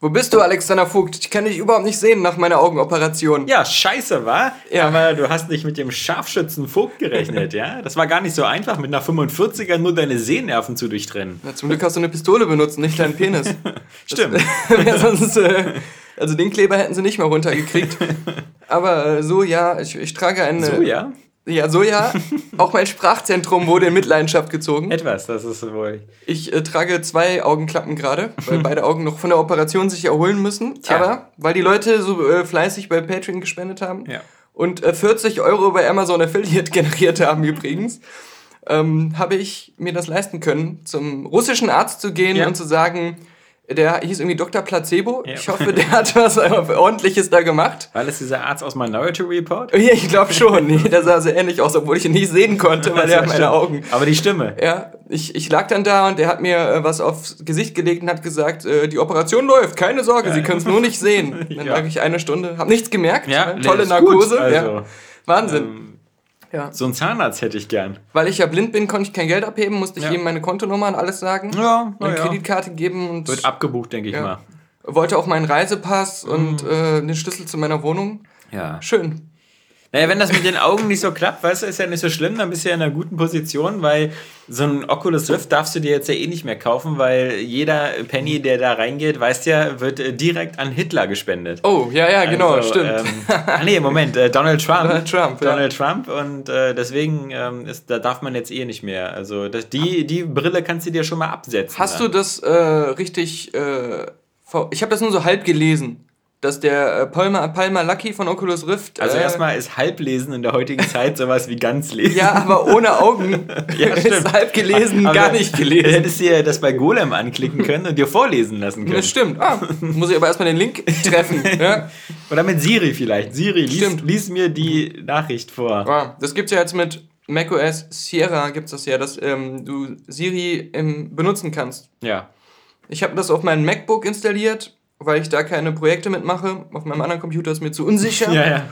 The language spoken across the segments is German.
Wo bist du, Alexander Vogt? Ich kann dich überhaupt nicht sehen nach meiner Augenoperation. Ja, scheiße, war. Ja. Aber du hast nicht mit dem Scharfschützen Vogt gerechnet, ja? Das war gar nicht so einfach, mit einer 45er nur deine Sehnerven zu durchtrennen. Na, zum Glück hast du eine Pistole benutzt, nicht deinen Penis. Stimmt. ja, sonst, äh, also den Kleber hätten sie nicht mal runtergekriegt. Aber äh, so ja, ich, ich trage eine. So, ja? Ja, so ja. Auch mein Sprachzentrum wurde in Mitleidenschaft gezogen. Etwas, das ist wohl. Ich äh, trage zwei Augenklappen gerade, weil beide Augen noch von der Operation sich erholen müssen. Tja. Aber weil die Leute so äh, fleißig bei Patreon gespendet haben Ja. und äh, 40 Euro bei Amazon Affiliate generiert haben übrigens, ähm, habe ich mir das leisten können, zum russischen Arzt zu gehen Ja. und zu sagen, der hieß irgendwie Dr. Placebo. Ja. Ich hoffe, der hat was Ordentliches da gemacht. War das dieser Arzt aus Minority Report? Ja, ich glaube schon. Nee, der sah sehr ähnlich aus, obwohl ich ihn nicht sehen konnte, weil er hat meine Augen. Aber die Stimme. Ja, ich, ich lag dann da und der hat mir äh, was aufs Gesicht gelegt und hat gesagt, äh, die Operation läuft, keine Sorge, Sie können es nur nicht sehen. Dann Ja. lag ich eine Stunde, hab nichts gemerkt, Ja, nee, tolle ist Narkose, also, ja. Wahnsinn. Ähm, ja. so einen Zahnarzt hätte ich gern. Weil ich ja blind bin, konnte ich kein Geld abheben, musste ich Ja. jedem meine Kontonummer und alles sagen, Ja, eine ja. Kreditkarte geben und Wird abgebucht, denke ich mal. wollte auch meinen Reisepass und äh, den Schlüssel zu meiner Wohnung. Ja. Schön. Naja, wenn das mit den Augen nicht so klappt, weißt du, ist ja nicht so schlimm, dann bist du ja in einer guten Position, weil so ein Oculus Rift darfst du dir jetzt ja eh nicht mehr kaufen, weil jeder Penny, der da reingeht, weißt ja, wird äh, direkt an Hitler gespendet. Oh, ja, ja, genau, Also, stimmt. Ähm, ah, nee, Moment, äh, Donald Trump. Donald Trump, ja. Donald Trump und äh, deswegen ähm, ist, da darf man jetzt eh nicht mehr. Also das, die, die Brille kannst du dir schon mal absetzen. Hast dann. du das äh, richtig, äh, ich habe das nur so halb gelesen, dass der äh, Palmer, Palmer Lucky von Oculus Rift... Also äh, erstmal ist Halblesen in der heutigen Zeit sowas wie Ganzlesen. Ja, aber ohne Augen. Ja, ist stimmt. halb gelesen, Aber gar nicht Du gelesen. hättest dir das bei Golem anklicken können und dir vorlesen lassen können. Das stimmt. Ah, muss ich aber erstmal den Link treffen. ja? Oder mit Siri vielleicht. Siri, lies, lies mir die Nachricht vor. Ah, das gibt's ja jetzt mit macOS Sierra gibt's das ja, dass ähm, du Siri im, benutzen kannst. Ja. Ich habe das auf meinem MacBook installiert, weil ich da keine Projekte mitmache. Auf meinem anderen Computer ist mir zu unsicher. Ja, ja.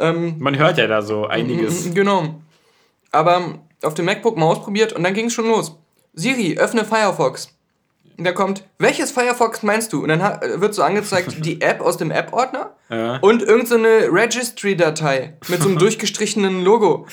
Ähm, Man hört ja da so einiges. Genau. Aber auf dem MacBook mal ausprobiert und dann ging es schon los. Siri, öffne Firefox. Und da kommt, welches Firefox meinst du? Und dann wird so angezeigt, die App aus dem App-Ordner Ja. und irgendeine so Registry-Datei mit so einem durchgestrichenen Logo.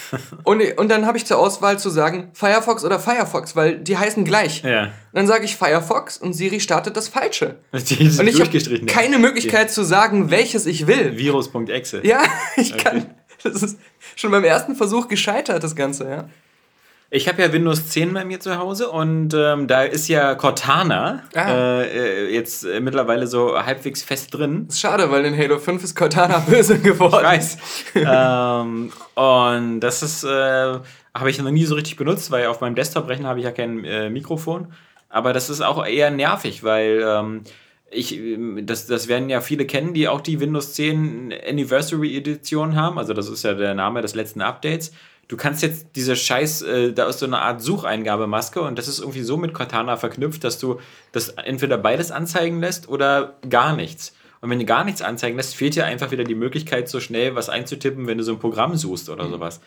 Und, und dann habe ich zur Auswahl zu sagen, Firefox oder Firefox, weil die heißen gleich. Ja. Und dann sage ich Firefox und Siri startet das Falsche. Die ist Und ich habe keine Möglichkeit zu sagen, welches ich will. Virus.exe. Ja, ich kann. Das ist schon beim ersten Versuch gescheitert, das Ganze, ja. Ich habe ja Windows 10 bei mir zu Hause und ähm, da ist ja Cortana Ah. äh, äh, jetzt äh, mittlerweile so halbwegs fest drin. Ist schade, weil in Halo 5 ist Cortana böse geworden. Weiß. ähm, und das ist, äh, habe ich noch nie so richtig benutzt, weil auf meinem Desktop-Rechner habe ich ja kein äh, Mikrofon. Aber das ist auch eher nervig, weil ähm, ich, ähm, das, das werden ja viele kennen, die auch die Windows 10 Anniversary Edition haben. Also das ist ja der Name des letzten Updates. Du kannst jetzt diese Scheiß, äh, da ist so eine Art Sucheingabemaske und das ist irgendwie so mit Cortana verknüpft, dass du das entweder beides anzeigen lässt oder gar nichts. Und wenn du gar nichts anzeigen lässt, fehlt dir einfach wieder die Möglichkeit, so schnell was einzutippen, wenn du so ein Programm suchst oder sowas.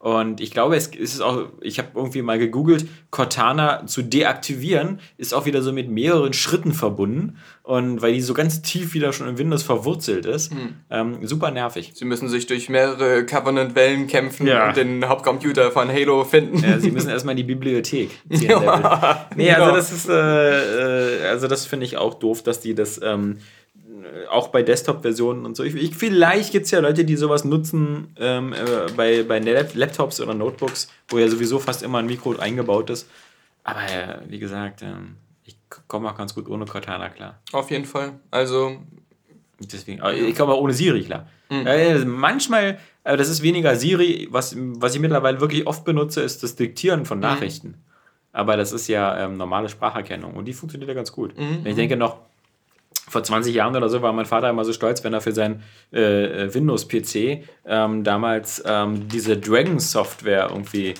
Und ich glaube, es ist auch, ich habe irgendwie mal gegoogelt, Cortana zu deaktivieren, ist auch wieder so mit mehreren Schritten verbunden. Und weil die so ganz tief wieder schon in Windows verwurzelt ist, ähm, super nervig. Sie müssen sich durch mehrere Covenant-Wellen kämpfen Ja. und den Hauptcomputer von Halo finden. Ja, sie müssen erstmal in die Bibliothek. nee, also genau. das ist, äh, äh, also das finde ich auch doof, dass die das ähm, auch bei Desktop-Versionen und so. Ich, ich, vielleicht gibt es ja Leute, die sowas nutzen ähm, äh, bei, bei Lap- Laptops oder Notebooks, wo ja sowieso fast immer ein Mikro eingebaut ist. Aber äh, wie gesagt, ähm, ich komme auch ganz gut ohne Cortana klar. Auf jeden Fall. Also, Deswegen, ich komme auch ohne Siri klar. Mhm. Äh, manchmal, aber das ist weniger Siri, was, was ich mittlerweile wirklich oft benutze, ist das Diktieren Mhm. von Nachrichten. Aber das ist ja ähm, normale Spracherkennung und die funktioniert ja ganz gut. Mhm. Ich denke noch, vor 20 Jahren oder so war mein Vater immer so stolz, wenn er für sein äh, äh, Windows-PC ähm, damals ähm, diese Dragon-Software irgendwie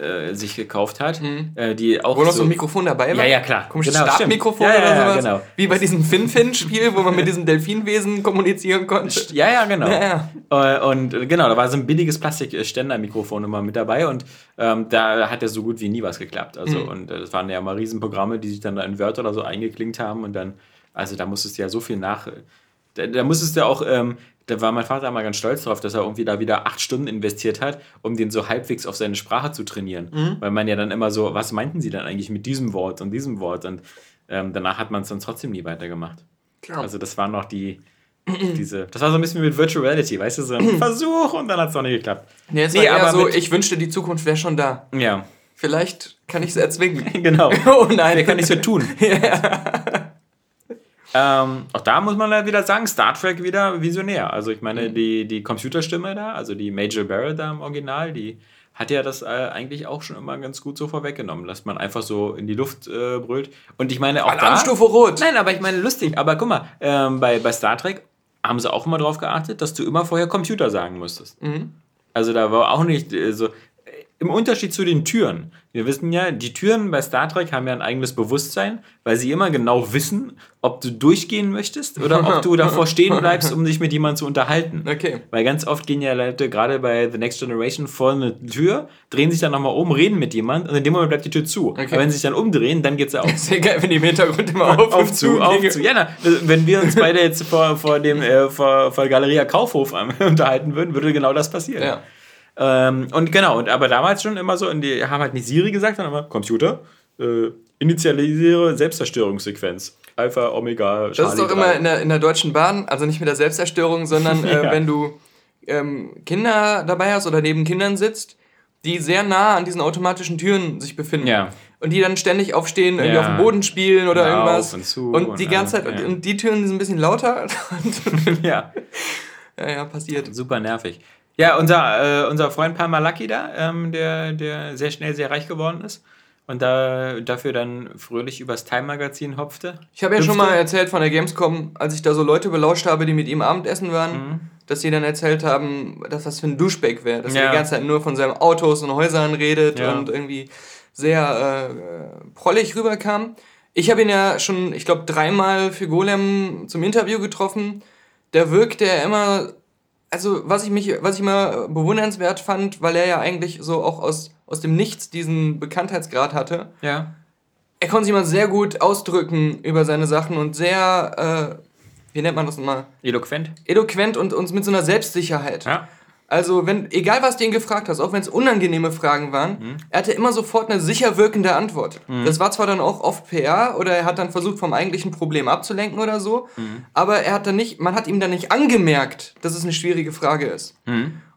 äh, sich gekauft hat. Äh, die auch wo noch so ein Mikrofon dabei war? Ja, ja, klar. Komisches Genau, stimmt. Startmikrofon Ja, ja, oder sowas. genau. Wie bei diesem Fin-Fin-Spiel, wo man mit diesem Delfinwesen kommunizieren konnte. Ja, ja, genau. Ja, Äh, Und äh, genau, da war so ein billiges Plastikständermikrofon immer mit dabei und ähm, da hat ja so gut wie nie was geklappt. Also, Mhm. und das waren ja mal Riesenprogramme, die sich dann da in Word oder so eingeklinkt haben und dann Also da musstest du ja so viel nach. Da, da musstest du auch, ähm, da war mein Vater mal ganz stolz drauf, dass er irgendwie da wieder acht Stunden investiert hat, um den so halbwegs auf seine Sprache zu trainieren. Mhm. Weil man ja dann immer so, was meinten sie dann eigentlich mit diesem Wort und diesem Wort? Und ähm, danach hat man es dann trotzdem nie weitergemacht. Klar. Also das war noch die, diese, das war so ein bisschen wie mit Virtual Reality, weißt du, so ein Versuch und dann hat es noch nicht geklappt. Nee, jetzt Nee, aber so, ich wünschte, die Zukunft wäre schon da. Ja, Vielleicht kann ich es erzwingen. genau. oh nein. Wer kann nicht so tun? ähm, auch da muss man wieder sagen, Star Trek wieder visionär. Also ich meine, die, die Computerstimme da, also die Major Barrett da im Original, die hat ja das äh, eigentlich auch schon immer ganz gut so vorweggenommen, dass man einfach so in die Luft äh, brüllt. Und ich meine auch da... Alarmstufe Rot. Nein, aber ich meine lustig. Aber guck mal, ähm, bei, bei Star Trek haben sie auch immer darauf geachtet, dass du immer vorher Computer sagen musstest. Also da war auch nicht äh, so. Im Unterschied zu den Türen. Wir wissen ja, die Türen bei Star Trek haben ja ein eigenes Bewusstsein, weil sie immer genau wissen, ob du durchgehen möchtest oder ob du davor stehen bleibst, um dich mit jemandem zu unterhalten. Okay. Weil ganz oft gehen ja Leute, gerade bei The Next Generation, vor eine Tür, drehen sich dann nochmal um, reden mit jemandem und in dem Moment bleibt die Tür zu. Aber wenn sie sich dann umdrehen, dann geht sie auf. Sehr geil, wenn die im Hintergrund immer auf, auf zu, auf zu. Ja, na, wenn wir uns beide jetzt vor, vor dem äh, vor, vor Galeria Kaufhof unterhalten würden, würde genau das passieren. Ja. Ähm, und genau, und aber damals schon immer so, und die haben halt nicht Siri gesagt, sondern immer Computer, äh, initialisiere Selbstzerstörungssequenz. Alpha, Omega, Das ist doch immer in der, in der Deutschen Bahn, also nicht mit der Selbstzerstörung, sondern äh, Ja. wenn du ähm, Kinder dabei hast oder neben Kindern sitzt, die sehr nah an diesen automatischen Türen sich befinden. Ja. Und die dann ständig aufstehen, irgendwie Ja. auf dem Boden spielen oder Auf irgendwas. und zu und und die ganze Zeit, ja. und die Türen sind ein bisschen lauter. Und, ja, ja, ja, passiert. super nervig. Ja, unser, äh, unser Freund Palmer Lucky da, ähm, der, der sehr schnell sehr reich geworden ist und da, dafür dann fröhlich übers Time-Magazin hopfte. Ich habe ja schon mal erzählt von der Gamescom, als ich da so Leute belauscht habe, die mit ihm Abendessen waren, Mhm. dass sie dann erzählt haben, dass das für ein Duschback wäre. Dass er Ja. die ganze Zeit nur von seinen Autos und Häusern redet Ja. und irgendwie sehr äh, prollig rüberkam. Ich habe ihn ja schon, ich glaube, dreimal für Golem zum Interview getroffen. Der wirkt ja immer, also was ich mich, was ich immer bewundernswert fand, weil er ja eigentlich so auch aus, aus dem Nichts diesen Bekanntheitsgrad hatte Ja. er konnte sich immer sehr gut ausdrücken über seine Sachen und sehr, äh, wie nennt man das nochmal? Eloquent. Eloquent und uns mit so einer Selbstsicherheit. Ja. Also, wenn, egal was du ihn gefragt hast, auch wenn es unangenehme Fragen waren, Mhm. er hatte immer sofort eine sicher wirkende Antwort. Das war zwar dann auch oft PR oder er hat dann versucht, vom eigentlichen Problem abzulenken oder so, Mhm. aber er hat dann nicht, man hat ihm dann nicht angemerkt, dass es eine schwierige Frage ist.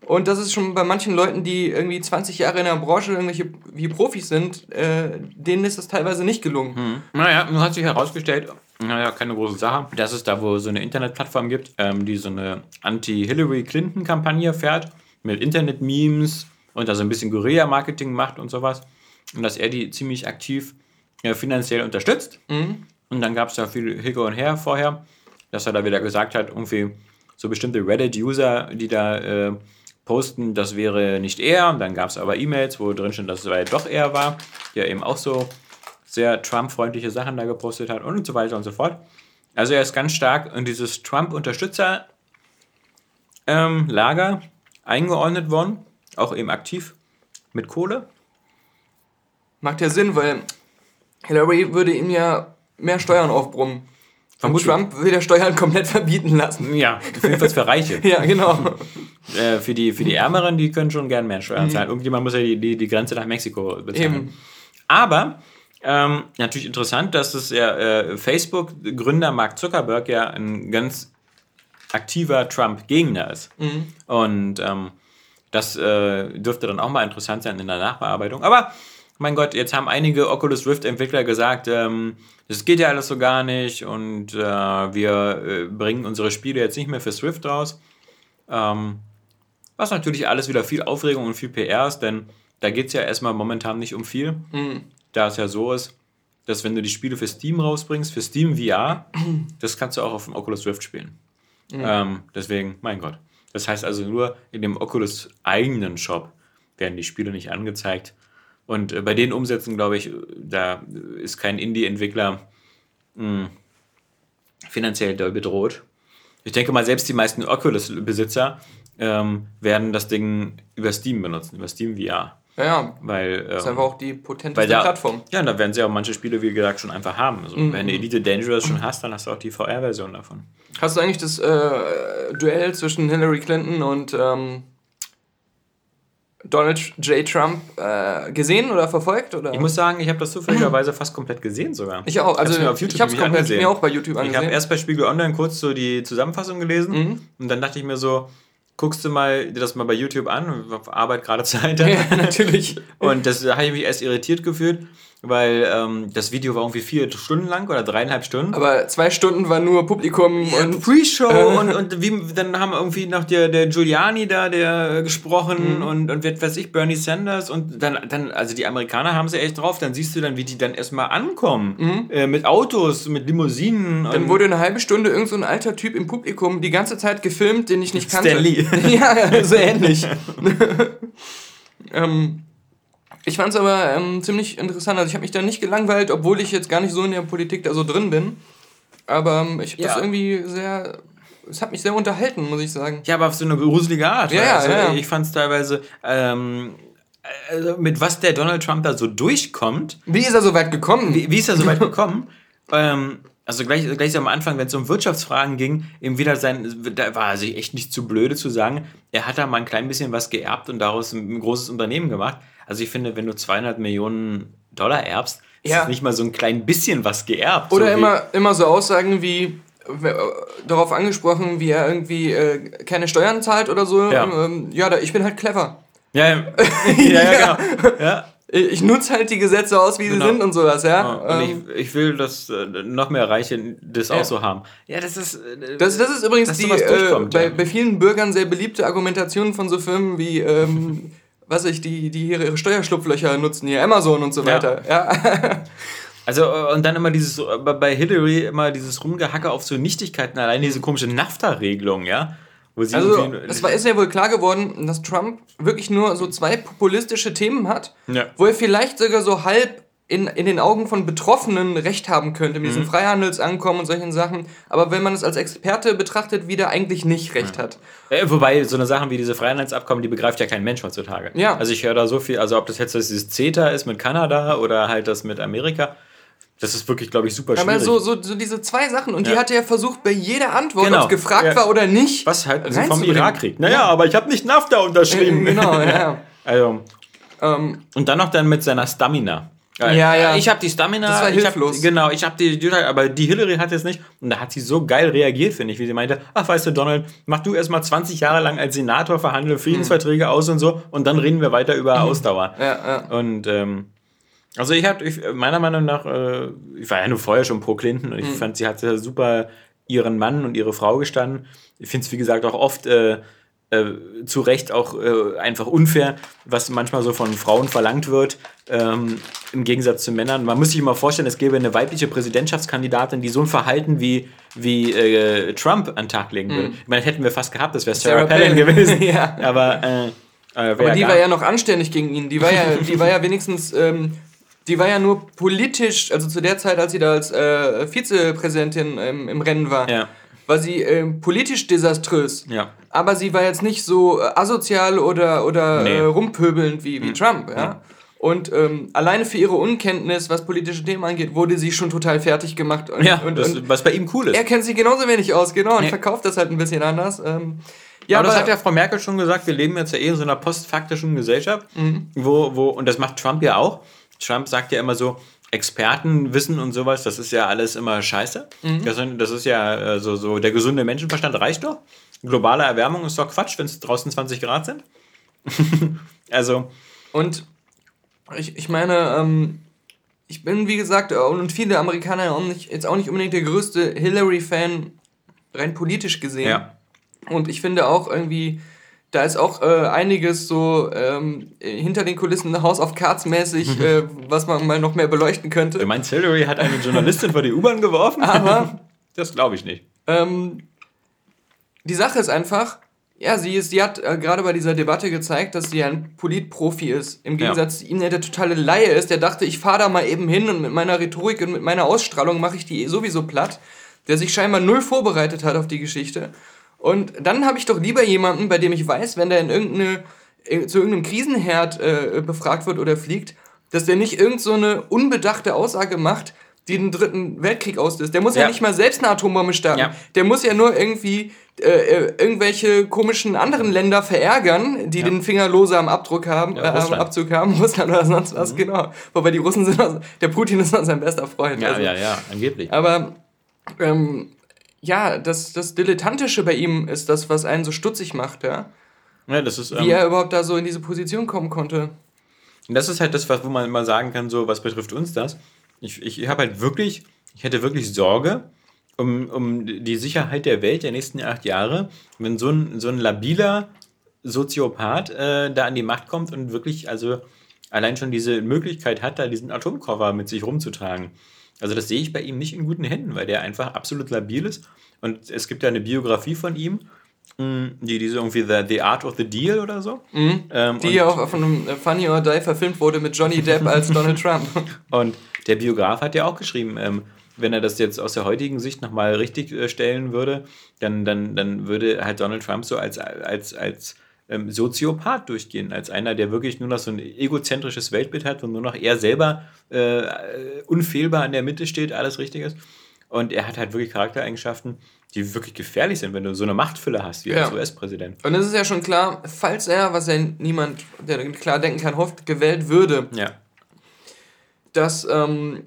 Mhm. Und das ist schon bei manchen Leuten, die irgendwie 20 Jahre in der Branche irgendwelche wie Profis sind, äh, denen ist das teilweise nicht gelungen. Hm. Naja, nun hat sich herausgestellt, naja, keine große Sache, dass es da wo so eine Internetplattform gibt, ähm, die so eine Anti-Hillary Clinton-Kampagne fährt, mit Internet-Memes und da so ein bisschen Guerilla-Marketing macht und sowas. Und dass er die ziemlich aktiv äh, finanziell unterstützt. Und dann gab es da viel Hicke und Her vorher, dass er da wieder gesagt hat, irgendwie so bestimmte Reddit-User, die da äh, posten, das wäre nicht er. Dann gab es aber E-Mails, wo drin stand, dass es doch er war, der eben auch so sehr Trump-freundliche Sachen da gepostet hat und so weiter und so fort. Also er ist ganz stark in dieses Trump-Unterstützer-Lager eingeordnet worden, auch eben aktiv mit Kohle. Macht ja Sinn, weil Hillary würde ihm ja mehr Steuern aufbrummen. Und Vermutlich. Trump will ja Steuern komplett verbieten lassen. Ja, jedenfalls für Reiche. Ja, genau. äh, für, die, für die Ärmeren, die können schon gern mehr Steuern zahlen. Irgendjemand muss ja die, die, die Grenze nach Mexiko bezahlen. Eben. Aber ähm, natürlich interessant, dass es ja äh, Facebook-Gründer Mark Zuckerberg ja ein ganz aktiver Trump-Gegner ist. Und ähm, das äh, dürfte dann auch mal interessant sein in der Nachbearbeitung. Aber mein Gott, jetzt haben einige Oculus Rift-Entwickler gesagt, ähm, das geht ja alles so gar nicht und äh, wir äh, bringen unsere Spiele jetzt nicht mehr für Swift raus. Ähm, was natürlich alles wieder viel Aufregung und viel PR ist, denn da geht es ja erstmal momentan nicht um viel. Da es ja so ist, dass wenn du die Spiele für Steam rausbringst, für Steam VR, das kannst du auch auf dem Oculus Rift spielen. Ähm, deswegen, mein Gott. Das heißt also nur in dem Oculus eigenen Shop werden die Spiele nicht angezeigt. Und äh, bei den Umsätzen, glaube ich, da ist kein Indie-Entwickler mh, finanziell doll bedroht. Ich denke mal, selbst die meisten Oculus-Besitzer ähm, werden das Ding über Steam benutzen, über Steam VR. Ja, weil, ähm, das ist einfach auch die potenteste da, Plattform. Ja, und da werden sie auch manche Spiele, wie gesagt, schon einfach haben. Also, mhm. Wenn du Elite Dangerous schon hast, dann hast du auch die VR-Version davon. Hast du eigentlich das äh, Duell zwischen Hillary Clinton und ähm, Donald J. Trump äh, gesehen oder verfolgt? Oder? Ich muss sagen, ich habe das zufälligerweise fast komplett gesehen sogar. Ich auch. Also ich habe es komplett angesehen. mir auch bei YouTube angesehen. Ich habe erst bei Spiegel Online kurz so die Zusammenfassung gelesen mhm. und dann dachte ich mir so, guckst du mal dir das mal bei YouTube an, auf Arbeit gerade Zeit. Ja, natürlich. und das da habe ich mich erst irritiert gefühlt weil ähm, das Video war irgendwie vier Stunden lang oder dreieinhalb Stunden. Aber zwei Stunden war nur Publikum ja, und Pre-Show äh. und, und wie, dann haben irgendwie noch der, der Giuliani da, der gesprochen mhm. und, und wird, weiß ich, Bernie Sanders und dann, dann, also die Amerikaner haben sie echt drauf, dann siehst du dann, wie die dann erstmal ankommen. Mhm. Äh, mit Autos, mit Limousinen. Dann wurde eine halbe Stunde irgend so ein alter Typ im Publikum die ganze Zeit gefilmt, den ich nicht kannte. Stanley. ja, so ähnlich. ähm, ich fand es aber ähm, ziemlich interessant. Also ich habe mich da nicht gelangweilt, obwohl ich jetzt gar nicht so in der Politik da so drin bin. Aber ähm, ich habe ja. das irgendwie sehr. Es hat mich sehr unterhalten, muss ich sagen. Ja, aber auf so eine gruselige Art. Ja, also, ja, ja. Ich fand es teilweise. Ähm, also mit was der Donald Trump da so durchkommt. Wie ist er so weit gekommen? Wie, wie ist er so weit gekommen? ähm, also gleich, gleich am Anfang, wenn es um Wirtschaftsfragen ging, eben wieder sein, da war er sich echt nicht zu blöde zu sagen, er hat da mal ein klein bisschen was geerbt und daraus ein, ein großes Unternehmen gemacht. Also ich finde, wenn du 200 Millionen Dollar erbst, ja. ist nicht mal so ein klein bisschen was geerbt. Oder so immer, immer so Aussagen wie, äh, darauf angesprochen, wie er irgendwie äh, keine Steuern zahlt oder so. Ja, ähm, ja da, ich bin halt clever. Ja, ja, ja, ja, genau. Ja. Ich nutze halt die Gesetze aus, wie genau. sie sind und sowas, ja. ja. Und ähm, ich, ich will, dass äh, noch mehr Reiche das auch so haben. Ja, das ist. Äh, das, das ist übrigens die äh, bei, bei vielen Bürgern sehr beliebte Argumentation von so Firmen wie ähm, was ich, die, die ihre Steuerschlupflöcher nutzen, hier Amazon und so weiter. Ja. ja. Also, äh, und dann immer dieses, äh, bei Hillary immer dieses Rumgehacke auf so Nichtigkeiten, allein diese komische NAFTA-Regelung, ja. also, es war, ist ja wohl klar geworden, dass Trump wirklich nur so zwei populistische Themen hat, ja. wo er vielleicht sogar so halb in, in den Augen von Betroffenen Recht haben könnte mit mhm. diesem Freihandelsankommen und solchen Sachen, aber wenn man es als Experte betrachtet, wieder eigentlich nicht Recht mhm. hat. Äh, wobei so eine Sachen wie diese Freihandelsabkommen, die begreift ja kein Mensch heutzutage. Ja. Also ich höre da so viel, also ob das jetzt dieses CETA ist mit Kanada oder halt das mit Amerika, das ist wirklich, glaube ich, super schwierig. Aber so, so, so diese zwei Sachen. Und ja. die hat er ja versucht, bei jeder Antwort, genau. ob es gefragt ja. war oder nicht. Was halt also vom Irakkrieg. Naja, ja. aber ich habe nicht NAFTA unterschrieben. Äh, genau, ja. also. Ähm. Und dann noch dann mit seiner Stamina. Ja, ja. Ich habe die Stamina. Das war hilflos. Ich hab, genau, ich habe die, aber die Hillary hat es nicht. Und da hat sie so geil reagiert, finde ich, wie sie meinte, ach, weißt du, Donald, mach du erstmal 20 Jahre lang als Senator, verhandle Friedensverträge mhm. aus und so und dann reden wir weiter über mhm. Ausdauer. Ja, ja. Und ähm, also ich habe, meiner Meinung nach, äh, ich war ja nur vorher schon pro Clinton und ich mhm. fand, sie hat super ihren Mann und ihre Frau gestanden. Ich finde es, wie gesagt, auch oft äh, äh, zu Recht auch äh, einfach unfair, was manchmal so von Frauen verlangt wird, ähm, im Gegensatz zu Männern. Man muss sich mal vorstellen, es gäbe eine weibliche Präsidentschaftskandidatin, die so ein Verhalten wie, wie äh, Trump an den Tag legen würde. Mhm. Ich meine, hätten wir fast gehabt, das wäre Sarah, Sarah Palin gewesen. ja. Aber, äh, Aber die war ja noch anständig gegen ihn. Die war ja, die war ja wenigstens. Ähm, die war ja nur politisch, also zu der Zeit, als sie da als äh, Vizepräsidentin ähm, im Rennen war, ja war sie äh, politisch desaströs. Ja. Aber sie war jetzt nicht so äh, asozial oder, oder nee. äh, rumpöbelnd wie, wie mhm. Trump. Ja? Mhm. Und ähm, alleine für ihre Unkenntnis, was politische Themen angeht, wurde sie schon total fertig gemacht. Und, ja, und, das, und was bei ihm cool ist. Er kennt sich genauso wenig aus, genau, und nee. verkauft das halt ein bisschen anders. Ähm, ja, aber, aber das hat ja Frau Merkel schon gesagt, wir leben jetzt ja eh in so einer postfaktischen Gesellschaft, mhm. wo, wo, und das macht Trump ja auch. Trump sagt ja immer so, Expertenwissen und sowas, das ist ja alles immer scheiße. Mhm. Das, das, ist ja äh, so, so, der gesunde Menschenverstand reicht doch. Globale Erwärmung ist doch Quatsch, wenn es draußen 20 Grad sind. also. Und ich, ich meine, ähm, ich bin wie gesagt, äh, und viele Amerikaner auch nicht, jetzt auch nicht unbedingt der größte Hillary-Fan, rein politisch gesehen. Ja. Und ich finde auch irgendwie, da ist auch äh, einiges so ähm, hinter den Kulissen House of Cards mäßig, äh, was man mal noch mehr beleuchten könnte. Du meinst, Hillary hat eine Journalistin vor die U-Bahn geworfen? Aber das glaube ich nicht. Ähm, die Sache ist einfach, ja, sie ist, sie hat äh, gerade bei dieser Debatte gezeigt, dass sie ein Politprofi ist. Im Gegensatz ja. zu ihm, der der totale Laie ist, der dachte, ich fahre da mal eben hin und mit meiner Rhetorik und mit meiner Ausstrahlung mache ich die sowieso platt. Der sich scheinbar null vorbereitet hat auf die Geschichte. Und dann habe ich doch lieber jemanden, bei dem ich weiß, wenn der in irgendeine äh, zu irgendeinem Krisenherd äh, befragt wird oder fliegt, dass der nicht irgend so eine unbedachte Aussage macht, die den dritten Weltkrieg auslöst. Der muss ja, ja nicht mal selbst eine Atombombe starten. Ja. Der muss ja nur irgendwie äh, äh, irgendwelche komischen anderen Länder verärgern, die ja. den Finger lose am Abdruck haben, äh, am Abzug haben, Russland oder sonst was, mhm. genau. Wobei die Russen sind, der Putin ist noch sein bester Freund. Ja, also. ja, ja, angeblich. Aber ähm, ja, das, das Dilettantische bei ihm ist das, was einen so stutzig macht, ja. Ja, das ist. Ähm, Wie er überhaupt da so in diese Position kommen konnte. Und das ist halt das, was, wo man mal sagen kann, so, was betrifft uns das. Ich, ich habe halt wirklich, ich hätte wirklich Sorge, um, um die Sicherheit der Welt der nächsten acht Jahre, wenn so ein, so ein labiler Soziopath äh, da an die Macht kommt und wirklich also allein schon diese Möglichkeit hat, da diesen Atomkoffer mit sich rumzutragen. Also das sehe ich bei ihm nicht in guten Händen, weil der einfach absolut labil ist. Und es gibt ja eine Biografie von ihm, mm, die diese irgendwie The, the Art of the Deal oder so. Mhm. Ähm, die ja auch von einem Funny or Die verfilmt wurde mit Johnny Depp als Donald Trump. Und der Biograf hat ja auch geschrieben, ähm, wenn er das jetzt aus der heutigen Sicht nochmal richtig äh, stellen würde, dann, dann, dann würde halt Donald Trump so als, als, als ähm, Soziopath durchgehen, als einer, der wirklich nur noch so ein egozentrisches Weltbild hat und nur noch er selber äh, unfehlbar in der Mitte steht, alles richtig ist. Und er hat halt wirklich Charaktereigenschaften, die wirklich gefährlich sind, wenn du so eine Machtfülle hast wie ja. als US-Präsident. Und es ist ja schon klar, falls er, was ja niemand, der klar denken kann, hofft, gewählt würde, ja. dass ähm,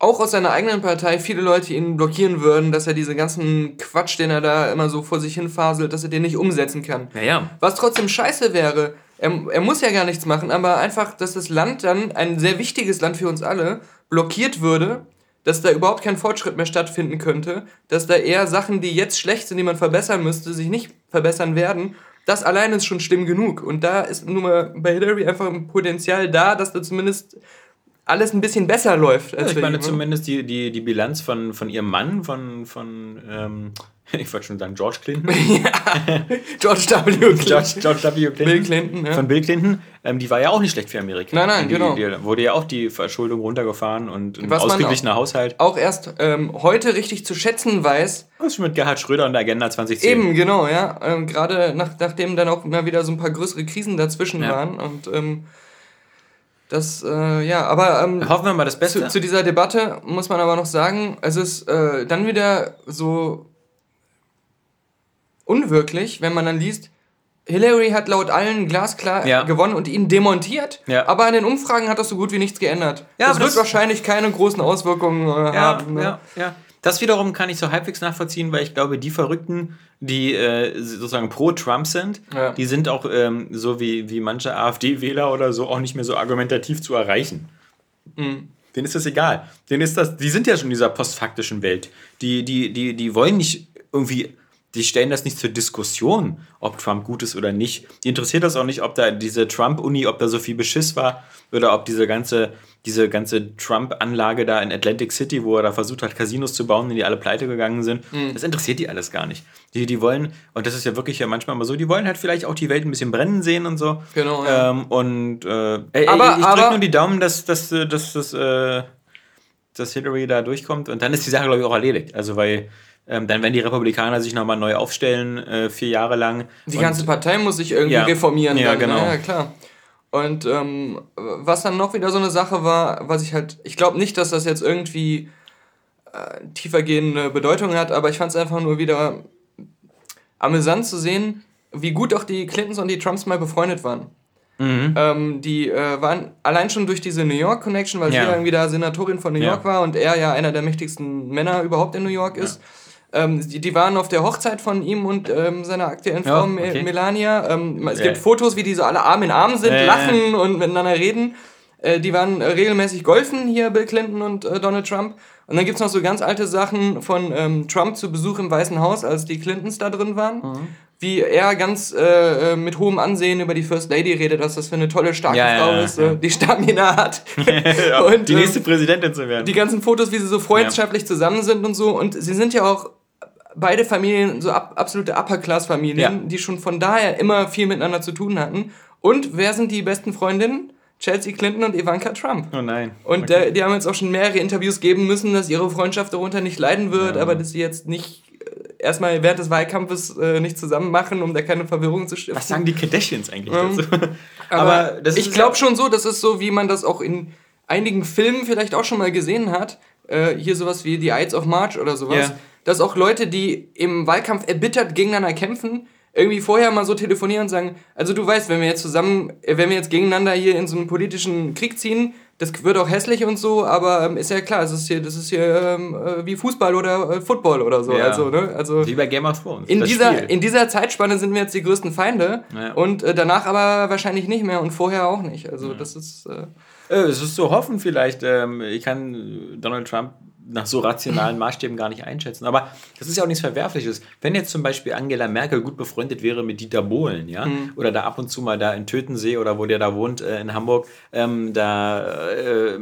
auch aus seiner eigenen Partei viele Leute ihn blockieren würden, dass er diese ganzen Quatsch, den er da immer so vor sich hin faselt, dass er den nicht umsetzen kann. Naja. Was trotzdem scheiße wäre, er, er muss ja gar nichts machen, aber einfach, dass das Land dann, ein sehr wichtiges Land für uns alle, blockiert würde, dass da überhaupt kein Fortschritt mehr stattfinden könnte, dass da eher Sachen, die jetzt schlecht sind, die man verbessern müsste, sich nicht verbessern werden. Das allein ist schon schlimm genug. Und da ist nun mal bei Hillary einfach ein Potenzial da, dass da zumindest alles ein bisschen besser läuft. Ja, ich meine ihm. zumindest die, die, die Bilanz von, von ihrem Mann, von, von ähm, ich wollte schon sagen George Clinton. ja, George W. Clinton. George, George W. Clinton. Bill Clinton. Ja. Von Bill Clinton. Ähm, die war ja auch nicht schlecht für Amerika. Nein, nein, die, genau. Die, wurde ja auch die Verschuldung runtergefahren und ein ausgeglichener Haushalt. Auch erst ähm, heute richtig zu schätzen weiß. Was mit Gerhard Schröder und der Agenda 2010? Eben, genau, ja. Ähm, Gerade nach, nachdem dann auch mal wieder so ein paar größere Krisen dazwischen waren und ähm, das, äh, ja, aber. Ähm, Hoffen wir mal das Beste. Zu, zu, dieser Debatte muss man aber noch sagen, es ist äh, dann wieder so unwirklich, wenn man dann liest, Hillary hat laut allen glasklar ja. gewonnen und ihn demontiert, ja. aber an den Umfragen hat das so gut wie nichts geändert. Ja, das wird das wahrscheinlich keine großen Auswirkungen äh, haben. Ne? Ja, ja. Das wiederum kann ich so halbwegs nachvollziehen, weil ich glaube, die Verrückten, die äh, sozusagen pro Trump sind, ja. die sind auch ähm, so wie, wie manche AfD-Wähler oder so auch nicht mehr so argumentativ zu erreichen. Mhm. Denen ist das egal. Denen ist das, die sind ja schon in dieser postfaktischen Welt. Die, die, die, die wollen nicht irgendwie die stellen das nicht zur Diskussion, ob Trump gut ist oder nicht. Die interessiert das auch nicht, ob da diese Trump-Uni, ob da so viel Beschiss war oder ob diese ganze, diese ganze Trump-Anlage da in Atlantic City, wo er da versucht hat, Casinos zu bauen, die alle pleite gegangen sind. Mhm. Das interessiert die alles gar nicht. Die, die wollen, und das ist ja wirklich ja manchmal immer so, die wollen halt vielleicht auch die Welt ein bisschen brennen sehen und so. Genau. Ja. Ähm, und äh, ey, aber, ich drücke nur die Daumen, dass, dass, dass, dass, äh, dass Hillary da durchkommt und dann ist die Sache, glaube ich, auch erledigt. Also, weil ähm, dann werden die Republikaner sich nochmal neu aufstellen, äh, vier Jahre lang. Die ganze Partei muss sich irgendwie ja, reformieren. Ja, dann, ne? genau. Ja, klar. Und ähm, was dann noch wieder so eine Sache war, was ich halt, ich glaube nicht, dass das jetzt irgendwie äh, tiefergehende Bedeutung hat, aber ich fand es einfach nur wieder amüsant zu sehen, wie gut auch die Clintons und die Trumps mal befreundet waren. Mhm. Ähm, die äh, waren allein schon durch diese New York Connection, weil ja. sie irgendwie da Senatorin von New York war und er ja einer der mächtigsten Männer überhaupt in New York ist. Ja ähm, die, die, waren auf der Hochzeit von ihm und ähm, seiner aktuellen Frau ja, okay. Melania. Ähm, es gibt Fotos, wie die so alle Arm in Arm sind, äh. lachen und miteinander reden. Äh, die waren äh, regelmäßig golfen hier, Bill Clinton und äh, Donald Trump. Und dann gibt es noch so ganz alte Sachen von ähm, Trump zu Besuch im Weißen Haus, als die Clintons da drin waren. Mhm wie er ganz äh, äh, mit hohem Ansehen über die First Lady redet, dass das für eine tolle, starke ja, Frau ja, ist, ja. die Stamina hat. und, die nächste ähm, Präsidentin zu werden. Die ganzen Fotos, wie sie so freundschaftlich zusammen sind und so. Und sie sind ja auch beide Familien, so ab, absolute Upper-Class-Familien, die schon von daher immer viel miteinander zu tun hatten. Und wer sind die besten Freundinnen? Chelsea Clinton und Ivanka Trump. Oh nein. Und okay. äh, die haben jetzt auch schon mehrere Interviews geben müssen, dass ihre Freundschaft darunter nicht leiden wird, aber dass sie jetzt nicht erstmal während des Wahlkampfes äh, nicht zusammen machen, um da keine Verwirrung zu stiften. Was sagen die Kardashians eigentlich Ähm, dazu? Aber, Aber ich glaube ja- schon so, das ist so, wie man das auch in einigen Filmen vielleicht auch schon mal gesehen hat. Äh, hier sowas wie The Ides of March oder sowas. Ja. Dass auch Leute, die im Wahlkampf erbittert gegeneinander kämpfen, irgendwie vorher mal so telefonieren und sagen, also du weißt, wenn wir jetzt zusammen, äh, wenn wir jetzt gegeneinander hier in so einen politischen Krieg ziehen, das wird auch hässlich und so, aber ähm, ist ja klar, es ist hier, das ist hier ähm, äh, wie Fußball oder äh, Football oder so. Ja. Also, ne? also Wie bei Game of Thrones. in dieser, Spiel. in dieser Zeitspanne sind wir jetzt die größten Feinde Ja. und äh, danach aber wahrscheinlich nicht mehr und vorher auch nicht. Also das ist Äh, Es ist zu hoffen vielleicht. Ähm, ich kann äh, Donald Trump nach so rationalen Maßstäben gar nicht einschätzen. Aber das ist ja auch nichts Verwerfliches. Wenn jetzt zum Beispiel Angela Merkel gut befreundet wäre mit Dieter Bohlen, ja, oder da ab und zu mal da in Tötensee oder wo der da wohnt, äh, in Hamburg, ähm, da äh,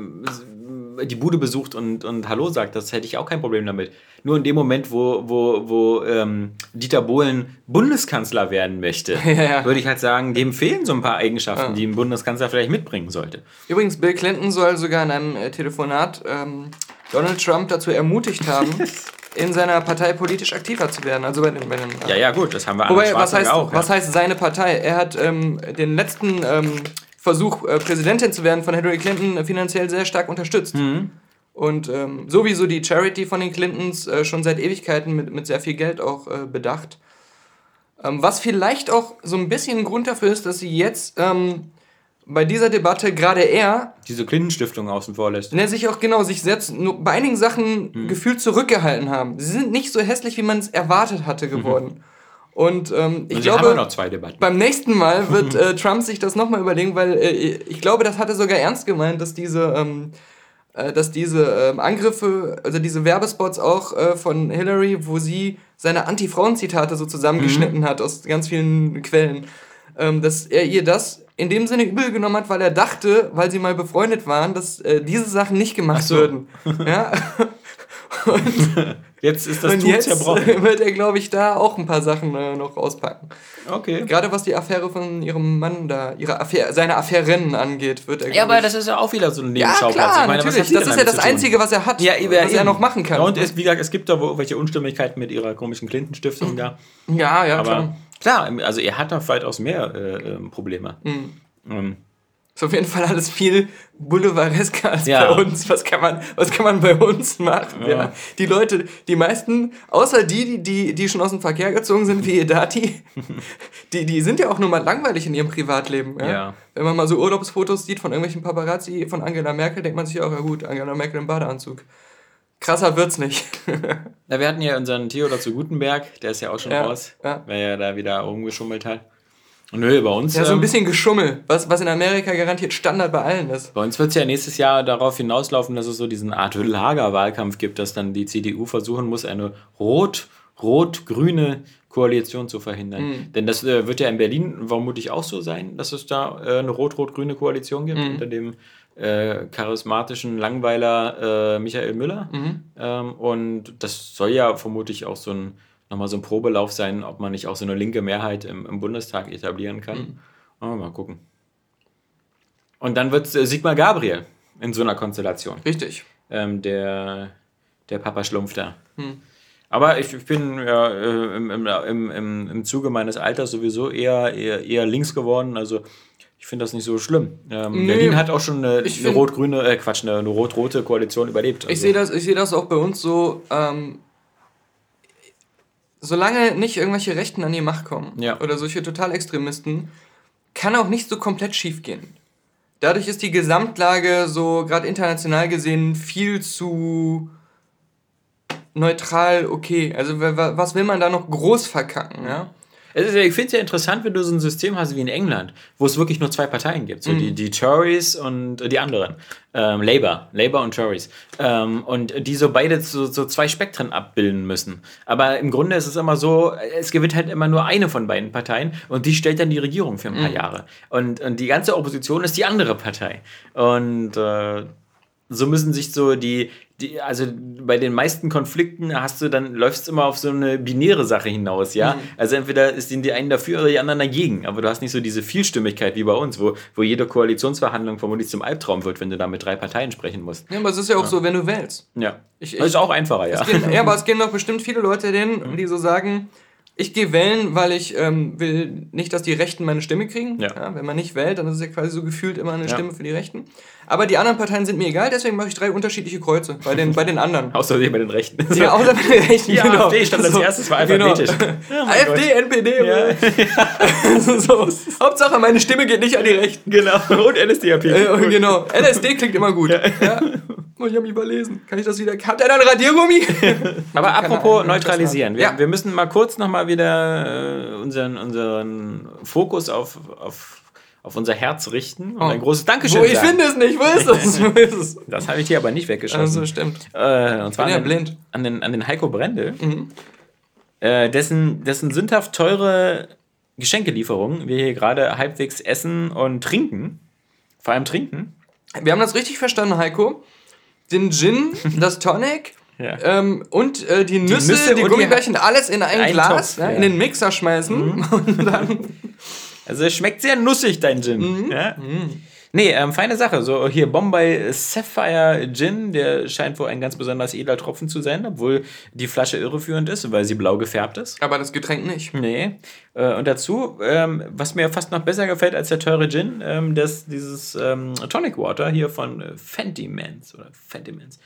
die Bude besucht und, und Hallo sagt, das hätte ich auch kein Problem damit. Nur in dem Moment, wo, wo, wo ähm, Dieter Bohlen Bundeskanzler werden möchte, ja. würde ich halt sagen, dem fehlen so ein paar Eigenschaften, die ein Bundeskanzler vielleicht mitbringen sollte. übrigens Bill Clinton soll sogar in einem äh, Telefonat ähm, Donald Trump dazu ermutigt haben, in seiner Partei politisch aktiver zu werden. Also bei den, bei den Ja, ja, gut, das haben wir Wobei, was heißt, auch. was ja. heißt seine Partei? Er hat ähm, den letzten ähm, Versuch, äh, Präsidentin zu werden von Hillary Clinton äh, finanziell sehr stark unterstützt. Mhm. Und ähm, sowieso die Charity von den Clintons äh, schon seit Ewigkeiten mit, mit sehr viel Geld auch äh, bedacht. Ähm, was vielleicht auch so ein bisschen ein Grund dafür ist, dass sie jetzt ähm, bei dieser Debatte gerade er Diese Clinton-Stiftung außen vor lässt. Ne, sich auch genau, sich selbst nur bei einigen Sachen Mhm. gefühlt zurückgehalten haben. Sie sind nicht so hässlich, wie man es erwartet hatte geworden. Und ähm, ich haben glaube, ja noch zwei Debatten. beim nächsten Mal wird äh, Trump sich das nochmal überlegen, weil äh, ich glaube, das hatte sogar ernst gemeint, dass diese, ähm, äh, dass diese ähm, Angriffe, also diese Werbespots auch äh, von Hillary, wo sie seine Anti-Frauen-Zitate so zusammengeschnitten hat aus ganz vielen Quellen, ähm, dass er ihr das in dem Sinne übel genommen hat, weil er dachte, weil sie mal befreundet waren, dass äh, diese Sachen nicht gemacht Ach so. würden. Ja? Jetzt ist das Und Tuch jetzt zerbrochen. wird er, glaube ich, da auch ein paar Sachen äh, noch auspacken. Okay. Gerade was die Affäre von ihrem Mann da, ihre Affäre, seine Affären angeht, wird er. Ja, aber das ist ja auch wieder so ein ja, Nebenschauplatz. klar, Ich meine, natürlich. Das ist ja das? Einzige, was er hat, Ja, eben, was er eben. noch machen kann. Ja, und es, wie gesagt, es gibt da welche Unstimmigkeiten mit ihrer komischen Clinton-Stiftung da. ja, ja, Aber klar. klar, also er hat da weitaus mehr äh, ähm, Probleme. Mhm. Ähm, Ist auf jeden Fall alles viel boulevardesker als Ja. bei uns. Was kann man, was kann man bei uns machen? Ja. Ja. Die Leute, die meisten, außer die, die, die, die schon aus dem Verkehr gezogen sind, wie Edati, die, die sind ja auch nur mal langweilig in ihrem Privatleben. Ja? Ja. Wenn man mal so Urlaubsfotos sieht von irgendwelchen Paparazzi von Angela Merkel, denkt man sich auch, ja gut, Angela Merkel im Badeanzug. Krasser wird's nicht. na, wir hatten ja unseren Theodor zu Gutenberg, der ist ja auch schon raus, ja. weil er da wieder rumgeschummelt hat. Nö, bei uns, Ja, so ein ähm, bisschen Geschummel, was, was in Amerika garantiert Standard bei allen ist. bei uns wird es ja nächstes Jahr darauf hinauslaufen, dass es so diesen Art Lagerwahlkampf gibt, dass dann die CDU versuchen muss, eine rot, rot-grüne Koalition zu verhindern. Mhm. Denn das äh, wird ja in Berlin vermutlich auch so sein, dass es da äh, eine rot-rot-grüne Koalition gibt Mhm. unter dem äh, charismatischen Langweiler äh, Michael Müller. Mhm. Ähm, und das soll ja vermutlich auch so ein nochmal so ein Probelauf sein, ob man nicht auch so eine linke Mehrheit im, im Bundestag etablieren kann. Mhm. Aber mal gucken. Und dann wird äh, Sigmar Gabriel in so einer Konstellation. Richtig. Ähm, der, der Papa Schlumpf da. Hm. Aber ich, ich bin ja äh, im, im, im, im, Zuge meines Alters sowieso eher, eher, eher links geworden. Also ich finde das nicht so schlimm. Ähm, Nee, Berlin hat auch schon eine, ich eine rot-grüne, äh, Quatsch, eine, eine rot-rote Koalition überlebt. Ich Also, sehe das, ich sehe das auch bei uns so, ähm, solange nicht irgendwelche Rechten an die Macht kommen Ja. oder solche Totalextremisten, kann auch nicht so komplett schief gehen. Dadurch ist die Gesamtlage so gerade international gesehen viel zu neutral okay. Also wa- wa- was will man da noch groß verkacken, ja? Ja- ich finde es ja interessant, wenn du so ein System hast wie in England, wo es wirklich nur zwei Parteien gibt. So Mhm. die, die Tories und äh, die anderen. Ähm, Labour. Labour und Tories. Ähm, und die so beide so, so zwei Spektren abbilden müssen. Aber im Grunde ist es immer so, es gewinnt halt immer nur eine von beiden Parteien und die stellt dann die Regierung für ein Mhm. paar Jahre. Und, und die ganze Opposition ist die andere Partei. Und äh, so müssen sich so die, die, also bei den meisten Konflikten hast du dann, läufst du immer auf so eine binäre Sache hinaus, ja. Mhm. Also entweder sind die einen dafür oder die anderen dagegen, aber du hast nicht so diese Vielstimmigkeit wie bei uns, wo, wo jede Koalitionsverhandlung vermutlich zum Albtraum wird, wenn du da mit drei Parteien sprechen musst. Ja, aber es ist ja auch ja. so, wenn du wählst. Ja. Ich, ich, das ist auch einfacher, ja. Gehen, ja, aber es gehen doch bestimmt viele Leute hin, mhm. die so sagen, ich gehe wählen, weil ich ähm, will nicht, dass die Rechten meine Stimme kriegen. Ja. ja. wenn man nicht wählt, dann ist es ja quasi so gefühlt immer eine ja. Stimme für die Rechten. Aber die anderen Parteien sind mir egal, deswegen mache ich drei unterschiedliche Kreuze bei den, bei den anderen. außer bei den Rechten. Ja, außer bei den Rechten. Ja, genau. AfD stand als so, erstes, war genau. alphabetisch. Genau. Oh AfD, Gott. NPD. Ja. so. Hauptsache, meine Stimme geht nicht an die Rechten. Genau. Und NSDAP. Äh, genau. LSD klingt immer gut. Ja. ja. Oh, ich habe mich überlesen. Kann ich das wieder? Hat er da ein Radiergummi? Aber apropos neutralisieren. Wir, ja. wir müssen mal kurz nochmal wieder äh, unseren, unseren Fokus auf, auf, auf unser Herz richten und oh. ein großes Dankeschön Wo, ich finde es nicht. Wo ist es? Wo ist es? Das habe ich dir aber nicht weggeschossen. Also stimmt. Äh, und zwar Bin ja an, blind. An, den, an den Heiko Brendel, mhm. äh, dessen, dessen sündhaft teure Geschenkelieferungen wir hier gerade halbwegs essen und trinken. Vor allem trinken. Wir haben das richtig verstanden, Heiko den Gin, das Tonic ja. ähm, und äh, die, Nüsse, die, Nüsse die Gummibärchen, die alles in ein, ein Glas, Topf, ja, in den Mixer schmeißen mhm. und dann. Also es schmeckt sehr nussig, dein Gin. Mhm. Ja? Mhm. Nee, ähm, feine Sache. So hier Bombay Sapphire Gin, der scheint wohl ein ganz besonders edler Tropfen zu sein, obwohl die Flasche irreführend ist, weil sie blau gefärbt ist. Aber das Getränk nicht. Nee. Äh, und dazu, ähm, was mir fast noch besser gefällt als der teure Gin, ähm, das, dieses ähm, Tonic Water hier von äh, Fenty Mans oder Fenty Mans.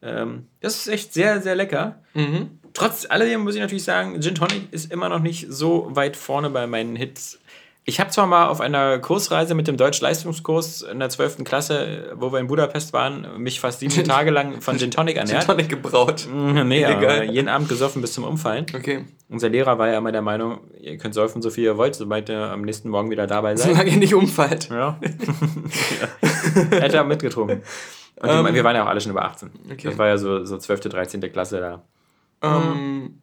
Ähm, das ist echt sehr, sehr lecker. Mhm. Trotz alledem muss ich natürlich sagen, Gin Tonic ist immer noch nicht so weit vorne bei meinen Hits ich habe zwar mal auf einer Kursreise mit dem Deutsch-Leistungskurs in der 12. Klasse, wo wir in Budapest waren, mich fast sieben Tage lang von Gin Tonic ernährt. Gin Tonic gebraut. Nee, ja, jeden Abend gesoffen bis zum Umfallen. Okay. Unser Lehrer war ja immer der Meinung, ihr könnt säufen, so viel ihr wollt, sobald ihr am nächsten Morgen wieder dabei seid. Solange ihr nicht umfallt. Ja. ja. Hätte er mitgetrunken. Und um, ähm. wir waren ja auch alle schon über 18. Okay. Das war ja so, so 12., 13. Klasse da. Ähm,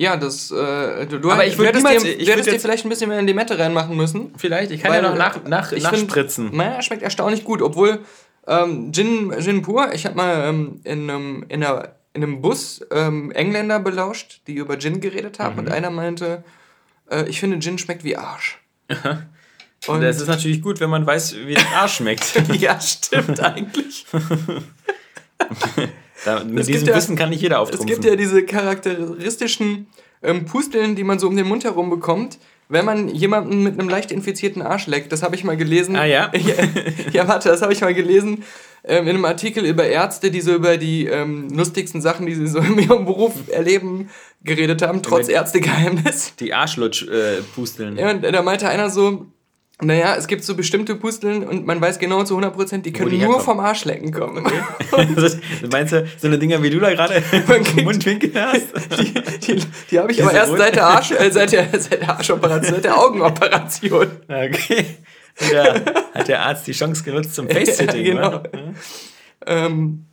ja, das. Äh, du, du aber ich würde dir, ich würd dir vielleicht ein bisschen mehr in die Mette reinmachen müssen. Vielleicht, ich kann ja noch nach, nach, nachspritzen. Find, naja, schmeckt erstaunlich gut, obwohl ähm, Gin, Gin pur, ich habe mal ähm, in, einem, in, einer, in einem Bus ähm, Engländer belauscht, die über Gin geredet haben mhm. und einer meinte, äh, ich finde Gin schmeckt wie Arsch. und das ist natürlich gut, wenn man weiß, wie Arsch schmeckt. ja, stimmt eigentlich. Da, mit diesem ja, Wissen kann nicht jeder auftrumpfen. Es gibt ja diese charakteristischen ähm, Pusteln, die man so um den Mund herum bekommt, wenn man jemanden mit einem leicht infizierten Arsch leckt. Das habe ich mal gelesen. Ah ja? ja, ja, warte, das habe ich mal gelesen ähm, in einem Artikel über Ärzte, die so über die ähm, lustigsten Sachen, die sie so in ihrem Beruf erleben, geredet haben, trotz Ärztegeheimnis. Die Arschlutsch-Pusteln. Äh, ja, und da meinte einer so, naja, es gibt so bestimmte Pusteln und man weiß genau zu 100%, die können die nur vom Arschlecken kommen. Okay. meinst du, so eine Dinger wie du da gerade im Mundwinkel hast? Die, die, die habe ich aber erst seit der, Arsch, äh, seit, der, seit der Arschoperation, seit der Augenoperation. Okay. Ja, hat der Arzt die Chance genutzt zum Face-Sitting, ja, genau. Ja. Ähm,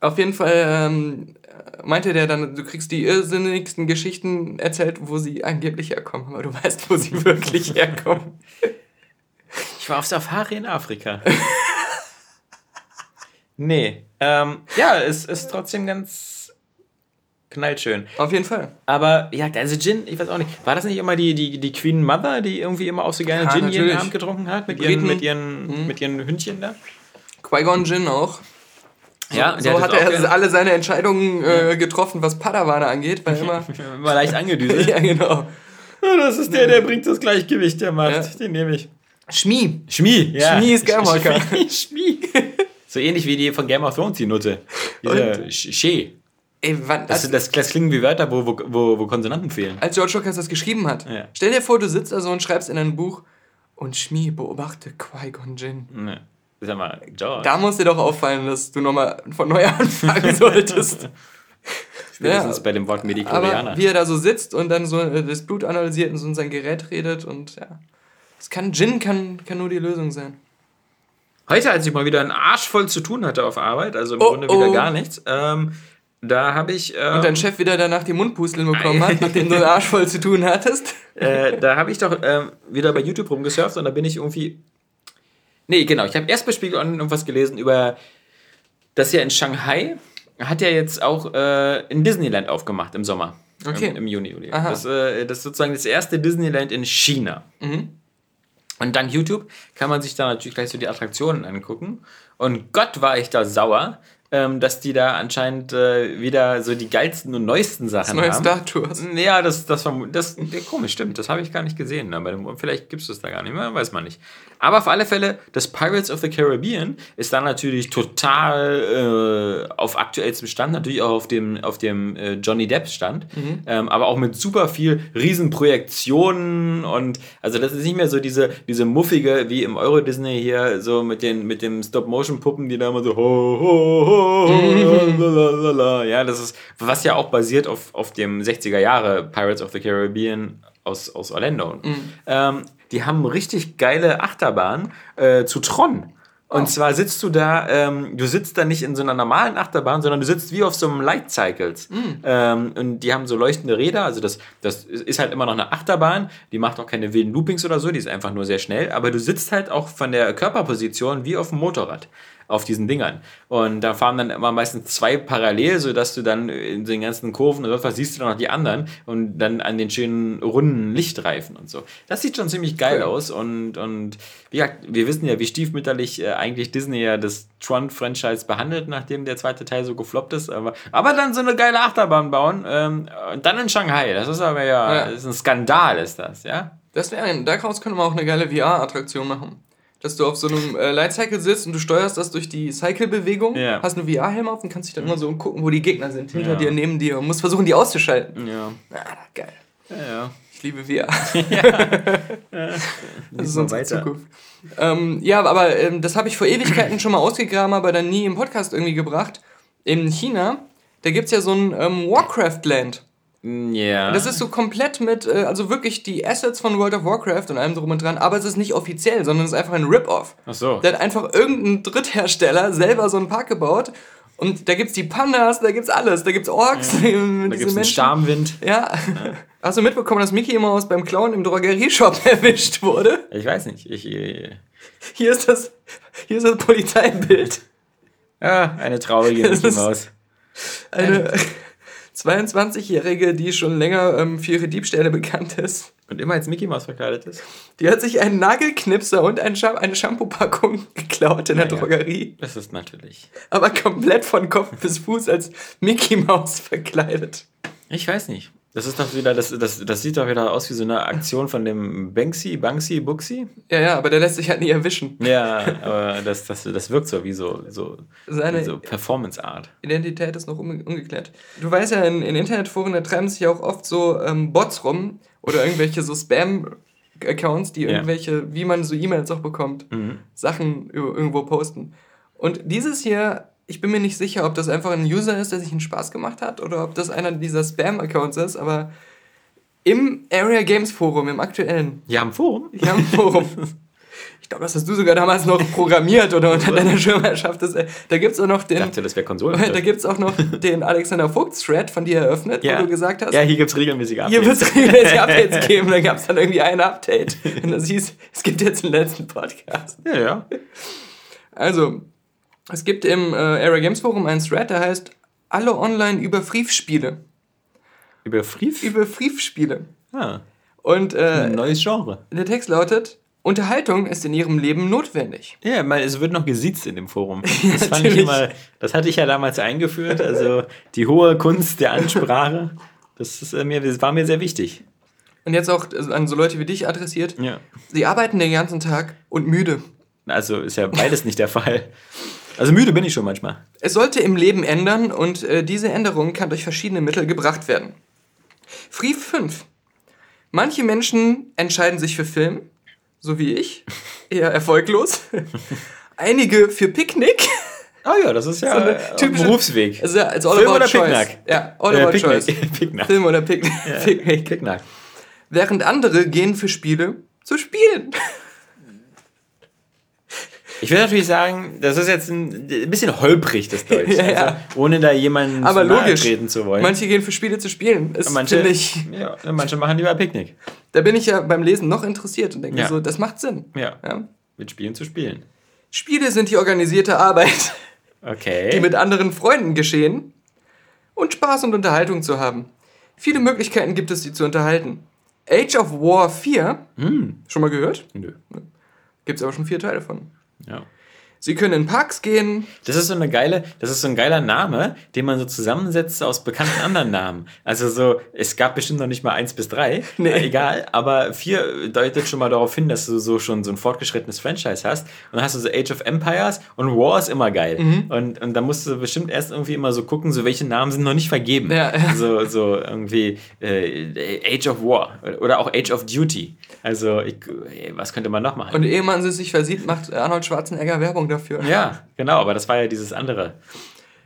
auf jeden Fall ähm, meinte der dann, du kriegst die irrsinnigsten Geschichten erzählt, wo sie angeblich herkommen, aber du weißt, wo sie wirklich herkommen. Ich war auf Safari in Afrika. nee. Ähm, ja, es ist trotzdem ganz knallschön. Auf jeden Fall. Aber ja, also Gin, ich weiß auch nicht. War das nicht immer die, die, die Queen Mother, die irgendwie immer auch so gerne ja, Gin natürlich. jeden Abend getrunken hat? Mit ihren, mit, ihren, mhm. mit ihren Hündchen da? Qui-Gon Gin auch. So, ja, so hat, hat er alle seine Entscheidungen äh, getroffen, was Padawane angeht, weil immer. immer leicht angedüselt. ja, genau. Ja, das ist der, der bringt das Gleichgewicht der Macht. Ja. Den nehme ich. Schmie. Schmie, ja. Schmie ist Skywalker. Schmie. Schmie. So ähnlich wie die von Game of Thrones, die Nutte. Diese She. Ey, wann, das, das, das, klingen wie Wörter, wo, wo, wo Konsonanten fehlen. Als George Lucas das geschrieben hat. Ja. Stell dir vor, du sitzt da so und schreibst in ein Buch und Schmie beobachte Qui-Gon Jinn. Ja. Sag mal, George. Da muss dir doch auffallen, dass du nochmal von neu anfangen solltest. Spätestens ja, bei dem Wort Mediklorianer. Aber wie er da so sitzt und dann so äh, das Blut analysiert und so in sein Gerät redet und ja. Das kann, Gin kann, kann nur die Lösung sein. Heute, als ich mal wieder einen Arsch voll zu tun hatte auf Arbeit, also im oh, Grunde wieder oh. gar nichts, ähm, da habe ich. Ähm, und dein Chef wieder danach die Mundpusteln bekommen hat, nachdem du einen Arsch voll zu tun hattest? Äh, da habe ich doch ähm, wieder bei YouTube rumgesurft und da bin ich irgendwie Nee, genau. Ich habe erst bei Spiegel Online irgendwas gelesen über dass ja in Shanghai hat ja jetzt auch äh, in Disneyland aufgemacht im Sommer. Okay. Im, im Juni, Juli. Das, äh, das ist sozusagen das erste Disneyland in China. Und dank YouTube kann man sich da natürlich gleich so die Attraktionen angucken. Und Gott war ich da sauer, ähm, dass die da anscheinend äh, wieder so die geilsten und neuesten Sachen Neue haben. Star Tours. Ja, das, das, vermu- das, das komisch, stimmt. Das habe ich gar nicht gesehen. Aber vielleicht gibt es das da gar nicht mehr, weiß man nicht. Aber auf alle Fälle, das Pirates of the Caribbean ist dann natürlich total äh, auf aktuellstem Stand, natürlich auch auf dem, auf dem äh, Johnny Depp Stand, ähm, aber auch mit super viel Riesenprojektionen und also das ist nicht mehr so diese, diese muffige wie im Euro Disney hier, so mit den mit dem Stop-Motion-Puppen, die da immer so ho, ho, ho, ja, das ist, was ja auch basiert auf, auf dem 60er Jahre Pirates of the Caribbean aus, aus Orlando. Ähm, die haben richtig geile Achterbahn äh, zu Tron. Und zwar sitzt du da, ähm, du sitzt da nicht in so einer normalen Achterbahn, sondern du sitzt wie auf so einem Light Cycles. Ähm, und die haben so leuchtende Räder, also das, das ist halt immer noch eine Achterbahn, die macht auch keine wilden Loopings oder so, die ist einfach nur sehr schnell, aber du sitzt halt auch von der Körperposition wie auf dem Motorrad auf diesen Dingern. Und da fahren dann immer meistens zwei parallel, sodass du dann in den ganzen Kurven und was siehst du dann noch die anderen und dann an den schönen runden Lichtreifen und so. Das sieht schon ziemlich geil Cool. aus und, und wie gesagt, wir wissen ja, wie stiefmütterlich äh, eigentlich Disney ja das Tron-Franchise behandelt, nachdem der zweite Teil so gefloppt ist. Aber, aber dann so eine geile Achterbahn bauen ähm, und dann in Shanghai. Das ist aber ja, Ja. Das ist ein Skandal, ist das, ja? Das wäre ein, daraus könnte man auch eine geile VR-Attraktion machen. Dass du auf so einem äh, Lightcycle sitzt und du steuerst das durch die Cycle-Bewegung, Ja. hast einen VR-Helm auf und kannst dich dann immer so umgucken, wo die Gegner sind, hinter Ja. dir, neben dir und musst versuchen, die auszuschalten. Ja. Ah, geil. Ja, ja. Ich liebe VR. das ist unsere weiter. Zukunft. Ähm, ja, aber ähm, das habe ich vor Ewigkeiten schon mal ausgegraben, aber dann nie im Podcast irgendwie gebracht. In China, da gibt es ja so ein ähm, Warcraft-Land. Ja. Das ist so komplett mit, äh, also wirklich die Assets von World of Warcraft und allem drum und dran, aber es ist nicht offiziell, sondern es ist einfach ein Rip-Off. Ach so. Da hat einfach irgendein Dritthersteller selber so einen Park gebaut und da gibt's die Pandas, da gibt's alles, da gibt's Orks, Da diese gibt es einen Starmwind. Ja. Hast du mitbekommen, dass Mickey Mouse beim Clown im Drogerieshop erwischt wurde? Ich weiß nicht. Ich, äh, Hier ist das, hier ist das Polizeibild. ja, eine traurige Mickey ist- Maus. Eine 22-Jährige, die schon länger ähm, für ihre Diebstähle bekannt ist. Und immer als Mickey Maus verkleidet ist. Die hat sich einen Nagelknipser und ein Scham eine Shampoo-Packung geklaut in der Ja, ja. Drogerie. Das ist natürlich. Aber komplett von Kopf bis Fuß als Mickey Mouse verkleidet. Ich weiß nicht. Das ist doch wieder, das, das, das sieht doch wieder aus wie so eine Aktion von dem Banksy, Banksy, Buxy. Ja, ja, aber der lässt sich halt nie erwischen. Ja, aber das, das, das wirkt so wie so, so, Seine so Performance Art. Identität ist noch unge- ungeklärt. Du weißt ja, in, in Internetforen, da treiben sich ja auch oft so ähm, Bots rum oder irgendwelche so Spam-Accounts, die Ja. irgendwelche, wie man so E-Mails auch bekommt, Mhm. Sachen ir- irgendwo posten. Und dieses hier, ich bin mir nicht sicher, ob das einfach ein User ist, der sich einen Spaß gemacht hat oder ob das einer dieser Spam-Accounts ist, aber im Area Games Forum, im aktuellen, Ja, im Forum? ja, im Forum. Ich glaube, das hast du sogar damals noch programmiert oder unter deiner Schirmherrschaft. Das, da gibt es auch noch Ich den, dachte, das wäre Konsole. da gibt es auch noch den Alexander Vogt-Thread von dir eröffnet, ja. wo du gesagt hast, Ja, hier gibt es regelmäßige hier wird Updates. es regelmäßig Updates geben. Da gab es dann irgendwie ein Update. Und das hieß, es gibt jetzt den letzten Podcast. Ja, ja. Also, es gibt im äh, Area Games Forum einen Thread, der heißt Alle online über Frief-Spiele. Über Frief? Über Frief-Spiele. Ah, Und ein äh, neues Genre. der Text lautet, Unterhaltung ist in ihrem Leben notwendig. Ja, man, es wird noch gesiezt in dem Forum. Das fand ich immer, das hatte ich ja damals eingeführt, also die hohe Kunst der Ansprache. Das, ist, äh, mir, das war mir sehr wichtig. Und jetzt auch also an so Leute wie dich adressiert. Ja. Sie arbeiten den ganzen Tag und müde. Also ist ja beides nicht der Fall. Also müde bin ich schon manchmal. Es sollte im Leben ändern und äh, diese Änderung kann durch verschiedene Mittel gebracht werden. Brief 5. Manche Menschen entscheiden sich für Film, so wie ich, eher erfolglos. Einige für Picknick. Oh ja, das ist ja So eine äh, typische- Berufsweg. Also als all Film about oder choice. Picknick? Ja, all Äh, about Picknick. choice. Picknick. Film oder Picknick. Picknick. Picknick. Während andere gehen für Spiele zu spielen. Ich will natürlich sagen, das ist jetzt ein, bisschen holprig, das Deutsch. Ja, ja. Also, ohne da jemanden Aber zu logisch. treten zu wollen. Manche gehen für Spiele zu spielen. Das manche, ich, ja, manche machen lieber Picknick. da bin ich ja beim Lesen noch interessiert und denke Ja. so, das macht Sinn. Ja. Ja. Mit Spielen zu spielen. Spiele sind die organisierte Arbeit. Okay. die mit anderen Freunden geschehen und Spaß und Unterhaltung zu haben. Viele Möglichkeiten gibt es, sie zu unterhalten. Age of War 4, schon mal gehört? Nö. Gibt es aber schon vier Teile von. Ja. Sie können in Parks gehen. Das ist so eine geile, das ist so ein geiler Name, den man so zusammensetzt aus bekannten anderen Namen. Also so, es gab bestimmt noch nicht mal eins bis drei, Nee. äh, egal, aber vier deutet schon mal darauf hin, dass du so schon so ein fortgeschrittenes Franchise hast. Und dann hast du so Age of Empires und War ist immer geil. Und, und da musst du bestimmt erst irgendwie immer so gucken, so welche Namen sind noch nicht vergeben. Ja, ja. So, so irgendwie äh, Age of War oder auch Age of Duty. Also ich, was könnte man noch machen? Und ehe man sie sich versieht, macht Arnold Schwarzenegger Werbung dafür. ja, genau, aber das war ja dieses andere.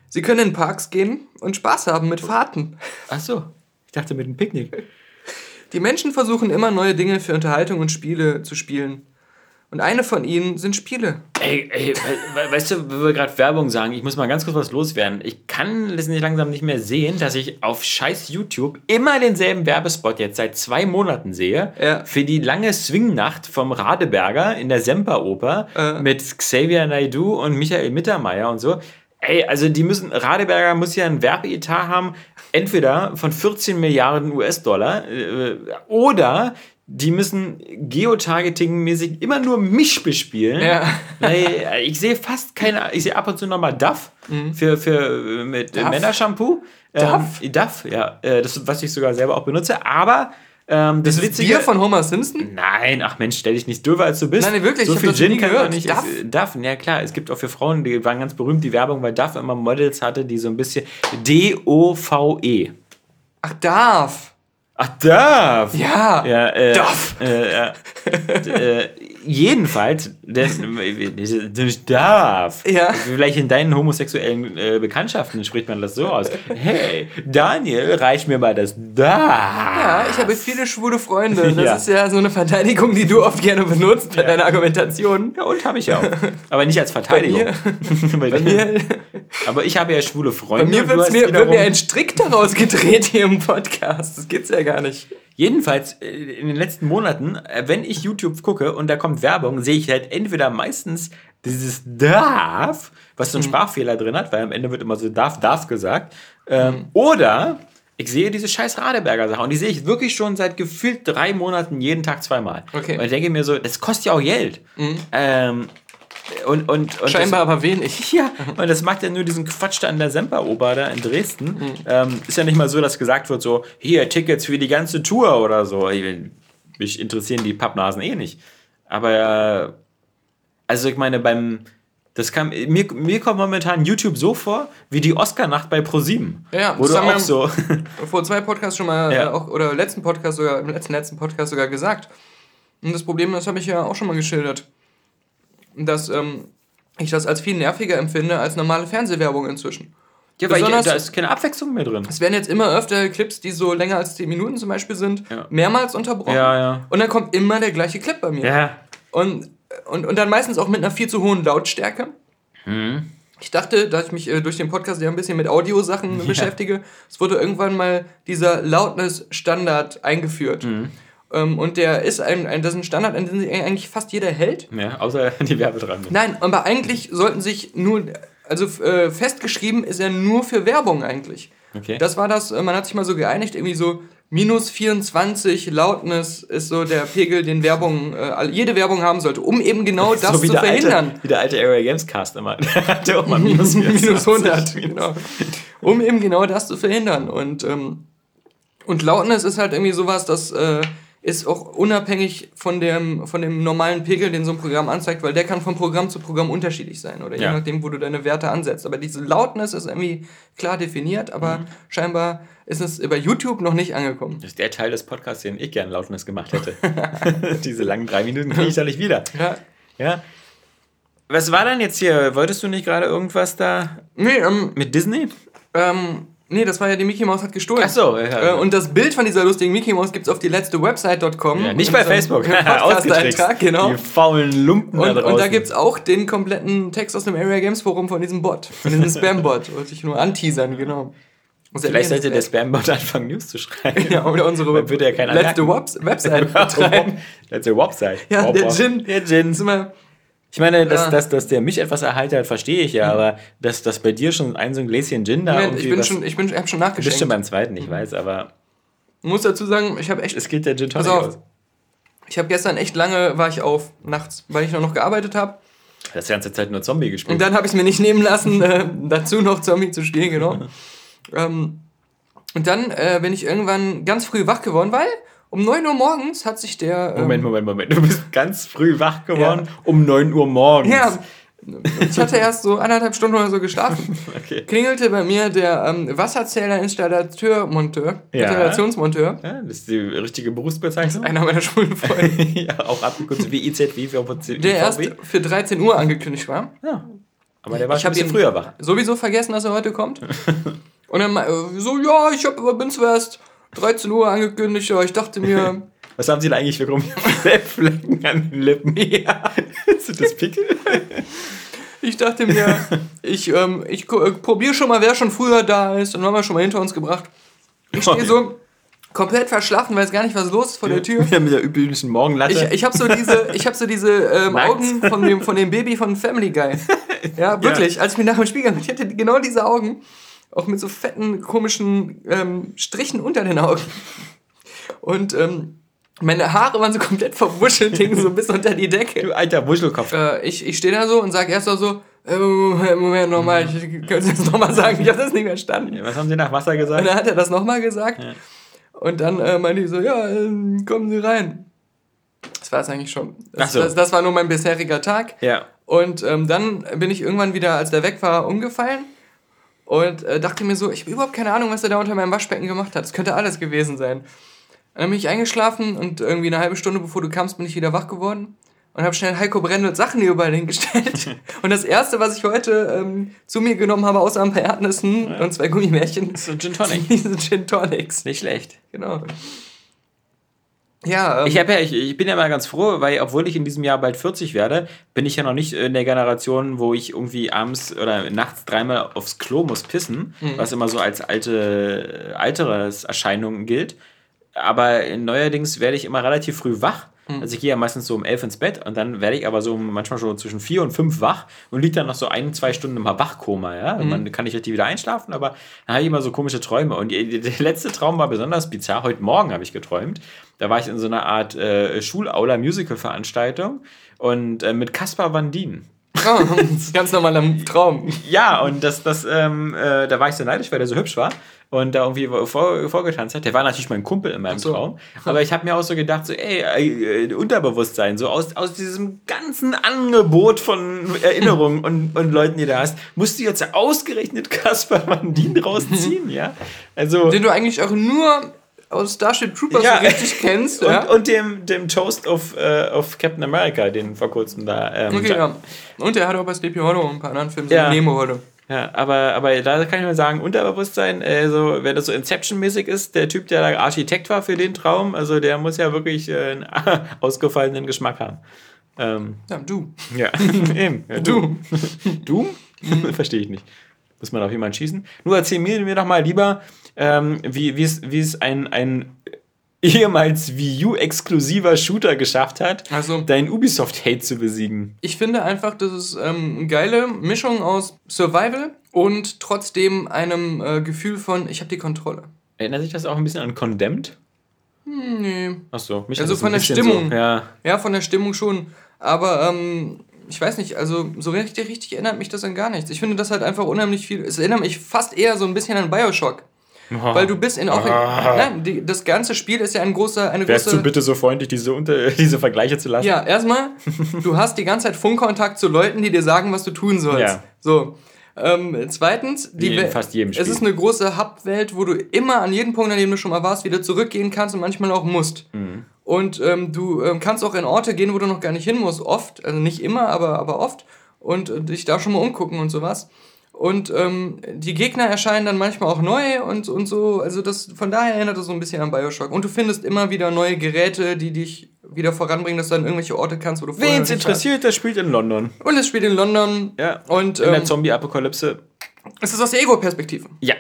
Sie können in Parks gehen und Spaß haben mit Fahrten. Ach so, ich dachte mit einem Picknick. Die Menschen versuchen immer neue Dinge für Unterhaltung und Spiele zu spielen. Und eine von ihnen sind Spiele. Ey, ey, we- we- weißt du, wo wir gerade Werbung sagen, ich muss mal ganz kurz was loswerden. Ich kann das nicht langsam nicht mehr sehen, dass ich auf scheiß YouTube immer denselben Werbespot jetzt seit zwei Monaten sehe. Ja. Für die lange Swingnacht vom Radeberger in der Semperoper Äh. mit Xavier Naidoo und Michael Mittermeier und so. Ey, also die müssen, Radeberger muss ja einen Werbeetat haben, entweder von 14 Milliarden US-Dollar äh, oder die müssen Geotargeting-mäßig immer nur mich bespielen. Ja. Weil ich sehe fast keine, ich sehe ab und zu nochmal Duff für, für äh, mit äh, Duff? Männershampoo. Duff? Ähm, Duff, ja. Äh, Das, was ich sogar selber auch benutze. Aber ähm, das, Das Witzige... Bier von Homer Simpson? Nein, ach Mensch, stell dich nicht döver als du bist. Nein, wirklich, So ich viel Gin kann man nicht. Duff? Es- Duff, ja klar, es gibt auch für Frauen, die waren ganz berühmt, die Werbung, weil Duff immer Models hatte, die so ein bisschen D-O-V-E. Ach, darf. Ach, Duff! Ja. Ja, äh, Duff. Äh, ja. äh, jedenfalls, denn, durch Duff. Ja. Vielleicht in deinen homosexuellen äh, Bekanntschaften spricht man das so aus. Hey, Daniel, reich mir mal das Duff. Ja, ich habe viele schwule Freunde. Das Ja. ist ja so eine Verteidigung, die du oft gerne benutzt bei deiner Argumentation. Ja, und habe ich auch. Aber nicht als Verteidigung. Bei Bei mir, Aber ich habe ja schwule Freunde. bei mir, mir, wird wiederum- mir ein Strick daraus gedreht hier im Podcast. Das gibt's ja gar nicht. Jedenfalls äh, in den letzten Monaten, äh, wenn ich YouTube gucke und da kommt Werbung, sehe ich halt entweder meistens dieses darf, was so einen Sprachfehler drin hat, weil am Ende wird immer so darf, darf gesagt. Ähm, Oder ich sehe diese scheiß Radeberger Sache und die sehe ich wirklich schon seit gefühlt drei Monaten jeden Tag zweimal. Okay. Und ich denke mir so, das kostet ja auch Geld. Ähm, und, und, und Scheinbar aber wenig. ja, und das macht ja nur diesen Quatsch da an der Semperoper da in Dresden. Ähm, ist ja nicht mal so, dass gesagt wird, so, hier, Tickets für die ganze Tour oder so. Ich, mich interessieren die Pappnasen eh nicht. Aber, also ich meine, beim, das kam, mir, mir kommt momentan YouTube so vor, wie die Oscar-Nacht bei ProSieben. Ja, wo das du haben wir- auch so, Vor zwei Podcasts schon mal, Ja. äh, auch, oder letzten Podcast sogar, im letzten, letzten Podcast sogar gesagt. Und das Problem, das habe ich ja auch schon mal geschildert, dass ähm, ich das als viel nerviger empfinde als normale Fernsehwerbung inzwischen. ja, weil ich, da ist keine Abwechslung mehr drin. Es werden jetzt immer öfter Clips, die so länger als 10 Minuten zum Beispiel sind, Ja. mehrmals unterbrochen. Ja, ja. Und dann kommt immer der gleiche Clip bei mir. Ja, Und, und, und dann meistens auch mit einer viel zu hohen Lautstärke. Mhm. Ich dachte, da ich mich äh, durch den Podcast ja ein bisschen mit Audiosachen beschäftige, es wurde irgendwann mal dieser Loudness-Standard eingeführt. Mhm. Ähm, und der ist ein, ein, das ist ein Standard, an den sich eigentlich fast jeder hält. ja, außer die Werbetreibenden. Nein, aber eigentlich sollten sich nur, also äh, festgeschrieben ist er nur für Werbung eigentlich. Okay. Das war das, äh, man hat sich mal so geeinigt, irgendwie so minus 24 Loudness ist so der Pegel, den Werbung, äh, jede Werbung haben sollte, um eben genau das so zu der verhindern. Alte, wie der alte Area Games Cast immer. Der hatte auch mal minus, minus 100, 24. genau. Um eben genau das zu verhindern. Und, ähm, und Loudness ist halt irgendwie sowas, das äh, ist auch unabhängig von dem, von dem normalen Pegel, den so ein Programm anzeigt, weil der kann von Programm zu Programm unterschiedlich sein oder je Ja. nachdem, wo du deine Werte ansetzt. Aber diese Loudness ist irgendwie klar definiert, aber Mhm. scheinbar ist es bei YouTube noch nicht angekommen. Das ist der Teil des Podcasts, den ich gerne Lautness gemacht hätte. Diese langen drei Minuten kriege ich da nicht wieder. Ja. Ja. Was war denn jetzt hier? Wolltest du nicht gerade irgendwas da Nee, ähm, mit Disney? ähm, nee, das war ja die Mickey Maus hat gestohlen. Ach so, ja. Äh, und das Bild von dieser lustigen Mickey Maus gibt es auf die letzte Website.com. ja, nicht bei Facebook. Podcast-Eintrag, genau. Die faulen Lumpen da Und, draußen. und da gibt es auch den kompletten Text aus dem Area Games Forum von diesem Bot, von diesem Spam-Bot. Wollte ich nur anteasern, genau. Muss Vielleicht sollte der Spambot anfangen, News zu schreiben. Ja, oder unsere Dann würde ja keiner letzte Website betreiben. A Website. Ja, der. Gin. Der Gin. Ist immer, Ich meine, dass, ja. dass, dass der mich etwas erheitert, verstehe ich ja, mhm. aber dass, dass bei dir schon ein so ein Gläschen Gin da Moment, ich bin was, schon, ich bin, ich hab schon nachgeschenkt. Du bist schon beim zweiten, ich mhm. weiß, aber... Ich muss dazu sagen, ich habe echt... Es geht der Gin Tonic aus. Ich habe gestern echt lange, war ich auf, nachts, weil ich noch, noch gearbeitet habe. Das ganze Zeit nur Zombie gespielt. Und dann habe ich es mir nicht nehmen lassen, äh, dazu noch Zombie zu spielen, genau. ähm, und dann äh, bin ich irgendwann ganz früh wach geworden, weil um 9 Uhr morgens hat sich der. Ähm, Moment, Moment, Moment. Du bist ganz früh wach geworden ja. um 9 Uhr morgens. Ja. Ich hatte erst so anderthalb Stunden oder so geschlafen. Okay. Klingelte bei mir der ähm, Wasserzähler-Installateur-Monteur, ja. Installationsmonteur. Ja, das ist die richtige Berufsbezeichnung. Einer meiner Schulfreunde. ja, auch abgekürzt wie IZW für IVB. Der erst für 13 Uhr angekündigt war. Ja. Aber der war ich schon ein bisschen früher wach. Sowieso vergessen, dass er heute kommt. Und dann äh, so, ja, ich hab, bin zuerst 13 Uhr angekündigt, aber ich dachte mir. Was haben Sie da eigentlich für Flecken an den Lippen? Ja. Sind das Pickel? Ich dachte mir, ich, ähm, ich äh, probiere schon mal, wer schon früher da ist. Dann haben wir schon mal hinter uns gebracht. Ich stehe so komplett verschlafen, weiß gar nicht, was los ist vor der Tür. Ja, mit der üblichen Morgenlatte. Ich, ich habe so diese, ich hab so diese ähm, Augen von dem, von dem Baby von Family Guy. Ja, wirklich. Ja. Als ich mir nach dem Spiegel ich hatte genau diese Augen. Auch mit so fetten, komischen ähm, Strichen unter den Augen. Und ähm, meine Haare waren so komplett verwuschelt, hingen so bis unter die Decke. Du alter Wuschelkopf. Äh, ich ich stehe da so und sage erst so, äh, Moment, Moment, nochmal, ich könnte es nochmal sagen, ich habe das nicht verstanden. was haben Sie nach Wasser gesagt? Und dann hat er das nochmal gesagt. Ja. Und dann äh, meinte ich so, ja, äh, kommen Sie rein. Das war es eigentlich schon. Das, so. das, das, war nur mein bisheriger Tag. Ja. Und ähm, dann bin ich irgendwann wieder, als der weg war, umgefallen und äh, dachte mir so, ich habe überhaupt keine Ahnung, was er da unter meinem Waschbecken gemacht hat. Das könnte alles gewesen sein. Dann bin ich eingeschlafen und irgendwie eine halbe Stunde bevor du kamst, bin ich wieder wach geworden und habe schnell Heiko Brennelt Sachen überall hingestellt. und das erste, was ich heute ähm, zu mir genommen habe, außer ein paar Erdnüssen ja. und zwei Gummibärchen, so Gin Tonic. Diese Gin Tonics. Nicht schlecht. Genau. Ja, ähm, ich, ja ich, ich bin ja mal ganz froh, weil obwohl ich in diesem Jahr bald 40 werde, bin ich ja noch nicht in der Generation, wo ich irgendwie abends oder nachts dreimal aufs Klo muss pissen, mhm. was immer so als alte, alteres Erscheinung gilt. Aber neuerdings werde ich immer relativ früh wach Mhm. Also ich gehe ja meistens so um elf ins Bett und dann werde ich aber so manchmal schon zwischen vier und fünf wach und liege dann noch so ein, zwei Stunden im Wachkoma, ja. Mhm. Man kann nicht richtig wieder einschlafen, aber dann habe ich immer so komische Träume. Und der letzte Traum war besonders bizarr. Heute Morgen habe ich geträumt. Da war ich in so einer Art äh, Schulaula-Musical-Veranstaltung und äh, mit Caspar Van Dien. Oh, ganz normaler Traum. Ja, und das, das, ähm, äh, da war ich so neidisch, weil der so hübsch war und da irgendwie vor, vorgetanzt hat. Der war natürlich mein Kumpel in meinem so. Traum. Aber ich habe mir auch so gedacht, so, ey, äh, Unterbewusstsein, so aus, aus diesem ganzen Angebot von Erinnerungen und, und Leuten, die da hast, musst du jetzt ausgerechnet Caspar Van rausziehen, ja? Also. Den du eigentlich auch nur aus Starship Troopers ja. so richtig kennst. und, ja? und dem, dem Toast of, uh, of Captain America, den vor kurzem da. Ähm, okay, ja. Und der hat auch bei Sleepy Hollow ein paar anderen Filmen, so ja. Nemo Hollow. Ja, aber, aber da kann ich mal sagen, Unterbewusstsein, also wenn das so Inception-mäßig ist, der Typ, der da Architekt war für den Traum, also der muss ja wirklich äh, einen ausgefallenen Geschmack haben. Ähm, ja, du. Ja, eben. Ja, du. du? Verstehe ich nicht. Muss man auf jemanden schießen? Nur erzähl mir, mir doch mal lieber, ähm, wie, wie, es, wie es ein, ein ehemals Wii U-exklusiver Shooter geschafft hat, also, deinen Ubisoft-Hate zu besiegen. Ich finde einfach, das ist ähm, eine geile Mischung aus Survival und trotzdem einem äh, Gefühl von, ich habe die Kontrolle. Erinnert sich das auch ein bisschen an Condemned? Hm, nee. Achso, mich Also von der Stimmung. So, ja. ja, von der Stimmung schon. Aber ähm, ich weiß nicht, also so richtig, richtig erinnert mich das an gar nichts. Ich finde das halt einfach unheimlich viel. Es erinnert mich fast eher so ein bisschen an Bioshock. Oh. Weil du bist in auch. Ah. Nein, die, das ganze Spiel ist ja ein großer, eine Wärst große. du bitte so freundlich, diese, unter, diese Vergleiche zu lassen? Ja, erstmal, du hast die ganze Zeit Funkkontakt zu Leuten, die dir sagen, was du tun sollst. Ja. So. Ähm, zweitens, die in fast jedem Spiel. es ist eine große Hub-Welt, wo du immer an jeden Punkt, an dem du schon mal warst, wieder zurückgehen kannst und manchmal auch musst. Mhm. Und ähm, du ähm, kannst auch in Orte gehen, wo du noch gar nicht hin musst, oft, also nicht immer, aber, aber oft, und äh, dich da schon mal umgucken und sowas. Und ähm, die Gegner erscheinen dann manchmal auch neu und, und so. Also das, von daher erinnert das so ein bisschen an Bioshock. Und du findest immer wieder neue Geräte, die dich wieder voranbringen, dass du an irgendwelche Orte kannst, wo du Wen es interessiert, das spielt in London. Und es spielt in London. Ja. Und, in ähm, der Zombie-Apokalypse. Es ist aus der Ego-Perspektive. Ja.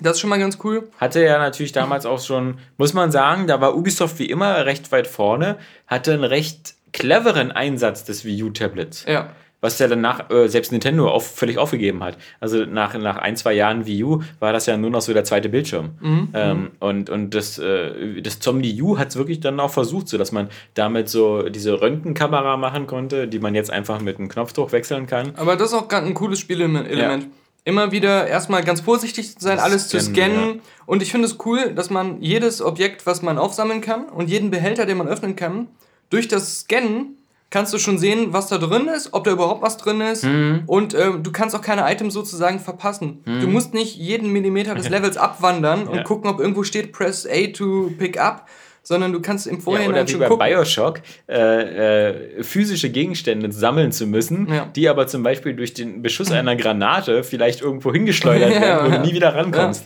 Das ist schon mal ganz cool. Hatte ja natürlich damals auch schon, muss man sagen, da war Ubisoft wie immer recht weit vorne, hatte ein recht cleveren Einsatz des Wii U-Tablets. Ja. Was ja danach äh, selbst Nintendo auf, völlig aufgegeben hat. Also nach, nach ein, zwei Jahren Wii U war das ja nur noch so der zweite Bildschirm. Ähm, und und das, äh, das Zombie U hat es wirklich dann auch versucht, so dass man damit so diese Röntgenkamera machen konnte, die man jetzt einfach mit einem Knopfdruck wechseln kann. Aber das ist auch gerade ein cooles Spielelement. Immer wieder erstmal ganz vorsichtig sein, alles zu Scannen, scannen. Und ich finde es cool, dass man jedes Objekt, was man aufsammeln kann und jeden Behälter, den man öffnen kann, durch das Scannen kannst du schon sehen, was da drin ist, ob da überhaupt was drin ist. Mhm. Und ähm, du kannst auch keine Items sozusagen verpassen. Du musst nicht jeden Millimeter des Levels abwandern und Ja. gucken, ob irgendwo steht, press A to pick up, sondern du kannst im Ja, Vorhinein oder wie schon bei gucken. Bioshock, äh, äh, physische Gegenstände sammeln zu müssen, Ja. die aber zum Beispiel durch den Beschuss einer Granate vielleicht irgendwo hingeschleudert Ja, werden, wo ja. du nie wieder rankommst.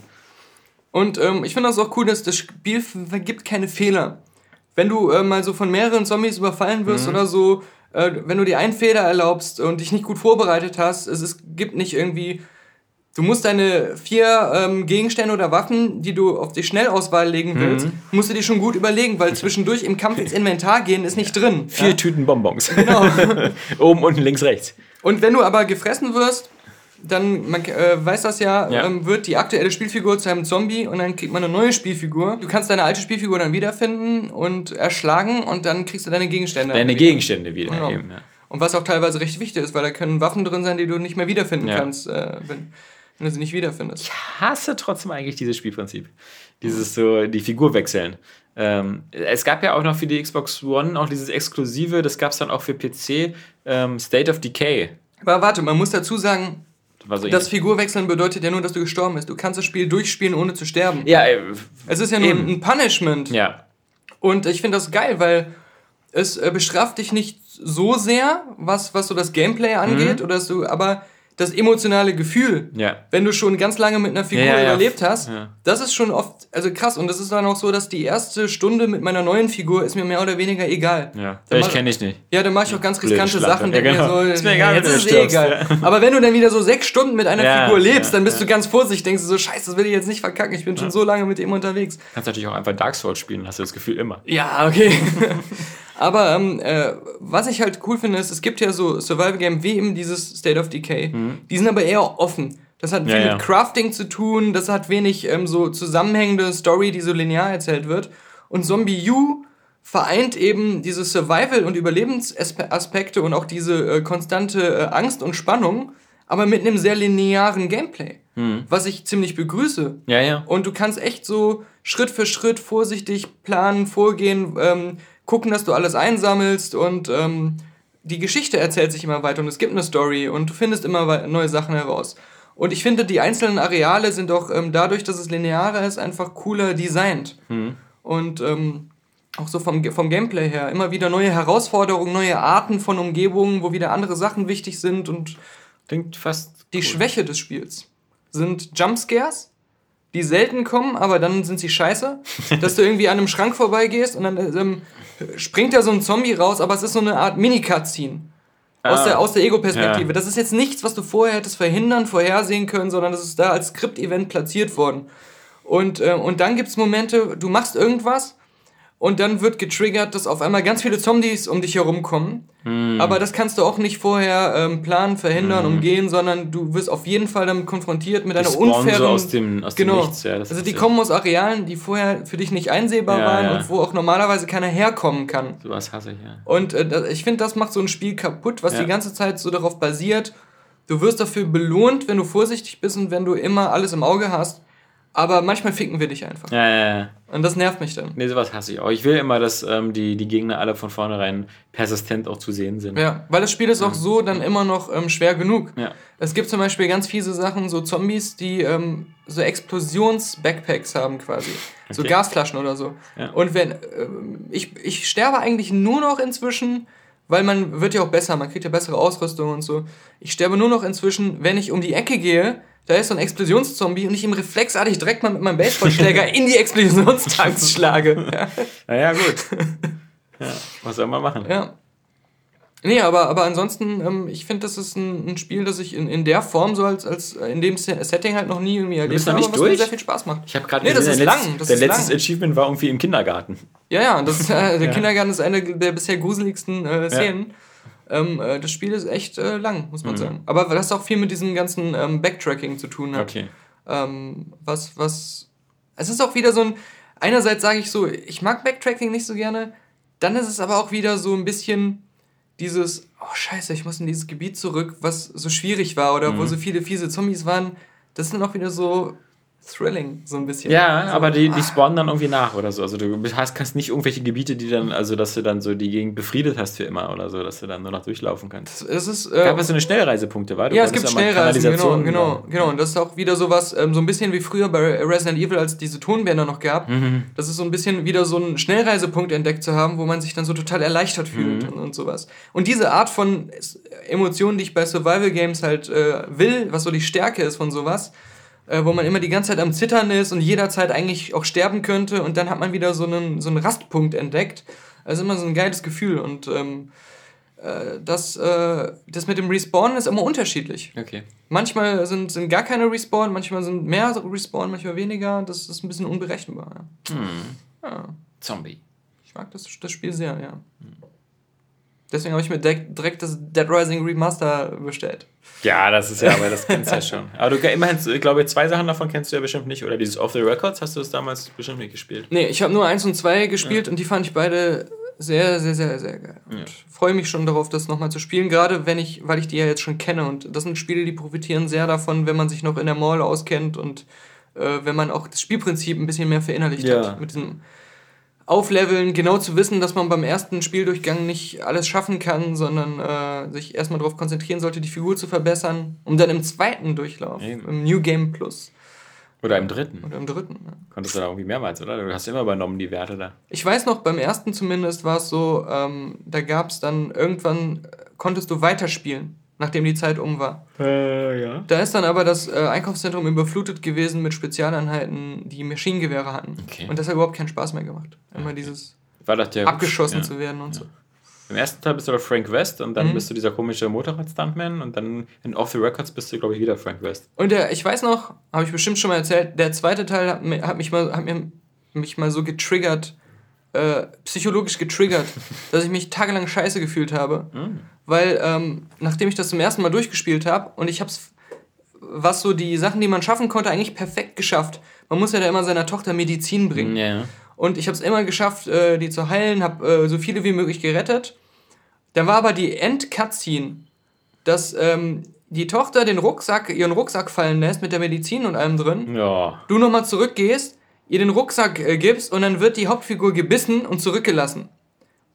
Und ähm, ich finde das auch cool, dass das Spiel vergibt keine Fehler. Wenn du äh, mal so von mehreren Zombies überfallen wirst Mhm. oder so, äh, wenn du dir einen Fehler erlaubst und dich nicht gut vorbereitet hast, es ist, gibt nicht irgendwie. Du musst deine vier ähm, Gegenstände oder Waffen, die du auf die Schnellauswahl legen willst, Mhm. musst du dir schon gut überlegen, weil zwischendurch im Kampf ins Inventar gehen ist nicht drin. Vier Ja? Tüten Bonbons. Genau. Oben, unten, links, rechts. Und wenn du aber gefressen wirst, dann, man äh, weiß das ja, Ja. Ähm, wird die aktuelle Spielfigur zu einem Zombie und dann kriegt man eine neue Spielfigur. Du kannst deine alte Spielfigur dann wiederfinden und erschlagen und dann kriegst du deine Gegenstände. Deine wieder. Gegenstände wieder. Genau. Eben, ja. Und was auch teilweise recht wichtig ist, weil da können Waffen drin sein, die du nicht mehr wiederfinden Ja. kannst, äh, wenn, wenn du sie nicht wiederfindest. hasse trotzdem eigentlich dieses Spielprinzip. Dieses so, die Figur wechseln. Ähm, es gab ja auch noch für die Xbox One auch dieses Exklusive, das gab es dann auch für PC, ähm, State of Decay. Aber warte, man muss dazu sagen, so das. Figurwechseln bedeutet ja nur, dass du gestorben bist. Du kannst das Spiel durchspielen, ohne zu sterben. ja, äh, Es ist ja nur Eben. ein Punishment. ja. Und ich finde das geil, weil es äh, bestraft dich nicht so sehr, was, was so das Gameplay angeht, oder dass du, aber das emotionale Gefühl. Ja. wenn du schon ganz lange mit einer Figur Ja, ja, überlebt hast, das ist schon oft, also krass. Und das ist dann auch so, dass die erste Stunde mit meiner neuen Figur ist mir mehr oder weniger egal. Ja, Dann ich kenne dich nicht. Ja, dann mache ich auch ganz riskante. Sachen. Ja, denk mir genau. so, Ist mir egal, jetzt ist es eh egal. Aber wenn du dann wieder so sechs Stunden mit einer Figur lebst, dann bist du ganz vorsichtig, denkst du so, scheiße, das will ich jetzt nicht verkacken, ich bin schon so lange mit ihm unterwegs. Kannst natürlich auch einfach Dark Souls spielen, hast du das Gefühl immer. Ja, okay. Aber ähm, äh, was ich halt cool finde, ist, es gibt ja so Survival Game wie eben dieses State of Decay. Die sind aber eher offen. Das hat viel Mhm. Ja, ja. mit Crafting zu tun, das hat wenig ähm, so zusammenhängende Story, die so linear erzählt wird. Und Zombie U vereint eben diese Survival- und Überlebensaspekte und auch diese äh, konstante äh, Angst und Spannung, aber mit einem sehr linearen Gameplay. Was ich ziemlich begrüße. Ja, ja. Und du kannst echt so Schritt für Schritt vorsichtig planen, vorgehen, ähm, gucken, dass du alles einsammelst und ähm, die Geschichte erzählt sich immer weiter und es gibt eine Story und du findest immer neue Sachen heraus. Und ich finde, die einzelnen Areale sind auch ähm, dadurch, dass es linearer ist, einfach cooler designt. Und ähm, auch so vom, vom Gameplay her immer wieder neue Herausforderungen, neue Arten von Umgebungen, wo wieder andere Sachen wichtig sind und Klingt fast. die Schwäche des Spiels sind Jumpscares, die selten kommen, aber dann sind sie scheiße. Dass du irgendwie an einem Schrank vorbeigehst und dann ähm, springt da so ein Zombie raus, aber es ist so eine Art Mini-Cutscene. Aus Ah. der, aus der Ego-Perspektive. Ja. Das ist jetzt nichts, was du vorher hättest verhindern, vorhersehen können, sondern das ist da als Skript-Event platziert worden. Und, äh, und dann gibt es Momente, du machst irgendwas und dann wird getriggert, dass auf einmal ganz viele Zombies um dich herum kommen. Hm. Aber das kannst du auch nicht vorher ähm, planen, verhindern, umgehen, sondern du wirst auf jeden Fall damit konfrontiert mit einer spawnen so unfairen... aus dem- aus dem genau. Nichts, ja, also die kommen aus Arealen, die vorher für dich nicht einsehbar Ja, waren ja. und wo auch normalerweise keiner herkommen kann. Sowas hasse ich, ja. Und äh, ich finde, das macht so ein Spiel kaputt, was Ja. die ganze Zeit so darauf basiert. Du wirst dafür belohnt, wenn du vorsichtig bist und wenn du immer alles im Auge hast. Aber manchmal ficken wir dich einfach. Ja, ja, ja. Und das nervt mich dann. Nee, sowas hasse ich auch. Ich will immer, dass ähm, die, die Gegner alle von vornherein persistent auch zu sehen sind. Ja, weil das Spiel ist auch so dann immer noch ähm, schwer genug. Ja. Es gibt zum Beispiel ganz fiese Sachen, so Zombies, die ähm, so Explosions-Backpacks haben quasi. So Okay. Gasflaschen oder so. Ja. Und wenn, ähm, ich, ich sterbe eigentlich nur noch inzwischen, weil man wird ja auch besser, man kriegt ja bessere Ausrüstung und so. Ich sterbe nur noch inzwischen, wenn ich um die Ecke gehe, da ist so ein Explosionszombie und ich ihm reflexartig direkt mal mit meinem Baseballschläger in die Explosionstanks schlage. Ja. Naja, gut. ja, was soll man machen? Ja. Nee, aber, aber ansonsten, ähm, ich finde, das ist ein, ein Spiel, das ich in, in der Form so als, als äh, in dem Se- Setting halt noch nie irgendwie erlebt habe, was mir durch? sehr viel Spaß macht. Ich habe gerade Nee, das gesehen, ist der, lang, letzt- das der ist letztes lang. Achievement war irgendwie im Kindergarten. Ja, ja, das ist, äh, der ja. Kindergarten ist eine der bisher gruseligsten äh, Szenen. Ja. Ähm, äh, das Spiel ist echt äh, lang, muss man mhm. sagen. Aber das auch viel mit diesem ganzen ähm, Backtracking zu tun hat. Okay. Ähm, was, was. Es ist auch wieder so ein. Einerseits sage ich so, ich mag Backtracking nicht so gerne. Dann ist es aber auch wieder so ein bisschen dieses, oh scheiße, ich muss in dieses Gebiet zurück, was so schwierig war oder mhm. wo so viele fiese Zombies waren. Das sind auch wieder so thrilling, so ein bisschen. Ja, so, aber die, die spawnen dann irgendwie nach oder so. Also du hast, kannst nicht irgendwelche Gebiete, die dann, also dass du dann so die Gegend befriedet hast für immer oder so, dass du dann nur noch durchlaufen kannst. Es ist, äh, Gab es so eine Schnellreisepunkte, war? Du ja, es gibt Schnellreisen, genau, genau, genau. Und das ist auch wieder sowas, ähm, so ein bisschen wie früher bei Resident Evil, als es diese Tonbänder noch gab. Mhm. Das ist so ein bisschen wieder so ein Schnellreisepunkt entdeckt zu haben, wo man sich dann so total erleichtert fühlt mhm. und, und, sowas. Und diese Art von Emotionen, die ich bei Survival Games halt äh, will, was so die Stärke ist von sowas, äh, wo man immer die ganze Zeit am Zittern ist und jederzeit eigentlich auch sterben könnte und dann hat man wieder so einen, so einen Rastpunkt entdeckt. Also immer so ein geiles Gefühl und ähm, äh, das, äh, das mit dem Respawn ist immer unterschiedlich. Okay. Manchmal sind, sind gar keine Respawn, manchmal sind mehr Respawn, manchmal weniger. Das ist ein bisschen unberechenbar. Ja. Hm. Ja. Zombie. Ich mag das, das Spiel sehr, ja. Hm. Deswegen habe ich mir direkt das Dead Rising Remaster bestellt. Ja, das ist ja, aber das kennst du ja schon. Aber du immerhin, ich glaube, zwei Sachen davon kennst du ja bestimmt nicht. Oder dieses Off the Records hast du das damals bestimmt nicht gespielt. Nee, ich habe nur eins und zwei gespielt ja. und die fand ich beide sehr, sehr, sehr, sehr geil. Und ja. freue mich schon darauf, das nochmal zu spielen. Gerade wenn ich, weil ich die ja jetzt schon kenne. Und das sind Spiele, die profitieren sehr davon, wenn man sich noch in der Mall auskennt und äh, wenn man auch das Spielprinzip ein bisschen mehr verinnerlicht ja. hat. Mit diesem aufleveln, genau zu wissen, dass man beim ersten Spieldurchgang nicht alles schaffen kann, sondern äh, sich erstmal darauf konzentrieren sollte, die Figur zu verbessern, um dann im zweiten Durchlauf, Eben. im New Game Plus. Oder im dritten. Oder im dritten, ja. Konntest du da irgendwie mehrmals, oder? Du hast immer übernommen die Werte da. Ich weiß noch, beim ersten zumindest war es so, ähm, da gab es dann irgendwann, äh, konntest du weiterspielen nachdem die Zeit um war. Äh, ja. Da ist dann aber das äh, Einkaufszentrum überflutet gewesen mit Spezialeinheiten, die Maschinengewehre hatten. Okay. Und das hat überhaupt keinen Spaß mehr gemacht. Immer okay. dieses abgeschossen ja. zu werden und ja. so. Im ersten Teil bist du aber Frank West und dann mhm. bist du dieser komische Motorrad-Stuntman und dann in Off the Records bist du, glaube ich, wieder Frank West. Und der, ich weiß noch, habe ich bestimmt schon mal erzählt, der zweite Teil hat, hat mich mal, hat mir, mich mal so getriggert, äh, psychologisch getriggert, dass ich mich tagelang scheiße gefühlt habe. Mhm weil ähm, nachdem ich das zum ersten Mal durchgespielt habe und ich habe es, was so die Sachen, die man schaffen konnte, eigentlich perfekt geschafft. Man muss ja da immer seiner Tochter Medizin bringen. Ja. Und ich habe es immer geschafft, äh, die zu heilen, habe äh, so viele wie möglich gerettet. Da war aber die End-Cutscene, dass ähm, die Tochter den Rucksack, ihren Rucksack fallen lässt mit der Medizin und allem drin. Ja. Du nochmal zurückgehst, ihr den Rucksack äh, gibst und dann wird die Hauptfigur gebissen und zurückgelassen.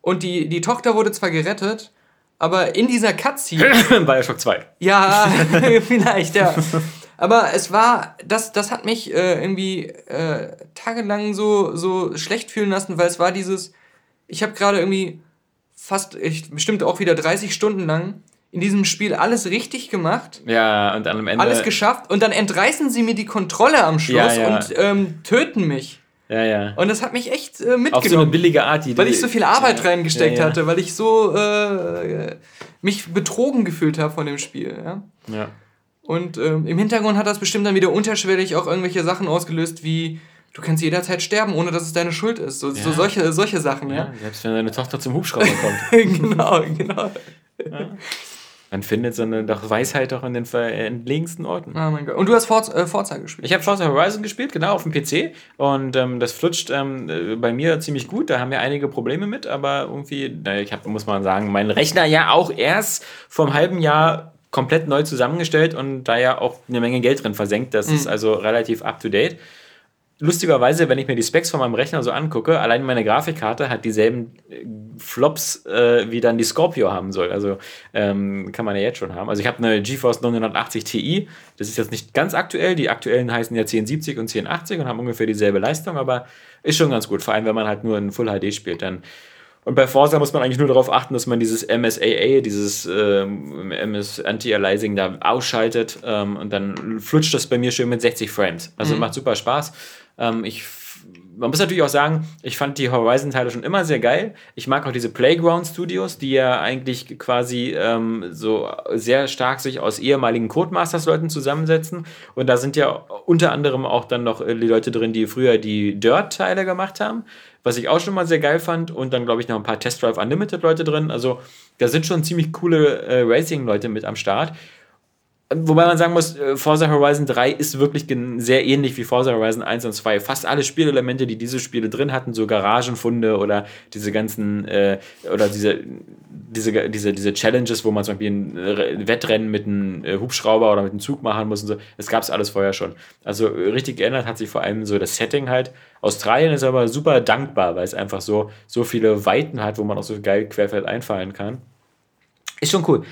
Und die, die Tochter wurde zwar gerettet, aber in dieser Cutscene. Bioshock 2. Ja, vielleicht, ja. Aber es war, das, das hat mich äh, irgendwie äh, tagelang so, so schlecht fühlen lassen, weil es war dieses, ich habe gerade irgendwie fast, ich, bestimmt auch wieder 30 Stunden lang in diesem Spiel alles richtig gemacht. Ja, und dann am Ende. Alles geschafft und dann entreißen sie mir die Kontrolle am Schluss ja, ja. und ähm, töten mich. Ja, ja. Und das hat mich echt äh, mitgenommen. Auf so eine billige Art. Die weil ich so viel Arbeit ja, reingesteckt hatte, weil ich so äh, mich betrogen gefühlt habe von dem Spiel. Ja. ja. Und ähm, im Hintergrund hat das bestimmt dann wieder unterschwellig auch irgendwelche Sachen ausgelöst, wie du kannst jederzeit sterben, ohne dass es deine Schuld ist. So, so solche, solche Sachen, ja. Selbst wenn deine Tochter zum Hubschrauber kommt. genau, genau. Man findet so eine doch Weisheit doch in den entlegensten Orten. Oh mein Gott. Und du hast Forza, äh, Forza gespielt? Ich habe Forza Horizon gespielt, genau, auf dem PC. Und ähm, das flutscht ähm, äh, bei mir ziemlich gut. Da haben wir einige Probleme mit, aber irgendwie, naja, ich habe, muss man sagen, mein Rechner ja auch erst vor einem halben Jahr komplett neu zusammengestellt und da ja auch eine Menge Geld drin versenkt. Das mhm. ist also relativ up to date lustigerweise, wenn ich mir die Specs von meinem Rechner so angucke, allein meine Grafikkarte hat dieselben äh, Flops, äh, wie dann die Scorpio haben soll. Also ähm, kann man ja jetzt schon haben. Also ich habe eine GeForce 980 Ti. Das ist jetzt nicht ganz aktuell. Die aktuellen heißen ja 1070 und 1080 und haben ungefähr dieselbe Leistung, aber ist schon ganz gut. Vor allem, wenn man halt nur in Full HD spielt. Dann und bei Forza muss man eigentlich nur darauf achten, dass man dieses MSAA, dieses ähm, MS Anti-Aliasing da ausschaltet ähm, und dann flutscht das bei mir schön mit 60 Frames. Also mhm. macht super Spaß. Ähm, ich man muss natürlich auch sagen, ich fand die Horizon-Teile schon immer sehr geil. Ich mag auch diese Playground-Studios, die ja eigentlich quasi ähm, so sehr stark sich aus ehemaligen Codemasters-Leuten zusammensetzen. Und da sind ja unter anderem auch dann noch äh, die Leute drin, die früher die Dirt-Teile gemacht haben, was ich auch schon mal sehr geil fand. Und dann, glaube ich, noch ein paar Test Drive Unlimited-Leute drin. Also da sind schon ziemlich coole äh, Racing-Leute mit am Start. Wobei man sagen muss, äh, Forza Horizon 3 ist wirklich sehr ähnlich wie Forza Horizon 1 und 2. Fast alle Spielelemente, die diese Spiele drin hatten, so Garagenfunde oder diese ganzen, äh, oder diese, diese, diese, diese Challenges, wo man zum Beispiel ein Wettrennen mit einem äh, Hubschrauber oder mit einem Zug machen muss und so, das gab es alles vorher schon. Also äh, richtig geändert hat sich vor allem so das Setting halt. Australien ist aber super dankbar, weil es einfach so, so viele Weiten hat, wo man auch so geil querfeld einfallen kann. Ist schon cool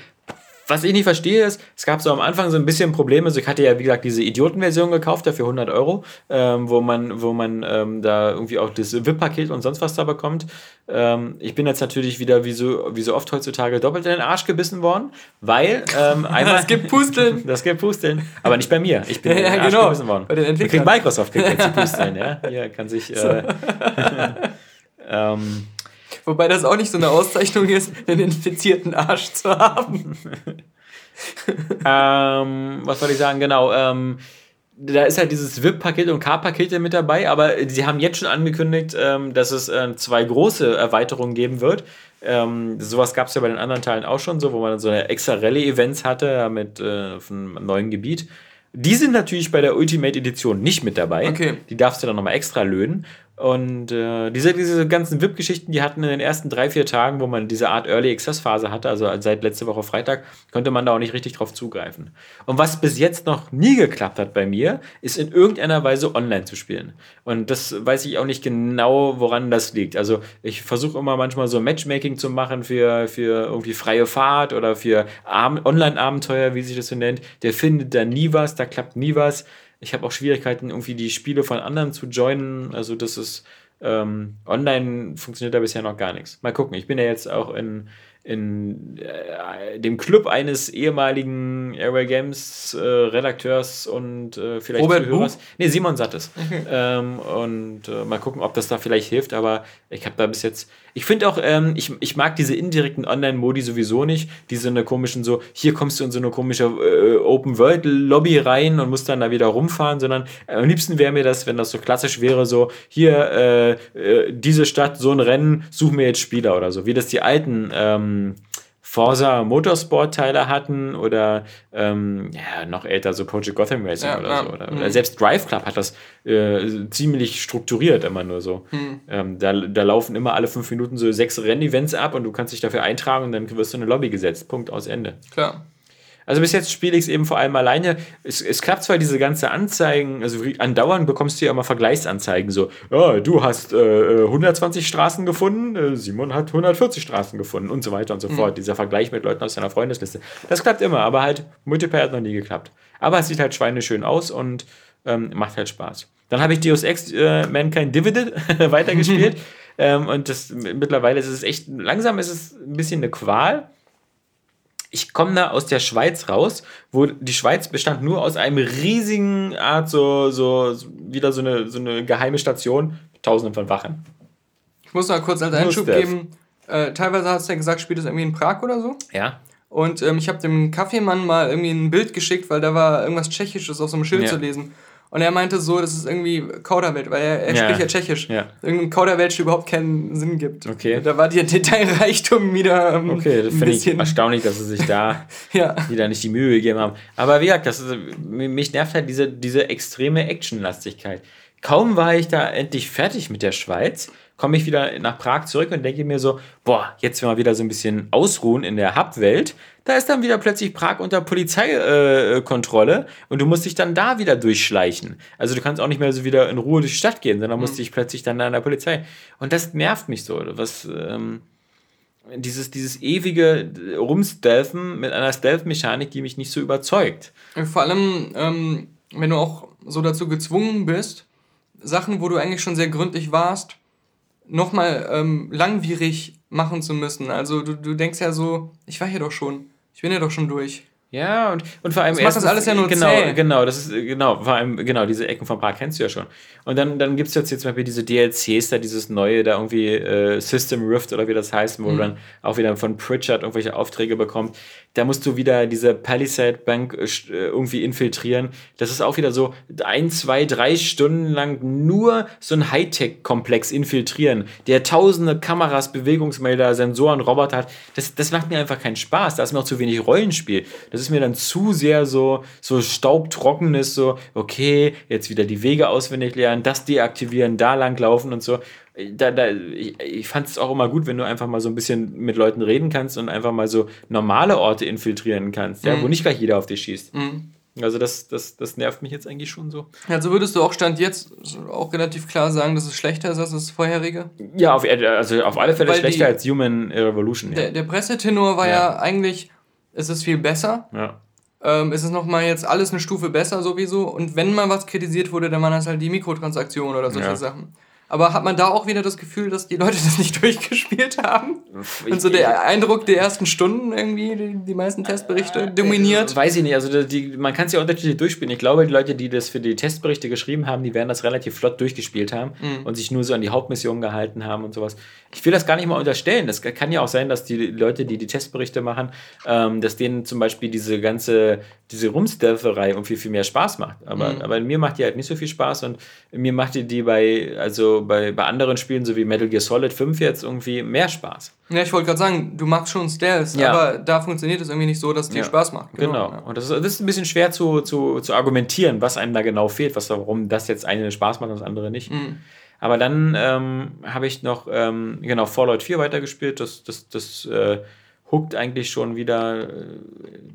was ich nicht verstehe ist, es gab so am Anfang so ein bisschen Probleme. Also ich hatte ja, wie gesagt, diese Idiotenversion gekauft, dafür 100 Euro, ähm, wo man, wo man ähm, da irgendwie auch das VIP-Paket und sonst was da bekommt. Ähm, ich bin jetzt natürlich wieder, wie so, wie so oft heutzutage, doppelt in den Arsch gebissen worden, weil ähm, einmal... das gibt Pusteln. das gibt Pusteln. Aber nicht bei mir. Ich bin ja, in den Arsch genau. gebissen worden. Bei den Entwicklern. Microsoft kriegt jetzt die Pusteln, ja. Hier kann sich... Äh, ähm, Wobei das auch nicht so eine Auszeichnung ist, einen infizierten Arsch zu haben. ähm, was soll ich sagen? Genau. Ähm, da ist halt dieses VIP-Paket und K-Pakete mit dabei, aber sie haben jetzt schon angekündigt, ähm, dass es äh, zwei große Erweiterungen geben wird. Ähm, sowas gab es ja bei den anderen Teilen auch schon so, wo man so eine extra Rallye-Events hatte mit äh, einem neuen Gebiet. Die sind natürlich bei der Ultimate Edition nicht mit dabei. Okay. Die darfst du dann nochmal extra löhnen. Und äh, diese, diese ganzen VIP-Geschichten, die hatten in den ersten drei, vier Tagen, wo man diese Art Early Access-Phase hatte, also seit letzte Woche Freitag, konnte man da auch nicht richtig drauf zugreifen. Und was bis jetzt noch nie geklappt hat bei mir, ist in irgendeiner Weise online zu spielen. Und das weiß ich auch nicht genau, woran das liegt. Also ich versuche immer manchmal so Matchmaking zu machen für, für irgendwie freie Fahrt oder für Online-Abenteuer, wie sich das so nennt. Der findet da nie was, da klappt nie was. Ich habe auch Schwierigkeiten, irgendwie die Spiele von anderen zu joinen. Also das ist ähm, online funktioniert da bisher noch gar nichts. Mal gucken. Ich bin ja jetzt auch in in äh, dem Club eines ehemaligen Airway Games äh, Redakteurs und äh, vielleicht Robert Zuhörers. Nee, Simon Sattes. Okay. Ähm, und äh, mal gucken, ob das da vielleicht hilft, aber ich habe da bis jetzt. Ich finde auch, ähm, ich, ich mag diese indirekten Online-Modi sowieso nicht. Diese eine komischen, so, hier kommst du in so eine komische äh, Open-World-Lobby rein und musst dann da wieder rumfahren, sondern am liebsten wäre mir das, wenn das so klassisch wäre, so, hier, äh, diese Stadt, so ein Rennen, such mir jetzt Spieler oder so, wie das die alten ähm, Forza Motorsport-Teile hatten oder ähm, ja, noch älter so Project Gotham Racing ja, oder ja. so. Oder, mhm. oder, selbst Drive Club hat das äh, ziemlich strukturiert immer nur so. Mhm. Ähm, da, da laufen immer alle fünf Minuten so sechs Rennevents ab und du kannst dich dafür eintragen und dann wirst du in eine Lobby gesetzt. Punkt aus Ende. Klar. Also bis jetzt spiele ich es eben vor allem alleine. Es, es klappt zwar diese ganze Anzeigen, also andauernd bekommst du ja immer Vergleichsanzeigen, so, ja, du hast äh, 120 Straßen gefunden, äh, Simon hat 140 Straßen gefunden und so weiter und so mhm. fort. Dieser Vergleich mit Leuten aus deiner Freundesliste. Das klappt immer, aber halt Multiplayer hat noch nie geklappt. Aber es sieht halt schweineschön aus und ähm, macht halt Spaß. Dann habe ich Deus Ex äh, Mankind Divided weitergespielt. ähm, und das mittlerweile ist es echt, langsam ist es ein bisschen eine Qual ich komme da aus der Schweiz raus, wo die Schweiz bestand nur aus einem riesigen Art, so, so, wieder so eine, so eine geheime Station mit tausenden von Wachen. Ich muss mal kurz als Einschub geben, äh, teilweise hast du ja gesagt, spielt das irgendwie in Prag oder so? Ja. Und ähm, ich habe dem Kaffeemann mal irgendwie ein Bild geschickt, weil da war irgendwas Tschechisches auf so einem Schild ja. zu lesen. Und er meinte so, das ist irgendwie Kauderwelsch, weil er, er ja. spricht ja Tschechisch. Ja. Irgendein Kauderwelsch überhaupt keinen Sinn gibt. Okay. Da war der Detailreichtum wieder. Ähm, okay, das finde ich erstaunlich, dass sie sich da ja. wieder nicht die Mühe gegeben haben. Aber wie gesagt, das ist, mich nervt halt diese, diese extreme Actionlastigkeit. Kaum war ich da endlich fertig mit der Schweiz, komme ich wieder nach Prag zurück und denke mir so, boah, jetzt will wir wieder so ein bisschen ausruhen in der Hub-Welt. Da ist dann wieder plötzlich Prag unter Polizeikontrolle äh, und du musst dich dann da wieder durchschleichen. Also du kannst auch nicht mehr so wieder in Ruhe durch die Stadt gehen, sondern musst mhm. dich plötzlich dann an der Polizei. Und das nervt mich so. Was, ähm, dieses, dieses ewige Rumstealthen mit einer Stealth-Mechanik, die mich nicht so überzeugt. Vor allem, ähm, wenn du auch so dazu gezwungen bist, Sachen, wo du eigentlich schon sehr gründlich warst, nochmal ähm, langwierig machen zu müssen. Also du, du denkst ja so, ich war hier doch schon, ich bin ja doch schon durch. Ja, und, und vor allem das erstens, macht das alles ja nur genau, zäh. genau, das ist genau, vor allem genau diese Ecken vom Park kennst du ja schon. Und dann dann gibt's jetzt jetzt zum Beispiel diese DLCs da dieses neue da irgendwie äh, System Rift oder wie das heißt, wo mhm. du dann auch wieder von Pritchard irgendwelche Aufträge bekommst. Da musst du wieder diese Palisade Bank äh, äh, irgendwie infiltrieren. Das ist auch wieder so ein, zwei, drei Stunden lang nur so ein Hightech-Komplex infiltrieren, der tausende Kameras, Bewegungsmelder, Sensoren, Roboter hat. Das das macht mir einfach keinen Spaß. Da ist mir auch zu wenig Rollenspiel. Das ist mir dann zu sehr so, so staubtrockenes, so, okay, jetzt wieder die Wege auswendig lernen, das deaktivieren, da lang laufen und so. Da, da, ich, ich fand es auch immer gut, wenn du einfach mal so ein bisschen mit Leuten reden kannst und einfach mal so normale Orte infiltrieren kannst, ja, mhm. wo nicht gleich jeder auf dich schießt. Mhm. Also das, das, das nervt mich jetzt eigentlich schon so. Also würdest du auch Stand jetzt auch relativ klar sagen, dass es schlechter ist als das vorherige? Ja, auf, also auf alle Fälle Weil schlechter die, als Human Revolution. Der, ja. der Pressetenor war ja. ja eigentlich es ist viel besser. Ja. Ähm, es ist nochmal jetzt alles eine Stufe besser sowieso. Und wenn mal was kritisiert wurde, dann waren das halt die Mikrotransaktionen oder solche ja. Sachen. Aber hat man da auch wieder das Gefühl, dass die Leute das nicht durchgespielt haben? Und so der Eindruck der ersten Stunden irgendwie, die, die meisten Testberichte äh, dominiert? Weiß ich nicht, also die, man kann es ja unterschiedlich durchspielen. Ich glaube, die Leute, die das für die Testberichte geschrieben haben, die werden das relativ flott durchgespielt haben mhm. und sich nur so an die Hauptmission gehalten haben und sowas. Ich will das gar nicht mal unterstellen. Das kann ja auch sein, dass die Leute, die die Testberichte machen, ähm, dass denen zum Beispiel diese ganze, diese Rumstelferei irgendwie viel mehr Spaß macht. Aber, mhm. aber mir macht die halt nicht so viel Spaß und mir macht die, die bei, also bei, bei anderen Spielen, so wie Metal Gear Solid 5 jetzt, irgendwie mehr Spaß. Ja, ich wollte gerade sagen, du magst schon Stealth, ja. aber da funktioniert es irgendwie nicht so, dass es dir ja. Spaß macht. Genau. genau. Und das ist, das ist ein bisschen schwer zu, zu, zu argumentieren, was einem da genau fehlt, was warum das jetzt eine Spaß macht und das andere nicht. Mhm. Aber dann ähm, habe ich noch, ähm, genau, Fallout 4 weitergespielt. Das, das, das äh, huckt eigentlich schon wieder äh,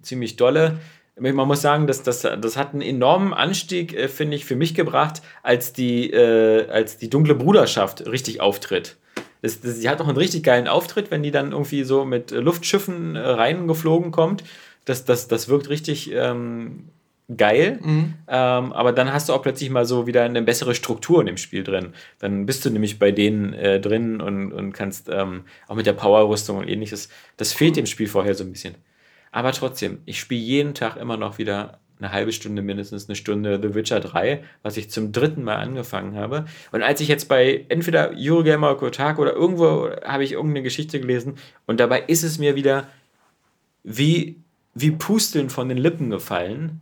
ziemlich dolle man muss sagen, dass das, das hat einen enormen Anstieg, äh, finde ich, für mich gebracht, als die, äh, als die dunkle Bruderschaft richtig auftritt. Das, das, die hat auch einen richtig geilen Auftritt, wenn die dann irgendwie so mit Luftschiffen äh, reingeflogen kommt. Das, das, das wirkt richtig ähm, geil. Mhm. Ähm, aber dann hast du auch plötzlich mal so wieder eine bessere Struktur in dem Spiel drin. Dann bist du nämlich bei denen äh, drin und, und kannst ähm, auch mit der Powerrüstung und ähnliches. Das fehlt dem Spiel vorher so ein bisschen. Aber trotzdem, ich spiele jeden Tag immer noch wieder eine halbe Stunde, mindestens eine Stunde The Witcher 3, was ich zum dritten Mal angefangen habe. Und als ich jetzt bei entweder Eurogamer Kotaku oder irgendwo habe ich irgendeine Geschichte gelesen und dabei ist es mir wieder wie, wie Pusteln von den Lippen gefallen.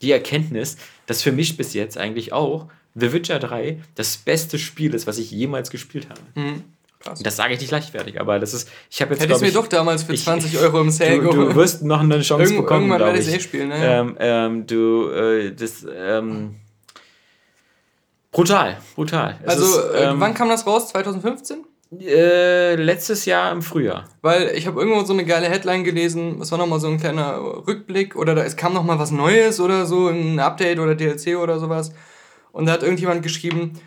Die Erkenntnis, dass für mich bis jetzt eigentlich auch The Witcher 3 das beste Spiel ist, was ich jemals gespielt habe. Mhm. Krass. Das sage ich nicht leichtfertig, aber das ist. Ich habe jetzt. Hätte ich mir doch damals für 20 ich, Euro im Sale du, du wirst noch eine Chance Irgend, bekommen. Irgendwann werde ich es eh spielen, ne? Ähm, ähm, du, äh, das, ähm, brutal, brutal. Es also, ist, äh, ähm, wann kam das raus? 2015? Äh, letztes Jahr im Frühjahr. Weil ich habe irgendwo so eine geile Headline gelesen, es war nochmal so ein kleiner Rückblick oder da, es kam nochmal was Neues oder so, ein Update oder DLC oder sowas. Und da hat irgendjemand geschrieben,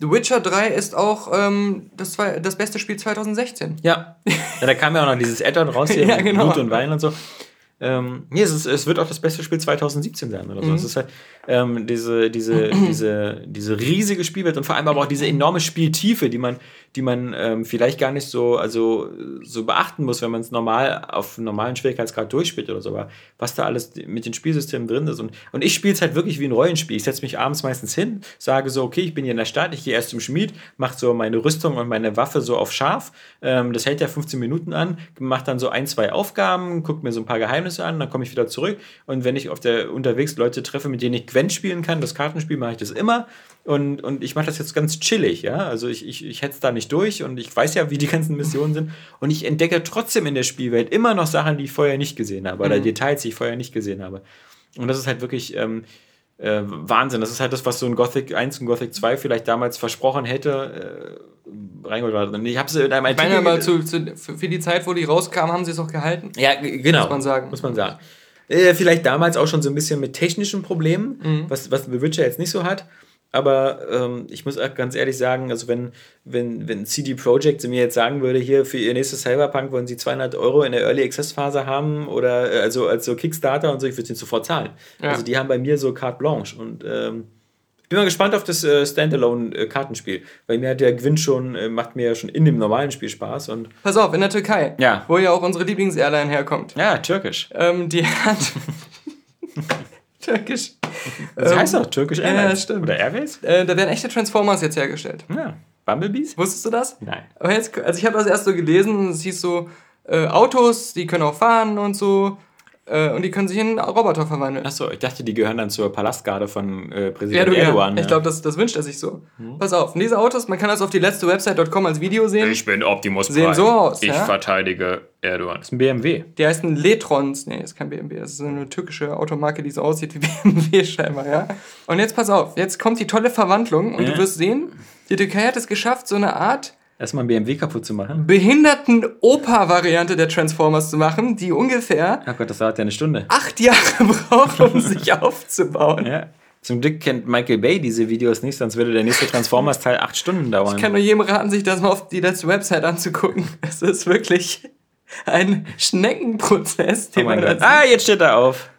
The Witcher 3 ist auch ähm, das, das beste Spiel 2016. Ja. ja. Da kam ja auch noch dieses Add-on raus hier ja, mit genau. Blut und Wein und so. Ähm, nee, es, ist, es wird auch das beste Spiel 2017 sein oder so. Mhm. Es ist halt ähm, diese, diese, diese, diese riesige Spielwelt und vor allem aber auch diese enorme Spieltiefe, die man, die man ähm, vielleicht gar nicht so, also, so beachten muss, wenn man es normal auf normalen Schwierigkeitsgrad durchspielt oder so. Aber was da alles mit den Spielsystemen drin ist. Und, und ich spiele es halt wirklich wie ein Rollenspiel. Ich setze mich abends meistens hin, sage so, okay, ich bin hier in der Stadt, ich gehe erst zum Schmied, mache so meine Rüstung und meine Waffe so auf scharf. Ähm, das hält ja 15 Minuten an, mache dann so ein, zwei Aufgaben, gucke mir so ein paar Geheimnisse an, dann komme ich wieder zurück. Und wenn ich auf der unterwegs Leute treffe, mit denen ich Gwent spielen kann, das Kartenspiel mache ich das immer. Und, und ich mache das jetzt ganz chillig, ja. Also ich, ich, ich hetze da nicht durch und ich weiß ja, wie die ganzen Missionen sind. Und ich entdecke trotzdem in der Spielwelt immer noch Sachen, die ich vorher nicht gesehen habe, oder mhm. Details, die ich vorher nicht gesehen habe. Und das ist halt wirklich ähm, äh, Wahnsinn. Das ist halt das, was so ein Gothic 1 und Gothic 2 vielleicht damals versprochen hätte. Äh, reingeholt Ich habe es in einem Artikel. Ich meine, aber zu, zu, für die Zeit, wo die rauskamen, haben sie es auch gehalten. Ja, genau. Muss man sagen. Muss man sagen. Äh, vielleicht damals auch schon so ein bisschen mit technischen Problemen, mhm. was, was The Witcher jetzt nicht so hat. Aber ähm, ich muss auch ganz ehrlich sagen, also wenn, wenn, wenn CD Projekt mir jetzt sagen würde, hier für ihr nächstes Cyberpunk wollen sie 200 Euro in der Early Access Phase haben oder äh, also als so Kickstarter und so, ich würde es ihnen sofort zahlen. Ja. Also die haben bei mir so carte blanche und ähm, bin mal gespannt auf das äh, Standalone-Kartenspiel, weil mir hat der Gewinn schon, äh, macht mir ja schon in dem normalen Spiel Spaß und. Pass auf, in der Türkei, Ja. wo ja auch unsere Lieblings-Airline herkommt, Ja, türkisch. ähm, die hat. Türkisch. Das Ähm, heißt doch türkisch ja, Airlines. das stimmt. Oder Airways? Äh, da werden echte Transformers jetzt hergestellt. Ja. Bumblebees? Wusstest du das? Nein. Aber jetzt, also ich habe das erst so gelesen, es hieß so, äh, Autos, die können auch fahren und so, äh, und die können sich in Roboter verwandeln. Achso, ich dachte, die gehören dann zur Palastgarde von äh, Präsident Erdogan. Erdogan. Ich glaube, das, das wünscht er sich so. Pass auf, und diese Autos, man kann das auf die letzte Website.com als Video sehen. bin Optimus Sehen Prime. so aus, Ich ja? verteidige Erdogan. Das ist ein BMW. Die heißen Letrons. Nee, ist kein BMW. Das ist eine türkische Automarke, die so aussieht wie BMW scheinbar, ja. Und jetzt pass auf, jetzt kommt die tolle Verwandlung und Ja. du wirst sehen, die Türkei hat es geschafft, so eine Art Erstmal ein BMW kaputt zu machen. Behinderten-Oper-Variante der Transformers zu machen, die ungefähr Ach Gott, das dauert ja eine Stunde. acht Jahre braucht, um sich aufzubauen. Ja. Zum Glück kennt Michael Bay diese Videos nicht, sonst würde der nächste Transformers-Teil acht Stunden dauern. Ich kann nur jedem raten, sich das mal auf die letzte Website anzugucken. Es ist wirklich ein Schneckenprozess, oh den mein man da Gott. Ah, jetzt steht er auf.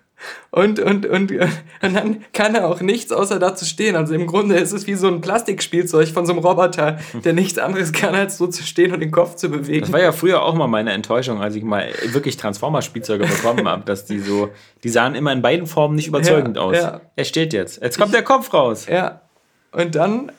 Und, und, und, und dann kann er auch nichts außer da zu stehen. Also im Grunde ist es wie so ein Plastikspielzeug von so einem Roboter, der nichts anderes kann, als so zu stehen und den Kopf zu bewegen. Das war ja früher auch mal meine Enttäuschung, als ich mal wirklich Transformers-Spielzeuge bekommen habe, dass die so, die sahen immer in beiden Formen nicht überzeugend Ja, aus. ja. Er steht jetzt. Jetzt kommt der Kopf raus. Ja. Und dann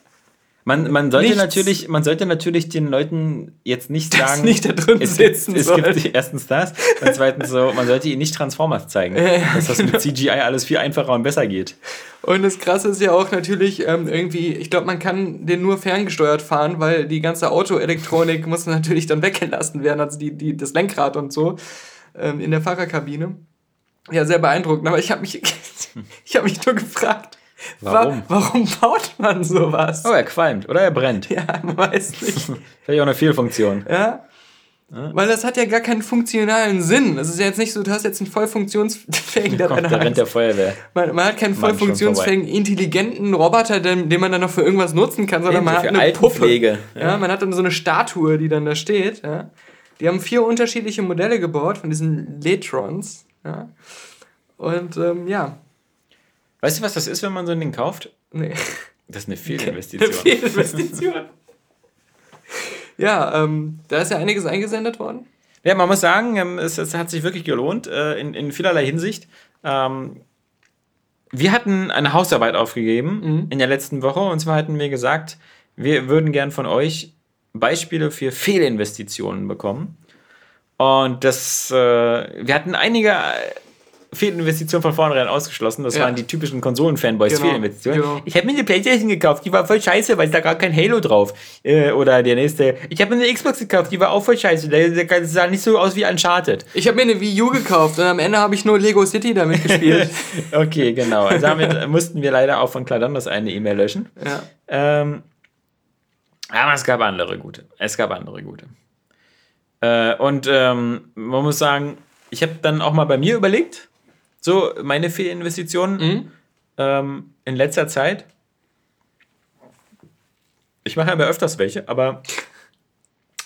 Man, man, sollte Nichts. natürlich, man sollte natürlich den Leuten jetzt nicht sagen, nicht da drin es sitzen es soll. gibt erstens das und zweitens so, man sollte ihnen nicht Transformers zeigen, dass das mit CGI alles viel einfacher und besser geht. Und das Krasse ist ja auch natürlich ähm, irgendwie, ich glaube, man kann den nur ferngesteuert fahren, weil die ganze Autoelektronik muss natürlich dann weggelassen werden, also die, die, das Lenkrad und so ähm, in der Fahrerkabine. Ja, sehr beeindruckend. Aber ich habe mich, ich habe mich nur gefragt, Warum? wa warum baut man sowas? Oh, er qualmt oder er brennt. Ja, man weiß nicht. Vielleicht auch eine Fehlfunktion. Ja. Weil das hat ja gar keinen funktionalen Sinn. Es ist ja jetzt nicht so, du hast jetzt einen voll funktionsfähigen, der Kommt, da rennt der Feuerwehr. Man, man hat keinen voll Mann, funktionsfähigen, intelligenten Roboter, den, den man dann noch für irgendwas nutzen kann, sondern man Ebenso hat eine Puppe. Altenpflege. Ja. man hat dann so eine Statue, die dann da steht. Ja. Die haben vier unterschiedliche Modelle gebaut von diesen Letrons. Ja. Und ähm, ja, Weißt du, was das ist, wenn man so ein Ding kauft? nee. Das ist eine Eine Fehlinvestition. Fehlinvestition. ja, ähm, da ist ja einiges eingesendet worden. Ja, man muss sagen, ähm, es, es hat sich wirklich gelohnt äh, in, in vielerlei Hinsicht. Ähm, wir hatten eine Hausarbeit aufgegeben in der letzten Woche und zwar hatten wir gesagt, wir würden gern von euch Beispiele für Fehlinvestitionen bekommen. Und das, äh, wir hatten einige Fehlinvestitionen von vornherein ausgeschlossen. Das Ja. waren die typischen Konsolen-Fanboys Genau, Fehlinvestitionen. genau. Ich habe mir eine Playstation gekauft, die war voll scheiße, weil da gar kein Halo drauf. Äh, oder der nächste, ich habe mir eine Xbox gekauft, die war auch voll scheiße. Der, der sah nicht so aus wie Uncharted. Ich habe mir eine Wii U gekauft und am Ende habe ich nur Lego City damit gespielt. Okay, genau. Also damit mussten wir leider auch von Kladandos eine E-Mail löschen. ja. Ähm, aber es gab andere gute. Es gab andere gute. Äh, und ähm, man muss sagen, ich habe dann auch mal bei mir überlegt, so meine Fehlinvestitionen Mhm. ähm, in letzter Zeit. Ich mache aber öfters welche, aber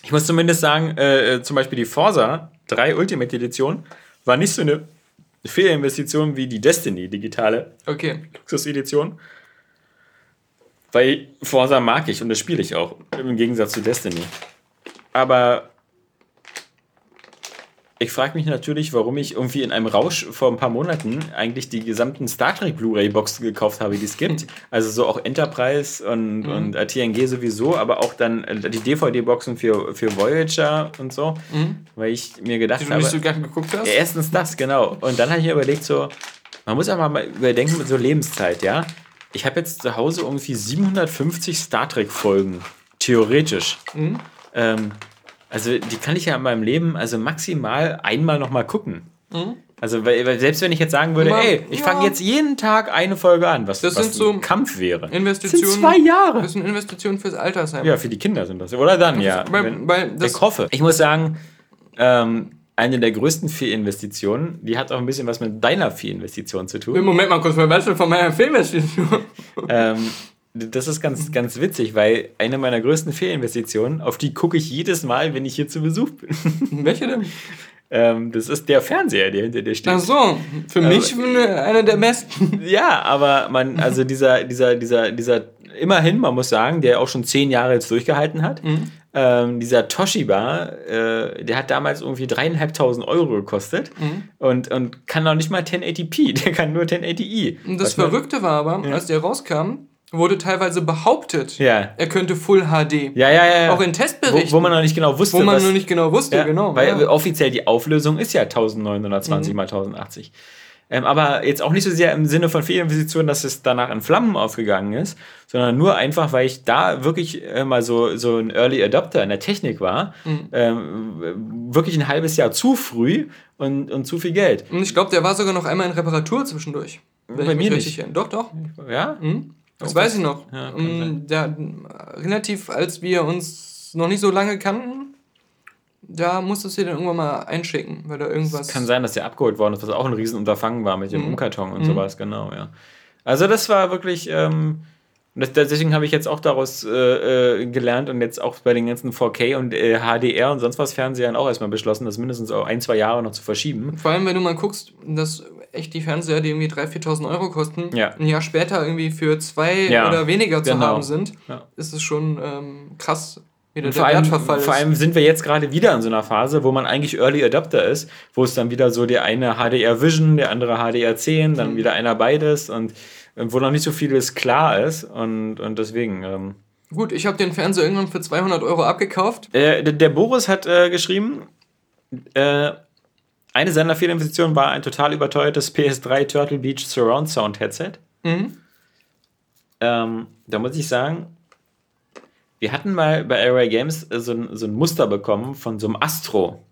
ich muss zumindest sagen, äh, äh, zum Beispiel die Forza 3 Ultimate Edition war nicht so eine Fehlinvestition wie die Destiny digitale Okay. Luxus-Edition. Weil Forza mag ich und das spiele ich auch, im Gegensatz zu Destiny. Aber ich frage mich natürlich, warum ich irgendwie in einem Rausch vor ein paar Monaten eigentlich die gesamten Star Trek Blu-ray-Boxen gekauft habe, die es gibt. Also so auch Enterprise und, Mhm. und äh, TNG sowieso, aber auch dann äh, die DVD-Boxen für, für Voyager und so. Weil ich mir gedacht Die du habe. nicht so gern geguckt hast? Ja, erstens das, genau. Und dann habe ich mir überlegt, so, man muss einfach mal überdenken mit so Lebenszeit, ja. Ich habe jetzt zu Hause irgendwie 750 Star Trek-Folgen, theoretisch. Mhm. Ähm, also die kann ich ja in meinem Leben also maximal einmal noch mal gucken. Also weil, weil selbst wenn ich jetzt sagen würde, Aber, ey, ich ja. fange jetzt jeden Tag eine Folge an, was, Das was sind so ein Kampf wäre. Investitionen. Das sind zwei Jahre. Das sind Investitionen fürs Altersheim. Ja, für die Kinder sind das. Oder dann, ja. weil- wenn, weil das- ich hoffe. Ich muss sagen, ähm, eine der größten Fehlinvestitionen, die hat auch ein bisschen was mit deiner Fehlinvestition zu tun. Moment mal kurz, was denn von meiner Filminvestition? ähm, das ist ganz, ganz witzig, weil eine meiner größten Fehlinvestitionen, auf die gucke ich jedes Mal, wenn ich hier zu Besuch bin. Welche denn? Ähm, das ist der Fernseher, der hinter dir steht. Ach so, für mich einer der besten. Ja, aber man, also dieser, dieser, dieser, dieser, immerhin, man muss sagen, der auch schon zehn Jahre jetzt durchgehalten hat. Mhm. Ähm, dieser Toshiba, äh, der hat damals irgendwie dreieinhalbtausend Euro gekostet Mhm. und, und kann noch nicht mal 1080p, der kann nur 1080i. Und das Verrückte war aber, als der rauskam, wurde teilweise behauptet, Ja. er könnte Full HD. Ja, ja, ja. Auch in Testberichten. Wo, wo man noch nicht genau wusste, Wo man was, nur nicht genau wusste, ja, genau. Weil ja. offiziell die Auflösung ist ja 1920 Mhm. mal 1080. Ähm, aber jetzt auch nicht so sehr im Sinne von Fehlinvestitionen, dass es danach in Flammen aufgegangen ist, sondern nur einfach, weil ich da wirklich äh, mal so, so ein Early Adopter in der Technik war. Mhm. Ähm, wirklich ein halbes Jahr zu früh und, und zu viel Geld. Und ich glaube, der war sogar noch einmal in Reparatur zwischendurch. Bei mir richtig erinnere. Doch, doch. Ja? Mhm. Das weiß ich noch. Ja, Ähm, der, äh, relativ, als wir uns noch nicht so lange kannten, da musstest du dir dann irgendwann mal einschicken, weil da irgendwas. Kann sein, dass der abgeholt worden ist, was auch ein Riesenunterfangen war mit dem Mhm. Umkarton und Mhm. sowas, genau, ja. Also das war wirklich, ähm, das, deswegen habe ich jetzt auch daraus äh, äh, gelernt und jetzt auch bei den ganzen 4K und äh, HDR und sonst was Fernsehern auch erstmal beschlossen, das mindestens auch ein, zwei Jahre noch zu verschieben. Vor allem, wenn du mal guckst, dass echt die Fernseher, die irgendwie 3.000, 4.000 Euro kosten, Ja. ein Jahr später irgendwie für zwei Ja, oder weniger zu genau. haben sind, Ja. ist es schon ähm, krass, wie der, Und vor, allem, vor allem sind wir jetzt gerade wieder in so einer Phase, wo man eigentlich Early Adopter ist, wo es dann wieder so der eine HDR Vision, der andere HDR 10, dann Mhm. wieder einer beides und wo noch nicht so vieles klar ist und, und deswegen. Ähm, Gut, ich habe den Fernseher irgendwann für 200 Euro abgekauft. Äh, der, der Boris hat äh, geschrieben, äh, eine seiner Fehlinvestitionen war ein total überteuertes PS3 Turtle Beach Surround Sound Headset. Mhm. Ähm, da muss ich sagen, wir hatten mal bei Array Games äh, so, ein, so ein Muster bekommen von so einem Astro.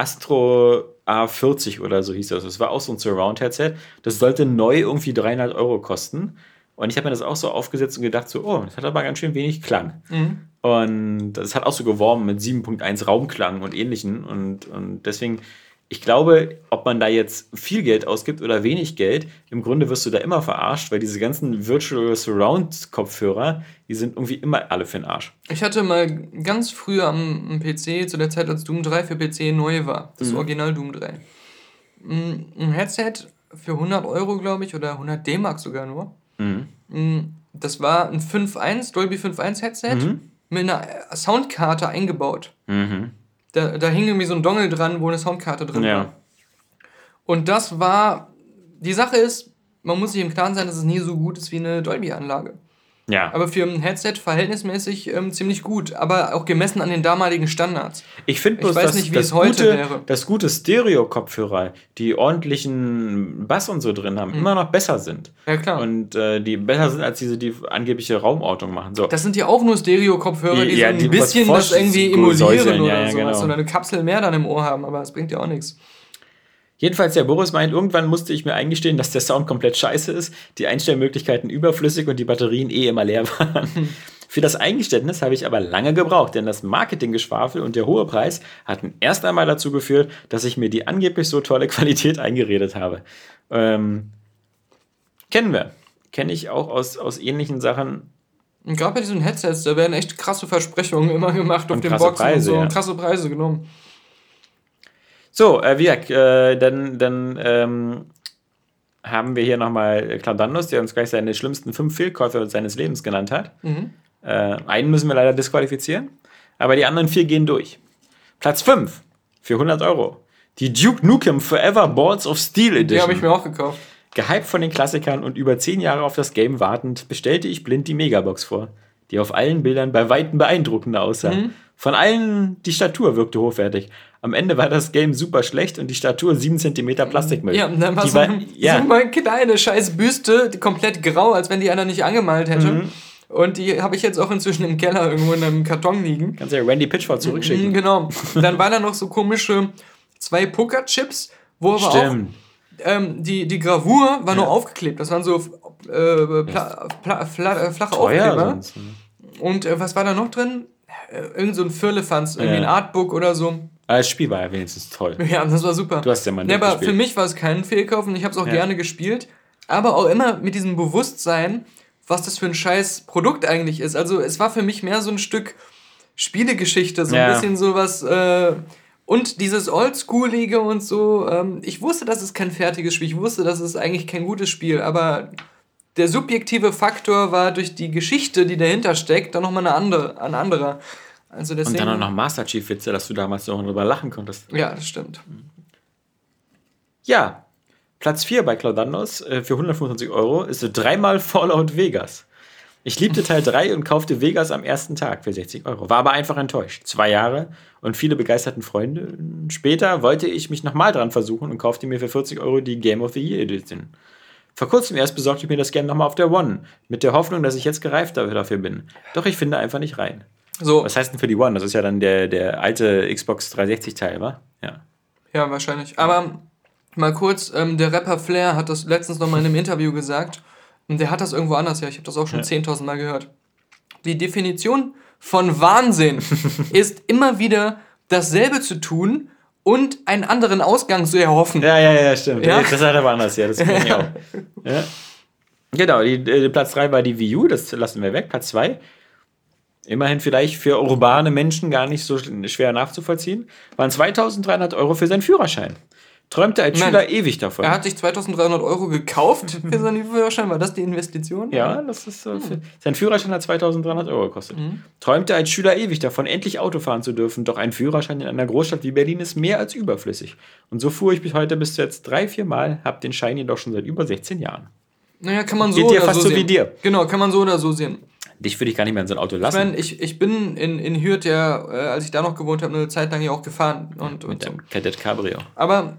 Astro A40 oder so hieß das. Das war auch so ein Surround-Headset. Das sollte neu irgendwie 300 Euro kosten. Und ich habe mir das auch so aufgesetzt und gedacht, so, oh, das hat aber ganz schön wenig Klang. Mhm. Und das hat auch so geworben mit 7.1 Raumklang und ähnlichen. Und, und deswegen, ich glaube, ob man da jetzt viel Geld ausgibt oder wenig Geld, im Grunde wirst du da immer verarscht, weil diese ganzen Virtual Surround Kopfhörer, die sind irgendwie immer alle für den Arsch. Ich hatte mal ganz früh am, PC, zu der Zeit, als Doom 3 für PC neu war, das Mhm. Original Doom 3, Mm, ein Headset für 100 Euro, glaube ich, oder 100 D-Mark sogar nur. Mhm. Mm, Das war ein 5.1, Dolby 5.1 Headset Mhm. mit einer Soundkarte eingebaut. Mhm. Da, da hing irgendwie so ein Dongle dran, wo eine Soundkarte drin Ja. war. Und das war, die Sache ist, man muss sich im Klaren sein, dass es nie so gut ist wie eine Dolby-Anlage. Ja. Aber für ein Headset verhältnismäßig ähm, ziemlich gut, aber auch gemessen an den damaligen Standards. Ich finde Ich bloß, weiß dass nicht, wie das es heute gute, wäre. das gute Stereo-Kopfhörer, die ordentlichen Bass und so drin Mhm. haben, immer noch besser sind. Ja, klar. Und äh, die besser sind als diese, die angebliche Raumortung machen. So. das sind ja auch nur Stereo-Kopfhörer, die Ja, so die ein bisschen was das irgendwie emulieren oder ja, ja, sowas. genau. Oder eine Kapsel mehr dann im Ohr haben, aber das bringt ja auch nichts. Jedenfalls, der Boris meint, irgendwann musste ich mir eingestehen, dass der Sound komplett scheiße ist, die Einstellmöglichkeiten überflüssig und die Batterien eh immer leer waren. Für das Eingeständnis habe ich aber lange gebraucht, denn das Marketinggeschwafel und der hohe Preis hatten erst einmal dazu geführt, dass ich mir die angeblich so tolle Qualität eingeredet habe. Ähm, kennen wir. Kenne ich auch aus, aus ähnlichen Sachen. Und gerade bei diesen Headsets, da werden echt krasse Versprechungen immer gemacht auf Und den Boxen und Preise, so. ja. Und krasse Preise genommen. So, äh, wie gesagt, äh, dann, dann ähm, haben wir hier nochmal Claudanus, der uns gleich seine schlimmsten fünf Fehlkäufe seines Lebens genannt hat. Mhm. Äh, einen müssen wir leider disqualifizieren, aber die anderen vier gehen durch. Platz 5 für 100 Euro. Die Duke Nukem Forever Balls of Steel Edition. Die habe ich mir auch gekauft. Gehypt von den Klassikern und über zehn Jahre auf das Game wartend, bestellte ich blind die Megabox vor, die auf allen Bildern bei Weitem beeindruckender aussah. Mhm. Von allen, die Statur wirkte hochwertig. Am Ende war das Game super schlecht und die Statur 7 cm Plastikmüll. Ja, und dann war Die so, war- ja. so eine kleine scheiß Büste, komplett grau, als wenn die einer nicht angemalt hätte. Mhm. Und die habe ich jetzt auch inzwischen im Keller irgendwo in einem Karton liegen. Kannst ja Randy Pitchford zurückschicken. Mhm, genau. Dann waren da noch so komische zwei Pokerchips, wo aber auch Stimmt. ähm, die, die Gravur war nur Ja. aufgeklebt. Das waren so äh, pla, pla, fla, äh, flache Teuer Aufkleber. sonst. ne? Und äh, was war da noch drin? Äh, irgend so ein Firlefanz, irgendwie Ja. ein Artbook oder so. Aber das Spiel war ja wenigstens toll. Ja, das war super. Du hast ja mal Ja, aber gespielt. für mich war es kein Fehlkauf und ich habe es auch Ja. gerne gespielt. Aber auch immer mit diesem Bewusstsein, was das für ein scheiß Produkt eigentlich ist. Also es war für mich mehr so ein Stück Spielegeschichte, so Ja. ein bisschen sowas. Äh, Und dieses Oldschoolige und so, ähm, ich wusste, dass es kein fertiges Spiel, ich wusste, dass es eigentlich kein gutes Spiel, aber der subjektive Faktor war durch die Geschichte, die dahinter steckt, dann nochmal eine andere, ein anderer. Also deswegen, und dann auch noch Master Chief Witze, dass du damals noch drüber lachen konntest. Ja, das stimmt. Ja, Platz 4 bei Claudandos äh, für 125 Euro ist dreimal Fallout Vegas. Ich liebte Teil 3 und kaufte Vegas am ersten Tag für 60 Euro. War aber einfach enttäuscht. Zwei Jahre und viele begeisterten Freunde. Später wollte ich mich nochmal dran versuchen und kaufte mir für 40 Euro die Game of the Year Edition. Vor kurzem erst besorgte ich mir das Game nochmal auf der One, mit der Hoffnung, dass ich jetzt gereift dafür bin. Doch ich finde einfach nicht rein. So. Was heißt denn für die One? Das ist ja dann der, der alte Xbox 360-Teil, wa? Ja. Ja, wahrscheinlich. Aber mal kurz, ähm, der Rapper Flair hat das letztens nochmal in einem Interview gesagt und der hat das irgendwo anders, ja, ich habe das auch schon ja. 10.000 Mal gehört. Die Definition von Wahnsinn ist immer wieder dasselbe zu tun und einen anderen Ausgang zu erhoffen. Ja, ja, ja, stimmt. Ja? Das hat er aber anders, ja, das finde ich auch. Ja. Genau, die, die, Platz 3 war die Wii U, das lassen wir weg. Platz 2, immerhin vielleicht für urbane Menschen gar nicht so schwer nachzuvollziehen, waren 2300 Euro für seinen Führerschein. Träumte als Schüler ewig davon. Er hat sich 2300 Euro gekauft für seinen Führerschein. War das die Investition? Ja, das ist so. Hm. Sein Führerschein hat 2300 Euro gekostet. Mhm. Träumte als Schüler ewig davon, endlich Auto fahren zu dürfen. Doch ein Führerschein in einer Großstadt wie Berlin ist mehr als überflüssig. Und so fuhr ich bis heute bis jetzt drei, vier Mal, hab den Schein jedoch schon seit über 16 Jahren. Naja, kann man so Geht dir fast so, so wie dir. Genau, kann man so oder so sehen. Dich würde ich gar nicht mehr in so ein Auto lassen. Ich meine, ich, ich bin in, in Hürth ja, äh, als ich da noch gewohnt habe, eine Zeit lang ja auch gefahren. Und, Mit und dem so. Kadett Cabrio. Aber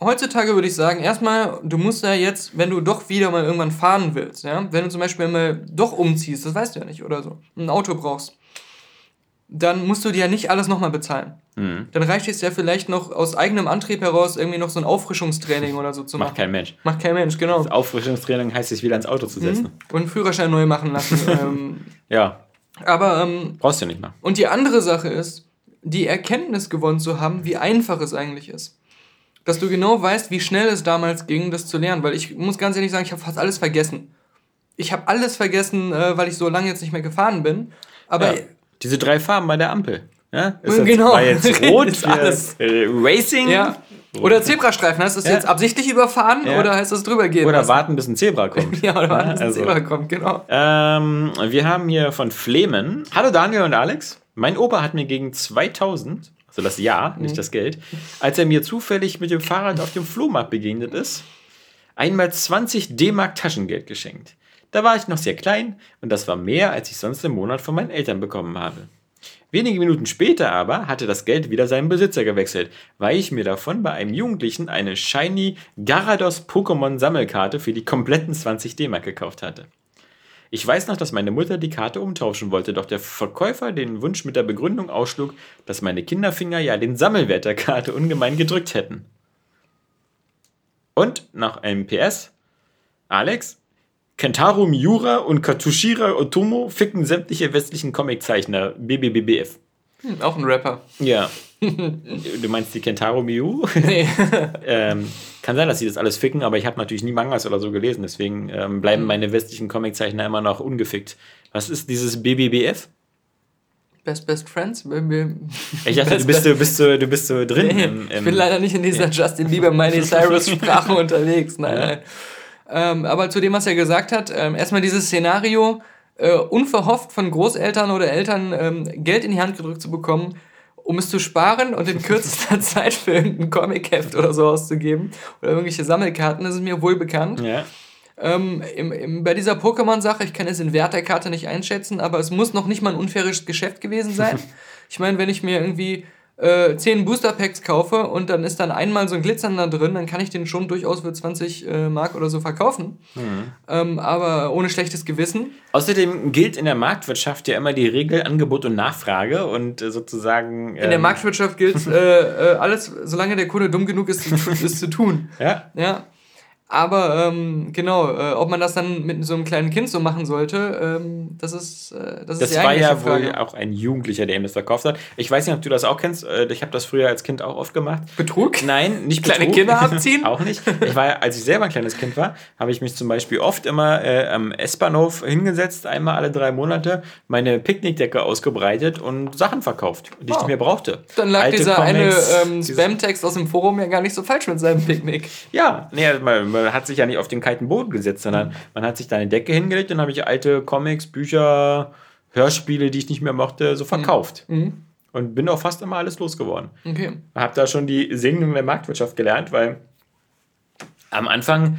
heutzutage würde ich sagen, erstmal, du musst ja jetzt, wenn du doch wieder mal irgendwann fahren willst, ja, wenn du zum Beispiel mal doch umziehst, das weißt du ja nicht oder so, ein Auto brauchst, dann musst du dir ja nicht alles nochmal bezahlen. Mhm. Dann reicht es ja vielleicht noch aus eigenem Antrieb heraus irgendwie noch so ein Auffrischungstraining oder so zu machen. Macht kein Mensch. Macht kein Mensch, genau. Das Auffrischungstraining heißt, sich wieder ins Auto zu setzen. Mhm. Und einen Führerschein neu machen lassen. ähm, ja. Aber. Ähm, Brauchst du nicht mehr. Und die andere Sache ist, die Erkenntnis gewonnen zu haben, wie einfach es eigentlich ist dass du genau weißt, wie schnell es damals ging, das zu lernen. Weil ich muss ganz ehrlich sagen, ich habe fast alles vergessen. Ich habe alles vergessen, äh, weil ich so lange jetzt nicht mehr gefahren bin. Aber ja, diese drei Farben bei der Ampel. Ja? Ist das, genau. War jetzt rot, ist alles. Äh, Racing. Ja. Oder Zebrastreifen. Heißt das ja. jetzt absichtlich überfahren ja. oder heißt das drüber gehen? Oder lassen? warten, bis ein Zebra kommt. ja, oder warten, bis ein also. Zebra kommt, genau. Ähm, wir haben hier von Flemen. Hallo Daniel und Alex. Mein Opa hat mir gegen 2000 also das Jahr, mhm. nicht das Geld, als er mir zufällig mit dem Fahrrad auf dem Flohmarkt begegnet ist, einmal 20 D-Mark Taschengeld geschenkt. Da war ich noch sehr klein und das war mehr, als ich sonst im Monat von meinen Eltern bekommen habe. Wenige Minuten später aber hatte das Geld wieder seinen Besitzer gewechselt, weil ich mir davon bei einem Jugendlichen eine Shiny Garados Pokémon Sammelkarte für die kompletten 20 D-Mark gekauft hatte. Ich weiß noch, dass meine Mutter die Karte umtauschen wollte, doch der Verkäufer den Wunsch mit der Begründung ausschlug, dass meine Kinderfinger ja den Sammelwert der Karte ungemein gedrückt hätten. Und nach einem PS, Alex, Kentaro Miura und Katushira Otomo ficken sämtliche westlichen Comiczeichner BBBBF. Hm, auch ein Rapper. Ja. du meinst die Kentaro Miu? Nee. ähm, kann sein, dass sie das alles ficken, aber ich habe natürlich nie Mangas oder so gelesen, deswegen ähm, bleiben hm. meine westlichen Comiczeichner immer noch ungefickt. Was ist dieses BBBF? Best Best Friends? Ich dachte, du bist, du, bist so, du bist so drin. Nee, im, im ich bin leider nicht in dieser Justin Bieber, Miley Cyrus Sprache unterwegs. Nein, nein. Ähm, aber zu dem, was er gesagt hat, ähm, erstmal dieses Szenario, äh, unverhofft von Großeltern oder Eltern ähm, Geld in die Hand gedrückt zu bekommen, um es zu sparen und in kürzester Zeit für irgendein Comic-Heft oder so auszugeben oder irgendwelche Sammelkarten, das ist mir wohl bekannt. Ja. Ähm, im, im, bei dieser Pokémon-Sache, ich kann jetzt den Wert der Karte nicht einschätzen, aber es muss noch nicht mal ein unfaires Geschäft gewesen sein. ich meine, wenn ich mir irgendwie äh, 10 Booster Packs kaufe und dann ist dann einmal so ein Glitzernder drin, dann kann ich den schon durchaus für 20 äh, Mark oder so verkaufen. Mhm. Ähm, aber ohne schlechtes Gewissen. Außerdem gilt in der Marktwirtschaft ja immer die Regel Angebot und Nachfrage und äh, sozusagen. Ähm in der ähm, Marktwirtschaft gilt äh, äh, alles, solange der Kunde dumm genug ist, ist zu tun. Ja. Ja. Aber ähm, genau, äh, ob man das dann mit so einem kleinen Kind so machen sollte, ähm, das ist äh, das, Das ist die war ja Frage. wohl auch ein Jugendlicher, der ihm das verkauft hat. Ich weiß nicht, ob du das auch kennst. Äh, Ich habe das früher als Kind auch oft gemacht. Betrug? Nein, nicht Kleine Betrug. Kinder abziehen? auch nicht. Ich war, als ich selber ein kleines Kind war, habe ich mich zum Beispiel oft immer äh, am S-Bahnhof hingesetzt, einmal alle drei Monate, meine Picknickdecke ausgebreitet und Sachen verkauft, die ich Oh. nicht mehr brauchte. Dann lag Alte dieser Comics, eine ähm, Spam-Text aus dem Forum ja gar nicht so falsch mit seinem Picknick. Ja, nee, man, man hat sich ja nicht auf den kalten Boden gesetzt, sondern man hat sich da eine Decke hingelegt und habe ich alte Comics, Bücher, Hörspiele, die ich nicht mehr mochte, so verkauft. Und bin auch fast immer alles losgeworden. Okay. Habe da schon die Segnung der Marktwirtschaft gelernt, weil am Anfang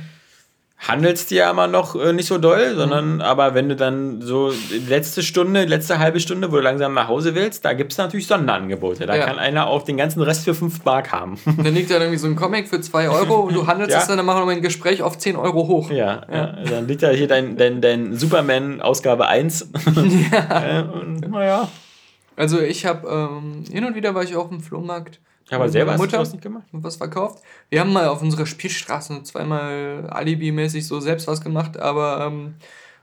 handelst du ja immer noch äh, nicht so doll, sondern aber wenn du dann so letzte Stunde, letzte halbe Stunde, wo du langsam nach Hause willst, da gibt es natürlich Sonderangebote. Da Ja. kann einer auch den ganzen Rest für 5 Mark haben. Dann liegt da irgendwie so ein Comic für 2 Euro und du handelst Ja. es dann, dann machen wir mal ein Gespräch auf 10 Euro hoch. Ja, ja. dann liegt da hier dein, dein, dein Superman Ausgabe 1. ja. und, naja. Also ich habe ähm, hin und wieder war ich auch im Flohmarkt. Ja, aber mit selber Mutter das nicht gemacht? was verkauft. Wir haben mal auf unserer Spielstraße zweimal Alibi-mäßig so selbst was gemacht, aber ähm,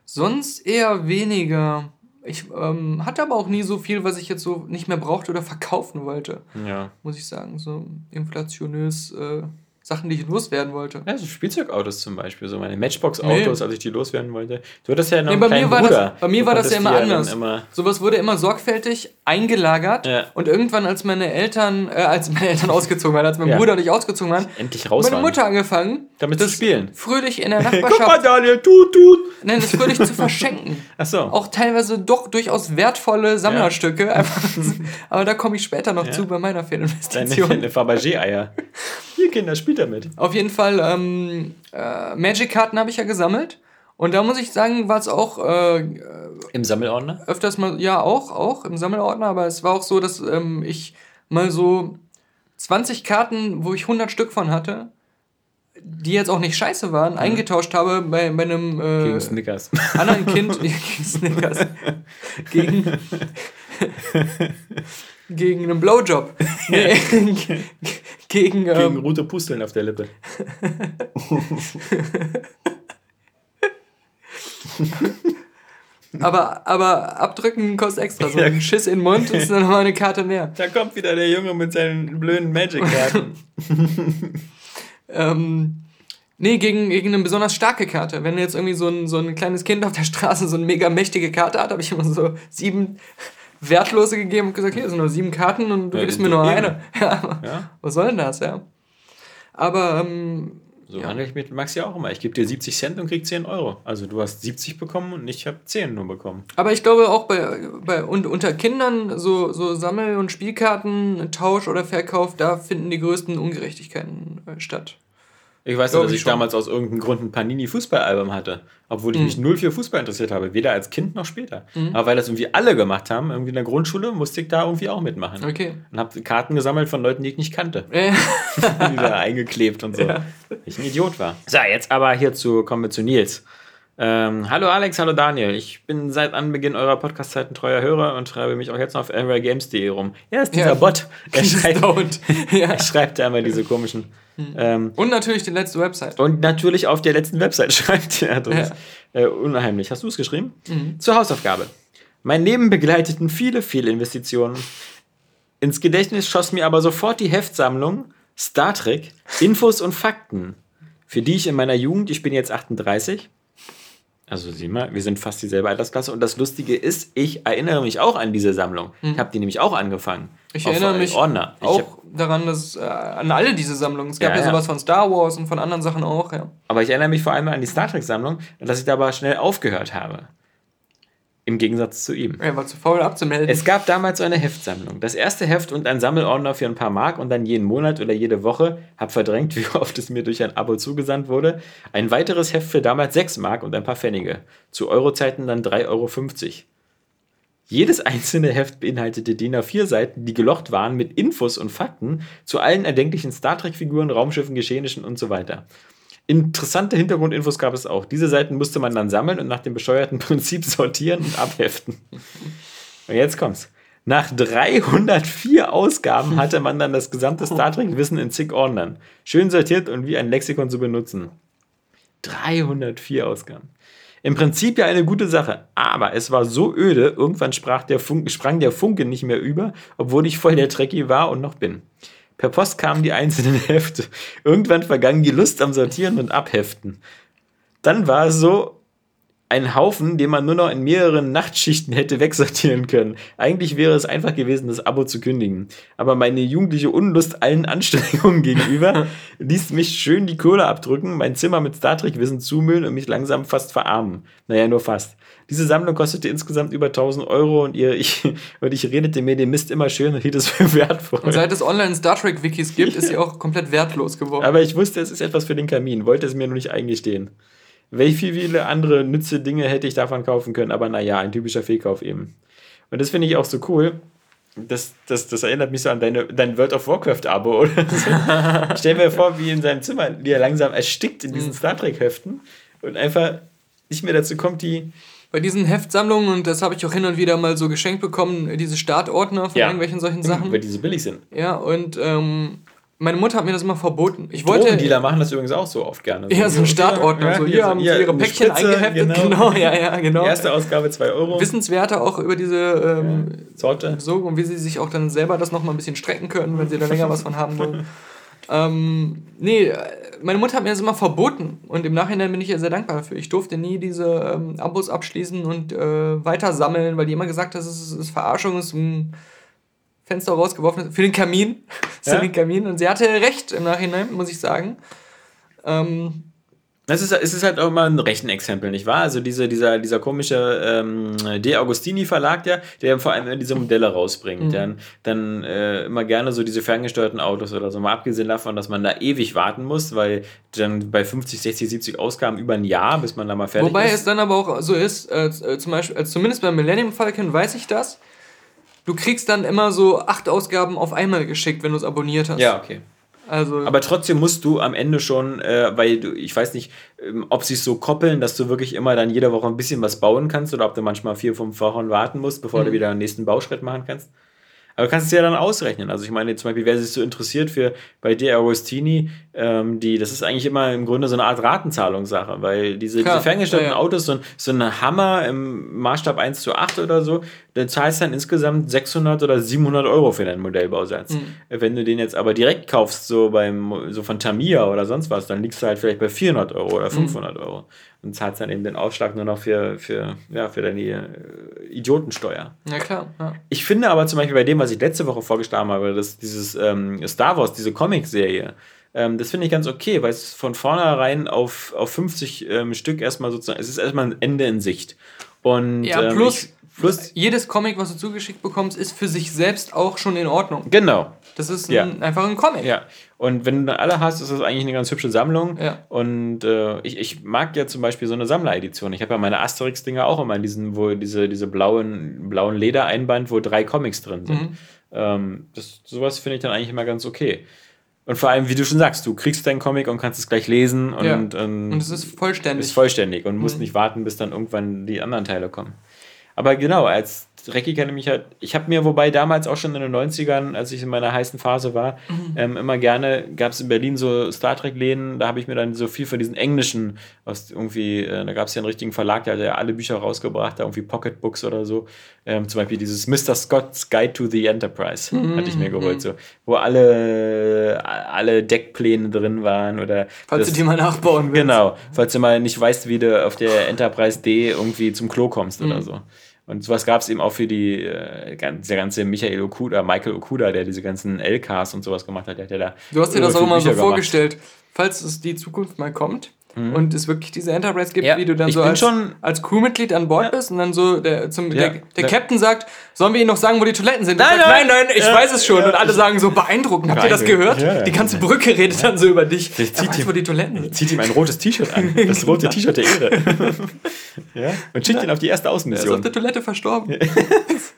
sonst eher weniger. Ich ähm, hatte aber auch nie so viel, was ich jetzt so nicht mehr brauchte oder verkaufen wollte, Ja. muss ich sagen. So inflationös äh, Sachen, die ich loswerden wollte. Ja, so Spielzeugautos zum Beispiel, so meine Matchbox-Autos, als ich die loswerden wollte. Du hattest ja noch Nee, einen bei kleinen mir war Bruder. das, bei mir Du war das ja immer anders. Immer, Sowas wurde immer sorgfältig eingelagert Ja. und irgendwann, als meine Eltern, äh, als meine Eltern ausgezogen waren, als mein Ja. Bruder und ich ausgezogen waren, endlich hat raus meine waren. Mutter angefangen, Damit zu spielen. fröhlich in der Guck mal, Nachbarschaft, Daniel, tut, tut. nein, das fröhlich zu verschenken. Achso. Auch teilweise doch durchaus wertvolle Sammlerstücke. Einfach, aber da komme ich später noch Ja. zu bei meiner Deine, Fehlinvestition. deine Fabergé-Eier. Hier, Kinder, spielt damit. Auf jeden Fall, ähm, äh, Magic-Karten habe ich ja gesammelt. Und da muss ich sagen, war es auch äh, Im Sammelordner? öfters mal, ja, auch, auch im Sammelordner, aber es war auch so, dass ähm, ich mal so 20 Karten, wo ich 100 Stück von hatte, die jetzt auch nicht scheiße waren, eingetauscht habe bei, bei einem äh, Gegen Snickers. anderen Kind gegen Snickers. gegen, gegen einen Blowjob. Nee, gegen, Gegen ähm, rote Pusteln auf der Lippe. aber, aber abdrücken kostet extra. So ein Schiss in den Mund ist dann nochmal eine Karte mehr. Da kommt wieder der Junge mit seinen blöden Magic-Karten. Ähm, nee, gegen, gegen eine besonders starke Karte. Wenn jetzt irgendwie so ein, so ein kleines Kind auf der Straße so eine mega mächtige Karte hat, habe ich immer so sieben wertlose gegeben und gesagt, hier sind nur sieben Karten und du Ja, gibst mir nur eben. eine. Ja, ja? was soll denn das, ja? Aber, ähm, So Ja. handle ich mit Max ja auch immer. Ich gebe dir 70 Cent und krieg 10 Euro. Also du hast 70 bekommen und ich habe 10 nur bekommen. aber ich glaube auch bei, bei und unter Kindern so, so Sammel- und Spielkarten, Tausch oder Verkauf, da finden die größten Ungerechtigkeiten äh, statt. Ich weiß nur, dass ich schon. damals aus irgendeinem Grund ein Panini-Fußballalbum hatte. Obwohl ich mich null für Fußball interessiert habe. Weder als Kind noch später. Aber weil das irgendwie alle gemacht haben, irgendwie in der Grundschule, musste ich da irgendwie auch mitmachen. Okay. Und habe Karten gesammelt von Leuten, die ich nicht kannte. Äh, die da eingeklebt und so. Ich ein Idiot war. So, jetzt aber hierzu kommen wir zu Nils. Ähm, hallo Alex, hallo Daniel. Ich bin seit Anbeginn eurer Podcast-Zeit ein treuer Hörer und schreibe mich auch jetzt noch auf evergames.de rum. Ja, ist dieser Ja. Bot. Er schreibt, ja. er schreibt da immer diese komischen. Ähm, Und natürlich die letzte Website. und natürlich auf der letzten Website schreibt er. Das Ja. ist äh, unheimlich. Hast du es geschrieben? Zur Hausaufgabe. Mein Leben begleiteten viele Fehlinvestitionen. Ins Gedächtnis schoss mir aber sofort die Heftsammlung Star Trek, Infos und Fakten, für die ich in meiner Jugend, ich bin jetzt 38, also sieh mal, wir sind fast dieselbe Altersklasse. Und das Lustige ist, ich erinnere mich auch an diese Sammlung. Ich habe die nämlich auch angefangen. Ich Auf, erinnere mich Ordner. Auch daran, dass äh, an alle diese Sammlungen. Es gab Ja, ja, ja. sowas von Star Wars und von anderen Sachen auch, ja. aber ich erinnere mich vor allem an die Star Trek-Sammlung, dass ich da aber schnell aufgehört habe. Im Gegensatz zu ihm. Er war zu faul abzumelden. Es gab damals so eine Heftsammlung. Das erste Heft und ein Sammelordner für ein paar Mark und dann jeden Monat oder jede Woche, hab verdrängt, wie oft es mir durch ein Abo zugesandt wurde. Ein weiteres Heft für damals 6 Mark und ein paar Pfennige. Zu Eurozeiten dann 3,50 Euro. Jedes einzelne Heft beinhaltete DIN A4 Seiten, die gelocht waren mit Infos und Fakten zu allen erdenklichen Star Trek-Figuren, Raumschiffen, Geschehnissen und so weiter. Interessante Hintergrundinfos gab es auch. Diese Seiten musste man dann sammeln und nach dem bescheuerten Prinzip sortieren und abheften. Und jetzt kommt's. Nach 304 Ausgaben hatte man dann das gesamte Star Trek-Wissen in zig Ordnern. Schön sortiert und wie ein Lexikon zu benutzen. 304 Ausgaben. Im Prinzip ja eine gute Sache, aber es war so öde, irgendwann der Funke, sprang der Funke nicht mehr über, obwohl ich voll der Trekkie war und noch bin. Per Post kamen die einzelnen Hefte. Irgendwann vergangen die Lust am Sortieren und Abheften. Dann war es so, ein Haufen, den man nur noch in mehreren Nachtschichten hätte wegsortieren können. Eigentlich wäre es einfach gewesen, das Abo zu kündigen. Aber meine jugendliche Unlust allen Anstrengungen gegenüber ließ mich schön die Kohle abdrücken, mein Zimmer mit Star Trek-Wissen zumüllen und mich langsam fast verarmen. Naja, nur fast. Diese Sammlung kostete insgesamt über 1000 Euro und, ihr, ich, und ich redete mir den Mist immer schön und hielt es für wertvoll. Und seit es online Star Trek-Wikis gibt, ist sie auch komplett wertlos geworden. Aber ich wusste, es ist etwas für den Kamin, wollte es mir nur nicht eingestehen. Welche viele andere nütze Dinge hätte ich davon kaufen können, aber naja, ein typischer Fehlkauf eben. Und das finde ich auch so cool. Das, das, das erinnert mich so an deine, dein World of Warcraft-Abo oder so. Stell mir vor, wie in seinem Zimmer, wie er langsam erstickt in diesen mhm. Star Trek-Heften und einfach nicht mehr dazu kommt, die. Bei diesen Heftsammlungen, und das habe ich auch hin und wieder mal so geschenkt bekommen, diese Startordner von ja. irgendwelchen solchen Sachen. Weil die so billig sind. Ja, und ähm, meine Mutter hat mir das immer verboten. Ich wollte. Drogendealer machen das übrigens auch so oft gerne. So ja, so Startordner. Ja, so, hier, hier haben sie ihre Päckchen Spritze, eingeheftet. Genau. genau. ja, ja, genau. erste Ausgabe 2 Euro. Wissenswerte auch über diese ähm, ja. Sorte. So, und wie sie sich auch dann selber das nochmal ein bisschen strecken können, wenn sie da länger was von haben wollen. ähm, nee, meine Mutter hat mir das immer verboten. Und im Nachhinein bin ich ihr sehr dankbar dafür. Ich durfte nie diese ähm, Abos abschließen und äh, weiter sammeln, weil die immer gesagt hat, es ist, ist Verarschung, es ist ein Fenster rausgeworfen für den Kamin. Ja? für den Kamin. Und sie hatte recht im Nachhinein, muss ich sagen. Ähm, das ist, es ist halt auch immer ein Rechenexempel, nicht wahr? Also diese, dieser, dieser komische ähm, De Agostini Verlag, der, der vor allem diese Modelle rausbringt. Mhm. Der dann äh, immer gerne so diese ferngesteuerten Autos oder so. Mal abgesehen davon, dass man da ewig warten muss, weil dann bei 50, 60, 70 Ausgaben über ein Jahr, bis man da mal fertig Wobei ist. Wobei es dann aber auch so ist, äh, äh zum Beispiel, also zumindest beim Millennium Falcon weiß ich das, du kriegst dann immer so acht Ausgaben auf einmal geschickt, wenn du es abonniert hast. Ja, okay. Also aber trotzdem musst du am Ende schon, äh, weil du, ich weiß nicht, ähm, ob sie es so koppeln, dass du wirklich immer dann jede Woche ein bisschen was bauen kannst oder ob du manchmal vier, fünf Wochen warten musst, bevor mhm. du wieder den nächsten Bauschritt machen kannst. Aber du kannst es ja dann ausrechnen. Also ich meine, zum Beispiel, wer sich so interessiert für bei De Agostini, ähm, die, das ist eigentlich immer im Grunde so eine Art Ratenzahlungssache, weil diese, diese ferngesteuerten ja, ja. Autos, so, so ein Hammer im Maßstab 1 zu 8 oder so, zahlst du dann insgesamt 600 oder 700 Euro für deinen Modellbausatz. Mhm. Wenn du den jetzt aber direkt kaufst, so beim so von Tamiya oder sonst was, dann liegst du halt vielleicht bei 400 Euro oder 500 mhm. Euro und zahlst dann eben den Aufschlag nur noch für, für, ja, für deine äh, Idiotensteuer. Ja, klar. Ja. Ich finde aber zum Beispiel bei dem, was ich letzte Woche vorgeschlagen habe, das, dieses ähm, Star Wars, diese Comic-Serie, ähm, das finde ich ganz okay, weil es von vornherein auf, auf 50 ähm, Stück erstmal sozusagen, es ist erstmal ein Ende in Sicht. Und, ja, ähm, plus, ich, plus jedes Comic, was du zugeschickt bekommst, ist für sich selbst auch schon in Ordnung. Genau. Das ist ein, ja. einfach ein Comic. Ja. Und wenn du alle hast, ist das eigentlich eine ganz hübsche Sammlung. Ja. Und äh, ich, ich mag ja zum Beispiel so eine Sammleredition. Ich habe ja meine Asterix-Dinger auch immer in diesen, wo diese, diese blauen, blauen Ledereinband, wo drei Comics drin sind. Mhm. Ähm, das, sowas finde ich dann eigentlich immer ganz okay. Und vor allem, wie du schon sagst, du kriegst deinen Comic und kannst es gleich lesen und, ja. und, und es ist vollständig. Ist vollständig und musst mhm. nicht warten, bis dann irgendwann die anderen Teile kommen. Aber genau, als Recki kenne mich halt. Ich habe mir, wobei damals auch schon in den 90ern, als ich in meiner heißen Phase war, mhm. ähm, immer gerne, gab es in Berlin so Star Trek-Läden, da habe ich mir dann so viel von diesen englischen, aus irgendwie, äh, da gab es ja einen richtigen Verlag, der hat ja alle Bücher rausgebracht, da irgendwie Pocketbooks oder so. Ähm, zum Beispiel dieses Mr. Scott's Guide to the Enterprise mhm. hatte ich mir geholt, mhm. so, wo alle, alle Deckpläne drin waren oder. Falls das, du die mal nachbauen willst. Genau, falls du mal nicht weißt, wie du auf der Enterprise D irgendwie zum Klo kommst oder mhm. so. Und sowas gab es eben auch für die, äh, der ganze Michael Okuda, Michael Okuda, der diese ganzen LKs und sowas gemacht hat. Der hat ja da du hast dir das auch immer so vorgestellt, falls es die Zukunft mal kommt, Mhm. und es wirklich diese Enterprise gibt, ja, wie du dann so als, als Crewmitglied an Bord ja. bist und dann so der, zum, ja. der, der Captain sagt, sollen wir Ihnen noch sagen, wo die Toiletten sind? Nein, sagt, nein, nein, ich weiß es schon. Und alle sagen so beeindruckend, habt ihr das gehört? die ganze Brücke redet dann so über dich. Der zieht ihm, wo die Toiletten sind. Zieht ihm ein rotes T-Shirt an, das rote T-Shirt der Ehre. ja? Und schickt ihn auf die erste Außenmission. Er ist auf der Toilette verstorben.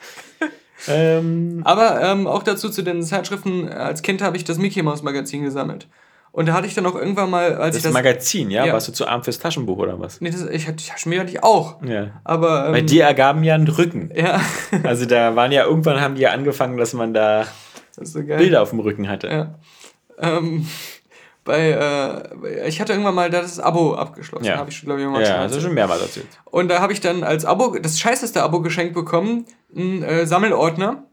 ähm, Aber ähm, auch dazu zu den Zeitschriften, als Kind habe ich das Mickey Mouse Magazin gesammelt. Und da hatte ich dann auch irgendwann mal, als das ich das Magazin, ja? ja? Warst du zu arm fürs Taschenbuch oder was? Nee, das, ich hatte Taschenbuch hatte ich auch. Ja. Aber ähm, bei dir ergaben ja einen Rücken. Ja. also da waren ja irgendwann haben die ja angefangen, dass man da so Bilder auf dem Rücken hatte. Ja. Ähm, bei, äh, ich hatte irgendwann mal das Abo abgeschlossen. Ja. Habe ich, glaube ich, mal Ja, du schon mehrmals erzählt. Und da habe ich dann als Abo, das scheißeste Abo geschenkt bekommen, einen äh, Sammelordner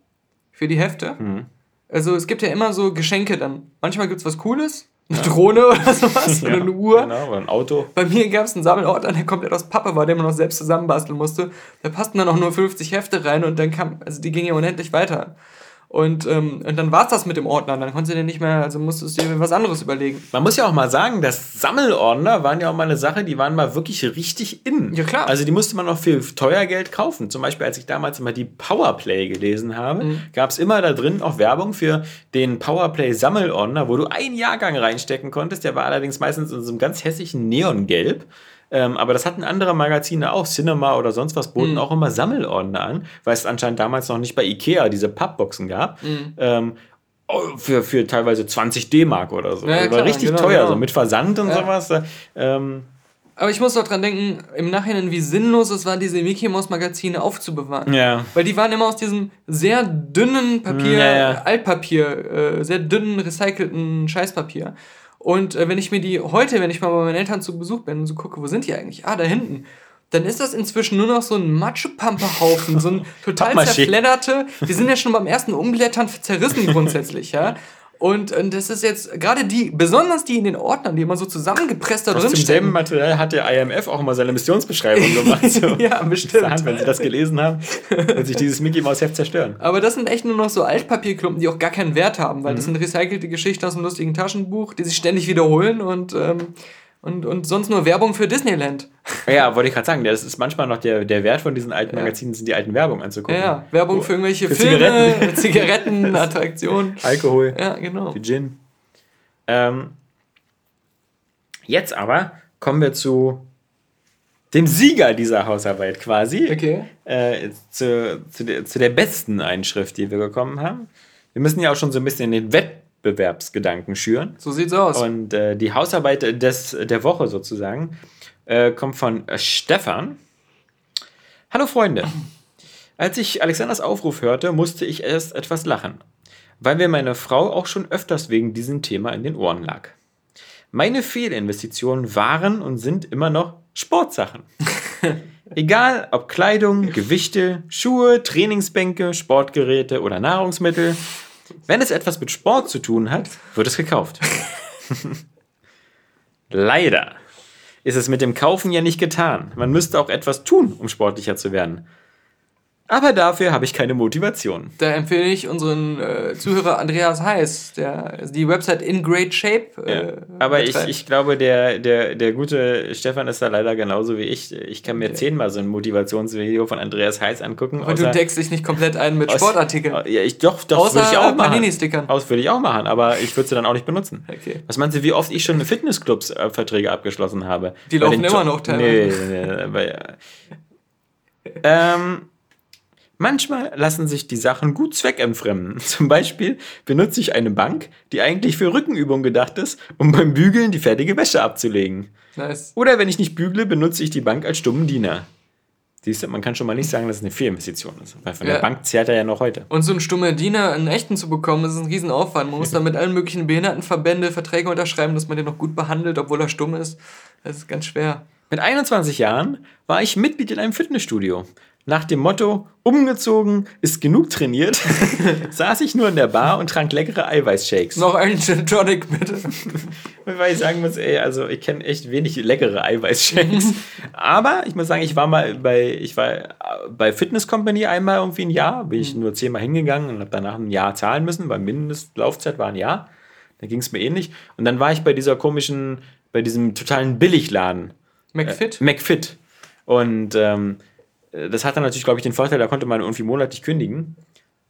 für die Hefte. Mhm. Also es gibt ja immer so Geschenke dann. Manchmal gibt es was Cooles, eine Drohne oder sowas, oder eine Uhr. Genau, oder ein Auto. Bei mir gab es einen Sammelordner, der komplett aus Pappe war, den man noch selbst zusammenbasteln musste. Da passten dann auch nur 50 Hefte rein und dann kam, also die ging ja unendlich weiter. Und, ähm, und dann war es das mit dem Ordner. Dann konntest du dir nicht mehr, also musstest du dir was anderes überlegen. Man muss ja auch mal sagen, dass Sammelordner waren ja auch mal eine Sache, die waren mal wirklich richtig in. Ja, klar. Also die musste man auch für teuer Geld kaufen. Zum Beispiel, als ich damals immer die Powerplay gelesen habe, Mhm. gab es immer da drin auch Werbung für den Powerplay Sammelordner, wo du einen Jahrgang reinstecken konntest. Der war allerdings meistens in so einem ganz hässlichen Neongelb. Ähm, aber das hatten andere Magazine auch, Cinema oder sonst was, Mhm. boten auch immer Sammelordner an, weil es anscheinend damals noch nicht bei Ikea diese Pappboxen gab. Mhm. Ähm, oh, für, für teilweise 20 D-Mark oder so. Ja, ja, Das war klar, richtig genau, teuer, genau. so mit Versand und Ja. sowas. Ähm, Aber ich muss doch dran denken, im Nachhinein, wie sinnlos es war, diese Mickey Mouse Magazine aufzubewahren. ja. Weil die waren immer aus diesem sehr dünnen Papier, Ja, ja. Altpapier, äh, sehr dünnen, recycelten Scheißpapier. Und äh, wenn ich mir die heute, wenn ich mal bei meinen Eltern zu Besuch bin und so gucke, wo sind die eigentlich? Ah, da hinten. Dann ist das inzwischen nur noch so ein Matschepamperhaufen, so ein total zerfledderte. Die sind ja schon beim ersten Umblättern zerrissen grundsätzlich, ja. Und, und das ist jetzt gerade die, besonders die in den Ordnern, die immer so zusammengepresst da Aus drin demselben stehen. Material hat der IMF auch immer seine Missionsbeschreibung gemacht. So. Ja, bestimmt. Hand, wenn Sie das gelesen haben, wird sich dieses Mickey Mouse Heft zerstören. Aber das sind echt nur noch so Altpapierklumpen, die auch gar keinen Wert haben, weil das Mhm. sind recycelte Geschichten aus einem lustigen Taschenbuch, die sich ständig wiederholen und, ähm, und, und sonst nur Werbung für Disneyland. Ja, wollte ich gerade sagen, das ist manchmal noch der, der Wert von diesen alten Magazinen, sind die alten Werbungen Ja, anzugucken. ja. Werbung für irgendwelche Für Filme, Zigaretten. Zigaretten, Attraktionen. Alkohol, Ja, genau. für Gin. Ähm, jetzt aber kommen wir zu dem Sieger dieser Hausarbeit quasi. Okay. äh, zu, zu, der, zu der besten Einschrift, die wir bekommen haben. Wir müssen ja auch schon so ein bisschen den Wettbewerbsgedanken schüren. So sieht's aus. Und äh, die Hausarbeit des, der Woche sozusagen äh, kommt von Stefan. Hallo Freunde. Als ich Alexanders Aufruf hörte, musste ich erst etwas lachen, weil mir meine Frau auch schon öfters wegen diesem Thema in den Ohren lag. Meine Fehlinvestitionen waren und sind immer noch Sportsachen. Egal ob Kleidung, Gewichte, Schuhe, Trainingsbänke, Sportgeräte oder Nahrungsmittel. Wenn es etwas mit Sport zu tun hat, wird es gekauft. Leider ist es mit dem Kaufen ja nicht getan. Man müsste auch etwas tun, um sportlicher zu werden. Aber dafür habe ich keine Motivation. Da empfehle ich unseren äh, Zuhörer Andreas Heiß, der die Website In Great Shape. Äh, Aber ich, ich glaube, der, der, der gute Stefan ist da leider genauso wie ich. Ich kann mir zehnmal so ein Motivationsvideo von Andreas Heiß angucken. Aber du deckst dich nicht komplett ein mit aus- Sportartikeln. Ja, ich, doch, doch, Außer, würde ich auch äh, machen. Panini-Stickern. Aus würde ich auch machen, aber ich würde sie dann auch nicht benutzen. Okay. Was meinst du, wie oft ich schon Fitnessclubs-Verträge abgeschlossen habe? Die laufen immer noch teilweise. Nee, nee, nee, bei, ähm, manchmal lassen sich die Sachen gut zweckentfremden. Zum Beispiel benutze ich eine Bank, die eigentlich für Rückenübungen gedacht ist, um beim Bügeln die fertige Wäsche abzulegen. Nice. Oder wenn ich nicht bügle, benutze ich die Bank als stummen Diener. Siehst du, man kann schon mal nicht sagen, dass es eine Fehlinvestition ist. Weil von Ja. der Bank zehrt er ja noch heute. Und so einen stummen Diener, einen echten zu bekommen, ist ein Riesenaufwand. Man muss dann mit allen möglichen Behindertenverbände Verträge unterschreiben, dass man den noch gut behandelt, obwohl er stumm ist. Das ist ganz schwer. Mit 21 Jahren war ich Mitglied in einem Fitnessstudio. Nach dem Motto, umgezogen, ist genug trainiert, saß ich nur in der Bar und trank leckere Eiweißshakes. Noch einen Gin Tonic, bitte. Weil ich sagen muss, ey, also ich kenne echt wenig leckere Eiweißshakes. Aber ich muss sagen, ich war mal bei, ich war äh, bei Fitness Company einmal irgendwie ein Jahr, bin ich nur zehnmal hingegangen und habe danach ein Jahr zahlen müssen, weil Mindestlaufzeit war ein Jahr. Da ging es mir ähnlich. Und dann war ich bei dieser komischen, bei diesem totalen Billigladen. McFit? McFit. Und ähm, das hatte natürlich, glaube ich, den Vorteil, da konnte man irgendwie monatlich kündigen.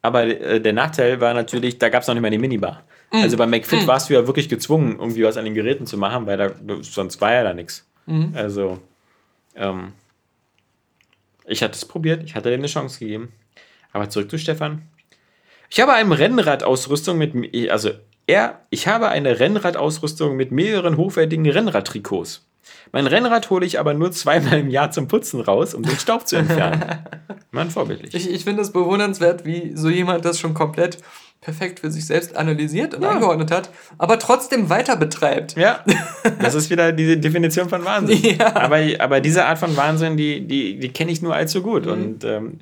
Aber äh, der Nachteil war natürlich, da gab es noch nicht mal die Minibar. Also bei McFit warst du ja wirklich gezwungen, irgendwie was an den Geräten zu machen, weil da, sonst war ja da nichts. Also, ähm, ich hatte es probiert, ich hatte dir eine Chance gegeben. Aber zurück zu Stefan. Ich habe eine Rennradausrüstung mit, also er, ich habe eine Rennradausrüstung mit mehreren hochwertigen Rennradtrikots. Mein Rennrad hole ich aber nur zweimal im Jahr zum Putzen raus, um den Staub zu entfernen. Mann, vorbildlich. Ich, ich finde es bewundernswert, wie so jemand das schon komplett perfekt für sich selbst analysiert und ja. eingeordnet hat, aber trotzdem weiter betreibt. Ja, das ist wieder diese Definition von Wahnsinn. Ja. Aber, aber diese Art von Wahnsinn, die, die, die kenne ich nur allzu gut. Mhm. Und ähm,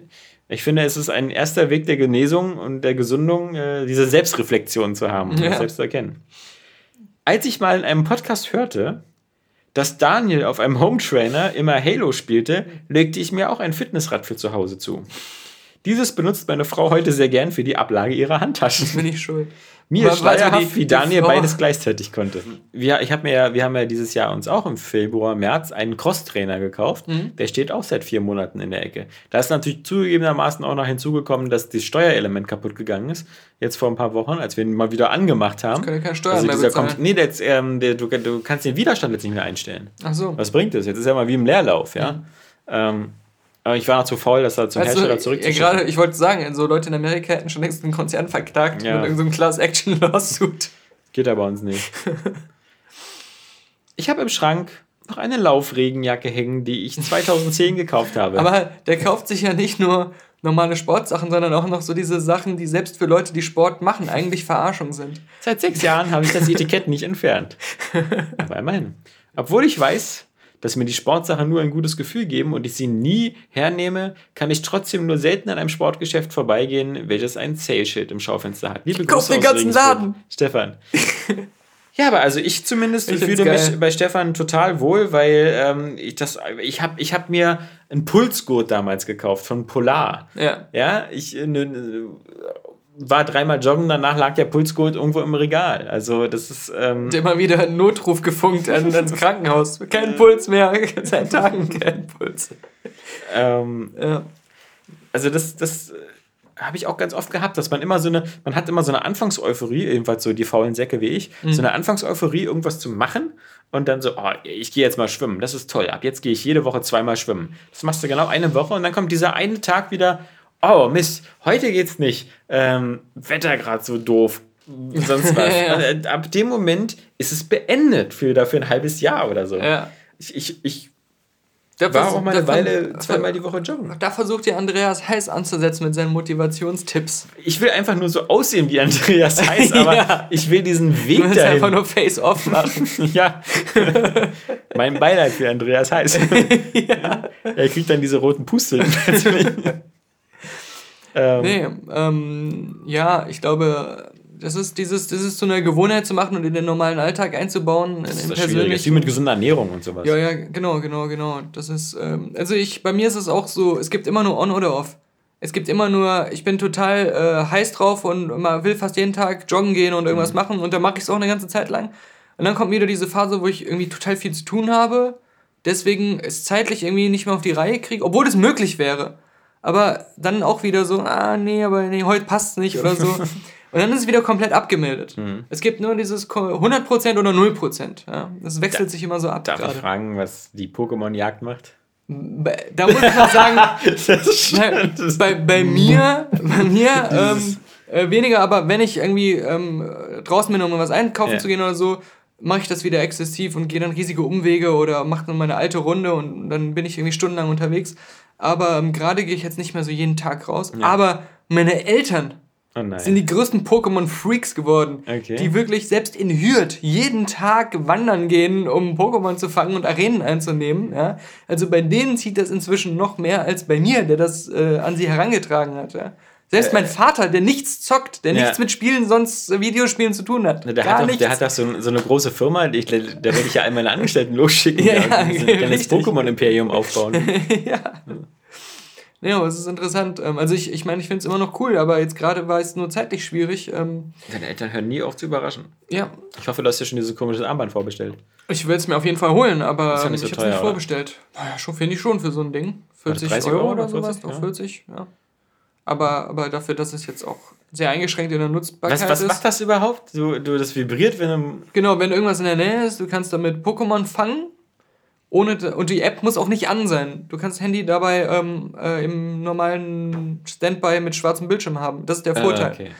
ich finde, es ist ein erster Weg der Genesung und der Gesundung, äh, diese Selbstreflexion zu haben und ja. selbst zu erkennen. Als ich mal in einem Podcast hörte, dass Daniel auf einem Home Trainer immer Halo spielte, legte ich mir auch ein Fitnessrad für zu Hause zu. Dieses benutzt meine Frau heute sehr gern für die Ablage ihrer Handtaschen. Bin ich schuld. Mir ist schleierhaft, wie Daniel beides gleichzeitig konnte. Wir, ich hab mir ja, wir haben ja dieses Jahr uns auch im Februar, März einen Cross-Trainer gekauft. Mhm. Der steht auch seit vier Monaten in der Ecke. Da ist natürlich zugegebenermaßen auch noch hinzugekommen, dass das Steuerelement kaputt gegangen ist. Jetzt vor ein paar Wochen, als wir ihn mal wieder angemacht haben. Ja keine Steuern also mehr kommt, Nee, der, ähm, der, du, du kannst den Widerstand jetzt nicht mehr einstellen. Ach so. Was bringt das? Jetzt ist er mal wie im Leerlauf, ja. Mhm. Ähm, aber ich war noch zu faul, das da zum also, Hersteller zurückzuschicken. Gerade, ich wollte sagen, so Leute in Amerika hätten schon längst einen Konzern verklagt ja. mit irgendeinem Class-Action-Lawsuit. Geht aber uns nicht. ich habe im Schrank noch eine Laufregenjacke hängen, die ich 2010 gekauft habe. Aber der kauft sich ja nicht nur normale Sportsachen, sondern auch noch so diese Sachen, die selbst für Leute, die Sport machen, eigentlich Verarschung sind. Seit sechs Jahren habe ich das Etikett nicht entfernt. Aber immerhin. Obwohl ich weiß, dass mir die Sportsachen nur ein gutes Gefühl geben und ich sie nie hernehme, kann ich trotzdem nur selten an einem Sportgeschäft vorbeigehen, welches ein Sale-Schild im Schaufenster hat. Liebe Kauf den ganzen Laden! Stefan. Ja, aber also ich zumindest ich fühle mich bei Stefan total wohl, weil ähm, ich das, ich habe ich hab mir einen Pulsgurt damals gekauft von Polar. Ja. Ja, ich, ne, war dreimal joggen, danach lag der Pulsgurt irgendwo im Regal. Also das ist... Ähm immer wieder einen Notruf gefunkt an, ans Krankenhaus. Kein Puls mehr, seit Tagen kein Puls. Ähm, ja. Also das, das habe ich auch ganz oft gehabt, dass man immer so eine, man hat immer so eine Anfangseuphorie, jedenfalls so die faulen Säcke wie ich, mhm. so eine Anfangseuphorie, irgendwas zu machen und dann so, oh, ich gehe jetzt mal schwimmen, das ist toll, ab jetzt gehe ich jede Woche zweimal schwimmen. Das machst du genau eine Woche und dann kommt dieser eine Tag wieder, oh Mist, heute geht's nicht. Ähm, Wetter gerade so doof. Sonst was. ja. Äh, ab dem Moment ist es beendet für dafür ein halbes Jahr oder so. Ja. Ich, ich, ich da war auch mal eine Weile zweimal die Woche joggen. Da versucht ja Andreas Heiß anzusetzen mit seinen Motivationstipps. Ich will einfach nur so aussehen wie Andreas Heiß, aber ja. ich will diesen Weg du dahin. einfach nur Face-Off machen. ja. mein Beileid für Andreas Heiß. ja. Er kriegt dann diese roten Pusteln. Ähm, nee, ähm, ja, ich glaube, das ist dieses, das ist so eine Gewohnheit zu machen und in den normalen Alltag einzubauen. Das ist das schwierig. Wie mit gesunder Ernährung und sowas. Ja, ja, genau, genau, genau. Das ist, ähm, also ich, bei mir ist es auch so, es gibt immer nur On oder Off. Es gibt immer nur, ich bin total äh, heiß drauf und man will fast jeden Tag joggen gehen und irgendwas mhm. machen und dann mache ich es auch eine ganze Zeit lang. Und dann kommt wieder diese Phase, wo ich irgendwie total viel zu tun habe, deswegen es zeitlich irgendwie nicht mehr auf die Reihe kriege, obwohl es möglich wäre aber dann auch wieder so, ah, nee, aber nee, heute passt nicht oder so. Und dann ist es wieder komplett abgemeldet. Mhm. Es gibt nur dieses 100% oder 0%. Ja? Das wechselt da, sich immer so ab. Darf grade. ich fragen, was die Pokémon-Jagd macht? Da muss ich mal sagen, bei, bei mir, bei mir ähm, äh, weniger, aber wenn ich irgendwie ähm, draußen bin, um was einkaufen ja. zu gehen oder so, mache ich das wieder exzessiv und gehe dann riesige Umwege oder mache dann meine alte Runde und dann bin ich irgendwie stundenlang unterwegs. Aber ähm, gerade gehe ich jetzt nicht mehr so jeden Tag raus. Ja. Aber meine Eltern oh sind die größten Pokémon-Freaks geworden. Okay. Die wirklich selbst in Hürth jeden Tag wandern gehen, um Pokémon zu fangen und Arenen einzunehmen. Ja? Also bei denen zieht das inzwischen noch mehr als bei mir, der das äh, an sie herangetragen hat. Ja? Selbst mein Vater, der nichts zockt, der ja. nichts mit Spielen, sonst Videospielen zu tun hat. Der, gar hat, doch, der hat doch so, so, eine große Firma, die, da werde ich ja all meine Angestellten losschicken. ja, ja, ja kann das Pokémon-Imperium aufbauen. ja. Ja, aber es ist interessant. Ähm, also ich, ich meine, ich finde es immer noch cool, aber jetzt gerade war es nur zeitlich schwierig. Ähm. Deine Eltern hören nie auf zu überraschen. Ja. Ich hoffe, du hast dir schon dieses komische Armband vorbestellt. Ich will es mir auf jeden Fall holen, aber ja so ich habe es nicht vorbestellt. Naja, schon finde ich schon für so ein Ding. 40 Euro, Euro, oder 40, sowas, ja. 40, ja. Aber, aber dafür, dass es jetzt auch sehr eingeschränkt in der Nutzbarkeit was, was ist. Was macht das überhaupt? Du, du, das vibriert, wenn du... Genau, wenn irgendwas in der Nähe ist, du kannst damit Pokémon fangen. Ohne, und die App muss auch nicht an sein. Du kannst das Handy dabei ähm, äh, im normalen Standby mit schwarzem Bildschirm haben. Das ist der ah, Vorteil. Ah, okay.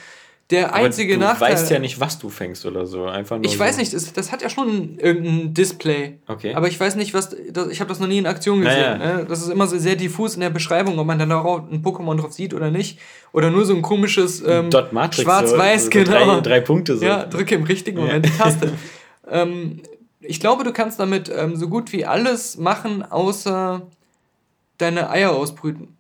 Der einzige Aber du Nachteil. weißt ja nicht, was du fängst oder so. Einfach nur ich so. weiß nicht, das, das hat ja schon irgendein Display. Okay. Aber ich weiß nicht, was. Das, ich habe das noch nie in Aktion gesehen. Naja. Ne? Das ist immer so sehr diffus in der Beschreibung, ob man dann auch ein Pokémon drauf sieht oder nicht. Oder nur so ein komisches ähm, Schwarz-Weiß, so, so genau. drei- drei Punkte so. Ja, drücke im richtigen Moment die Taste. ähm, ich glaube, du kannst damit ähm, so gut wie alles machen, außer deine Eier ausbrüten.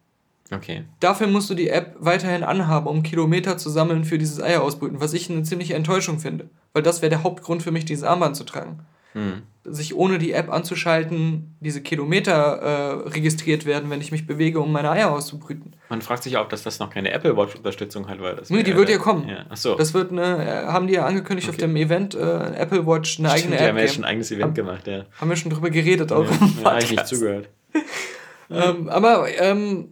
Okay. Dafür musst du die App weiterhin anhaben, um Kilometer zu sammeln für dieses Eier ausbrüten, was ich eine ziemliche Enttäuschung finde. Weil das wäre der Hauptgrund für mich, dieses Armband zu tragen. Hm. Sich ohne die App anzuschalten, diese Kilometer äh, registriert werden, wenn ich mich bewege, um meine Eier auszubrüten. Man fragt sich auch, ob das, noch keine Apple Watch-Unterstützung hat, weil das. Nee, die wird ja kommen. Ja. Achso. Das wird eine, äh, haben die ja angekündigt auf Okay. dem Event, äh, Apple Watch eine eigene die App. haben ja schon ein eigenes Event gemacht, ja. Haben wir schon drüber geredet, auch Ja, ja, hab ich nicht zugehört. Ähm, aber ähm,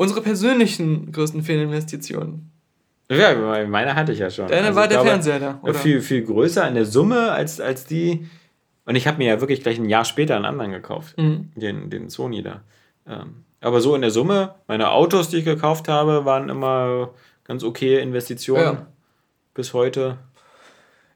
unsere persönlichen größten Fehlinvestitionen. Ja, meine hatte ich ja schon. Deine Also war der glaube, Fernseher da, oder? Viel, viel größer in der Summe als, als die. Und ich habe mir ja wirklich gleich ein Jahr später einen anderen gekauft. Mhm. Den, den Sony da. Ähm, aber so in der Summe, meine Autos, die ich gekauft habe, waren immer ganz okay Investitionen. Ja. Bis heute.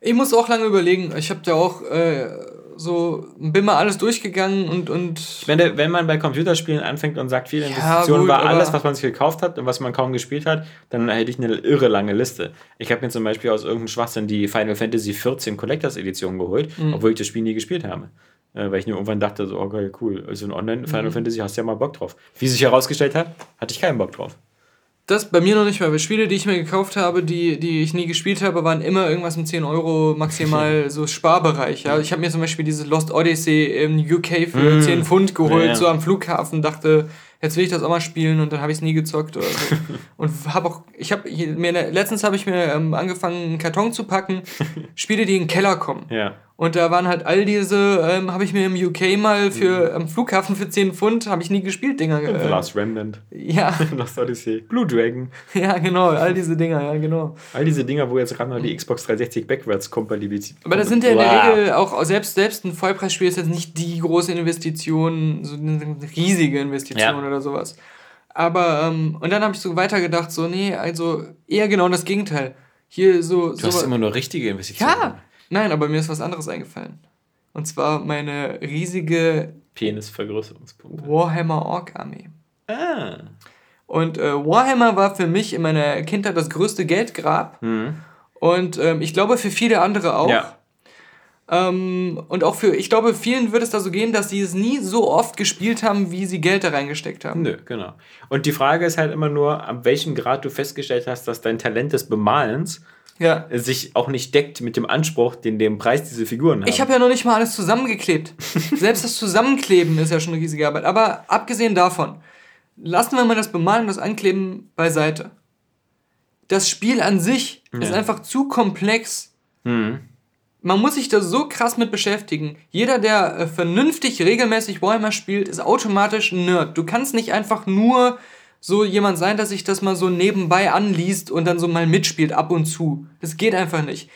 Ich muss auch lange überlegen. Ich habe da auch äh, so, bin mal alles durchgegangen und, und Ich meine, wenn man bei Computerspielen anfängt und sagt, viele Ja, Investitionen gut, war alles, was man sich gekauft hat und was man kaum gespielt hat, dann hätte ich eine irre lange Liste. Ich habe mir zum Beispiel aus irgendeinem Schwachsinn die Final Fantasy 14 Collectors Edition geholt, Mhm. obwohl ich das Spiel nie gespielt habe. Äh, weil ich nur irgendwann dachte, so, okay, cool, also in Online Final Mhm. Fantasy hast du ja mal Bock drauf. Wie sich herausgestellt hat, hatte ich keinen Bock drauf. Das bei mir noch nicht mal. Weil Spiele, die ich mir gekauft habe, die, die ich nie gespielt habe, waren immer irgendwas mit 10 Euro maximal so Sparbereich. Ja? Ich habe mir zum Beispiel diese Lost Odyssey im UK für Mm. 10 Pfund geholt, ja. so am Flughafen, dachte, jetzt will ich das auch mal spielen und dann habe ich es nie gezockt oder so. und habe auch, ich habe mir, letztens habe ich mir ähm, angefangen, einen Karton zu packen, Spiele, die in den Keller kommen. Ja. Und da waren halt all diese, ähm, habe ich mir im UK mal für am Flughafen für 10 Pfund, habe ich nie gespielt, Dinger. The Äh, Last Remnant, ja, Lost Odyssey, Blue Dragon. ja, genau, all diese Dinger, ja, genau. All diese Dinger, wo jetzt gerade noch die Xbox 360 Backwards Kompatibilität. Aber das sind ja in der Wow. Regel auch, selbst, selbst ein Vollpreisspiel ist jetzt nicht die große Investition, so eine riesige Investition Ja. oder sowas. Aber, ähm, und dann habe ich so weitergedacht, so, nee, also eher genau das Gegenteil. Hier so. Du hast so immer nur richtige Investitionen. ja, nein, aber mir ist was anderes eingefallen. Und zwar meine riesige Penisvergrößerungspunkte. Warhammer Orc Armee. Ah. Und äh, Warhammer war für mich in meiner Kindheit das größte Geldgrab. Mhm. Und ähm, ich glaube für viele andere auch. Ja. Ähm, und auch für, ich glaube, vielen wird es da so gehen, dass sie es nie so oft gespielt haben, wie sie Geld da reingesteckt haben. Nö, genau. Und die Frage ist halt immer nur, ab welchem Grad du festgestellt hast, dass dein Talent des Bemalens Ja. sich auch nicht deckt mit dem Anspruch, den dem Preis diese Figuren haben. Ich habe ja noch nicht mal alles zusammengeklebt. Selbst das Zusammenkleben ist ja schon eine riesige Arbeit. Aber abgesehen davon, lassen wir mal das Bemalen und das Ankleben beiseite. Das Spiel an sich ist Ja. einfach zu komplex. Hm. Man muss sich da so krass mit beschäftigen. Jeder, der äh, vernünftig regelmäßig Warhammer spielt, ist automatisch ein Nerd. Du kannst nicht einfach nur so jemand sein, dass sich das mal so nebenbei anliest und dann so mal mitspielt ab und zu. Das geht einfach nicht.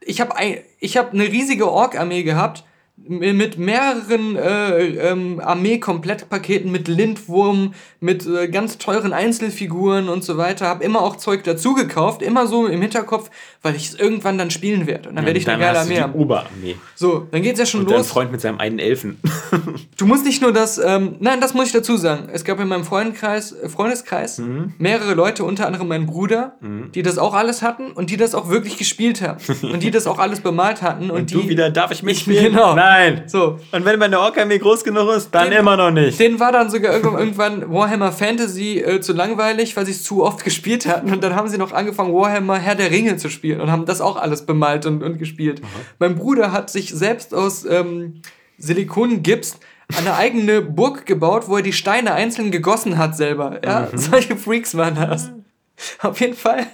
Ich habe ich hab eine riesige Ork-Armee gehabt mit mehreren äh, ähm, Armee-Komplettpaketen, mit Lindwurm, mit äh, ganz teuren Einzelfiguren und so weiter. Habe immer auch Zeug dazu gekauft, immer so im Hinterkopf, weil ich es irgendwann dann spielen werde. Und dann werde ich eine dann geile hast du Armee haben. Oberarmee. So, dann geht's ja schon Und dein los. Freund mit seinem einen Elfen. Du musst nicht nur das, ähm, nein, das muss ich dazu sagen. Es gab in meinem Freundeskreis, äh, Freundeskreis Mhm. mehrere Leute, unter anderem mein Bruder, die das auch alles hatten und die das auch wirklich gespielt haben. und die das auch alles bemalt hatten. Und, Und die, du wieder, darf ich mitspielen? genau. Nein. So. Und wenn meine Ork-Armee groß genug ist, dann Den- immer noch nicht. Denen war dann sogar irgendwann, Warhammer Fantasy äh, zu langweilig, weil sie es zu oft gespielt hatten. Und dann haben sie noch angefangen, Warhammer Herr der Ringe zu spielen und haben das auch alles bemalt und, und gespielt. Mein Bruder hat sich selbst aus ähm, Silikongips eine eigene Burg gebaut, wo er die Steine einzeln gegossen hat selber. Ja, solche Freaks waren das. Auf jeden Fall.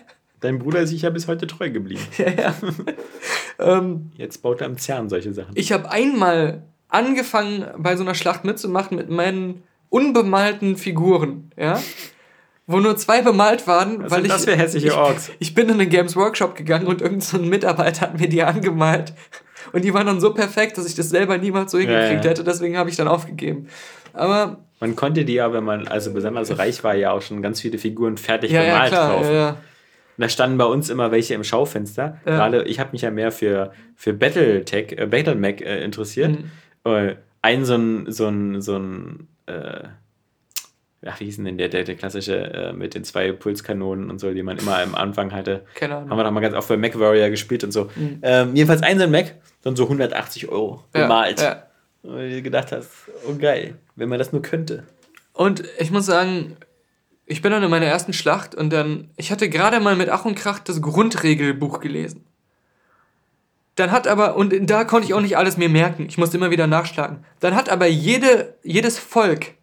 Dein Bruder ist sich ja bis heute treu geblieben. Ja, ja. ähm, Jetzt baut er am CERN solche Sachen. Ich habe einmal angefangen, bei so einer Schlacht mitzumachen mit meinen unbemalten Figuren, ja. Wo nur zwei bemalt waren, Was weil sind ich. das für hässliche ich, Orks? Ich bin in den Games Workshop gegangen und irgendein so Mitarbeiter hat mir die angemalt. Und die waren dann so perfekt, dass ich das selber niemals so hingekriegt ja. hätte. Deswegen habe ich dann aufgegeben. Aber Man konnte die ja, wenn man also besonders reich war, ja auch schon ganz viele Figuren fertig ja, ja, bemalt klar. kaufen. Ja, ja. Da standen bei uns immer welche im Schaufenster. Ja. Gerade ich habe mich ja mehr für, für Battletech, äh, Battlemech äh, interessiert. Mhm. Äh, ein so ein, so ein, so ein äh, ach, wie hieß denn der, der, der klassische äh, mit den zwei Pulskanonen und so, die man immer am Anfang hatte. Keine Ahnung. Haben wir doch mal ganz oft bei Mac Warrior gespielt und so. Mhm. Ähm, jedenfalls ein so ein Mac, dann so 180 Euro bemalt. Ja, ja. Und du gedacht hast, oh geil, wenn man das nur könnte. Und ich muss sagen, ich bin dann in meiner ersten Schlacht und dann, ich hatte gerade mal mit Ach und Krach das Grundregelbuch gelesen. Dann hat aber, und da konnte ich auch nicht alles mir merken, ich musste immer wieder nachschlagen. Dann hat aber jede, jedes Volk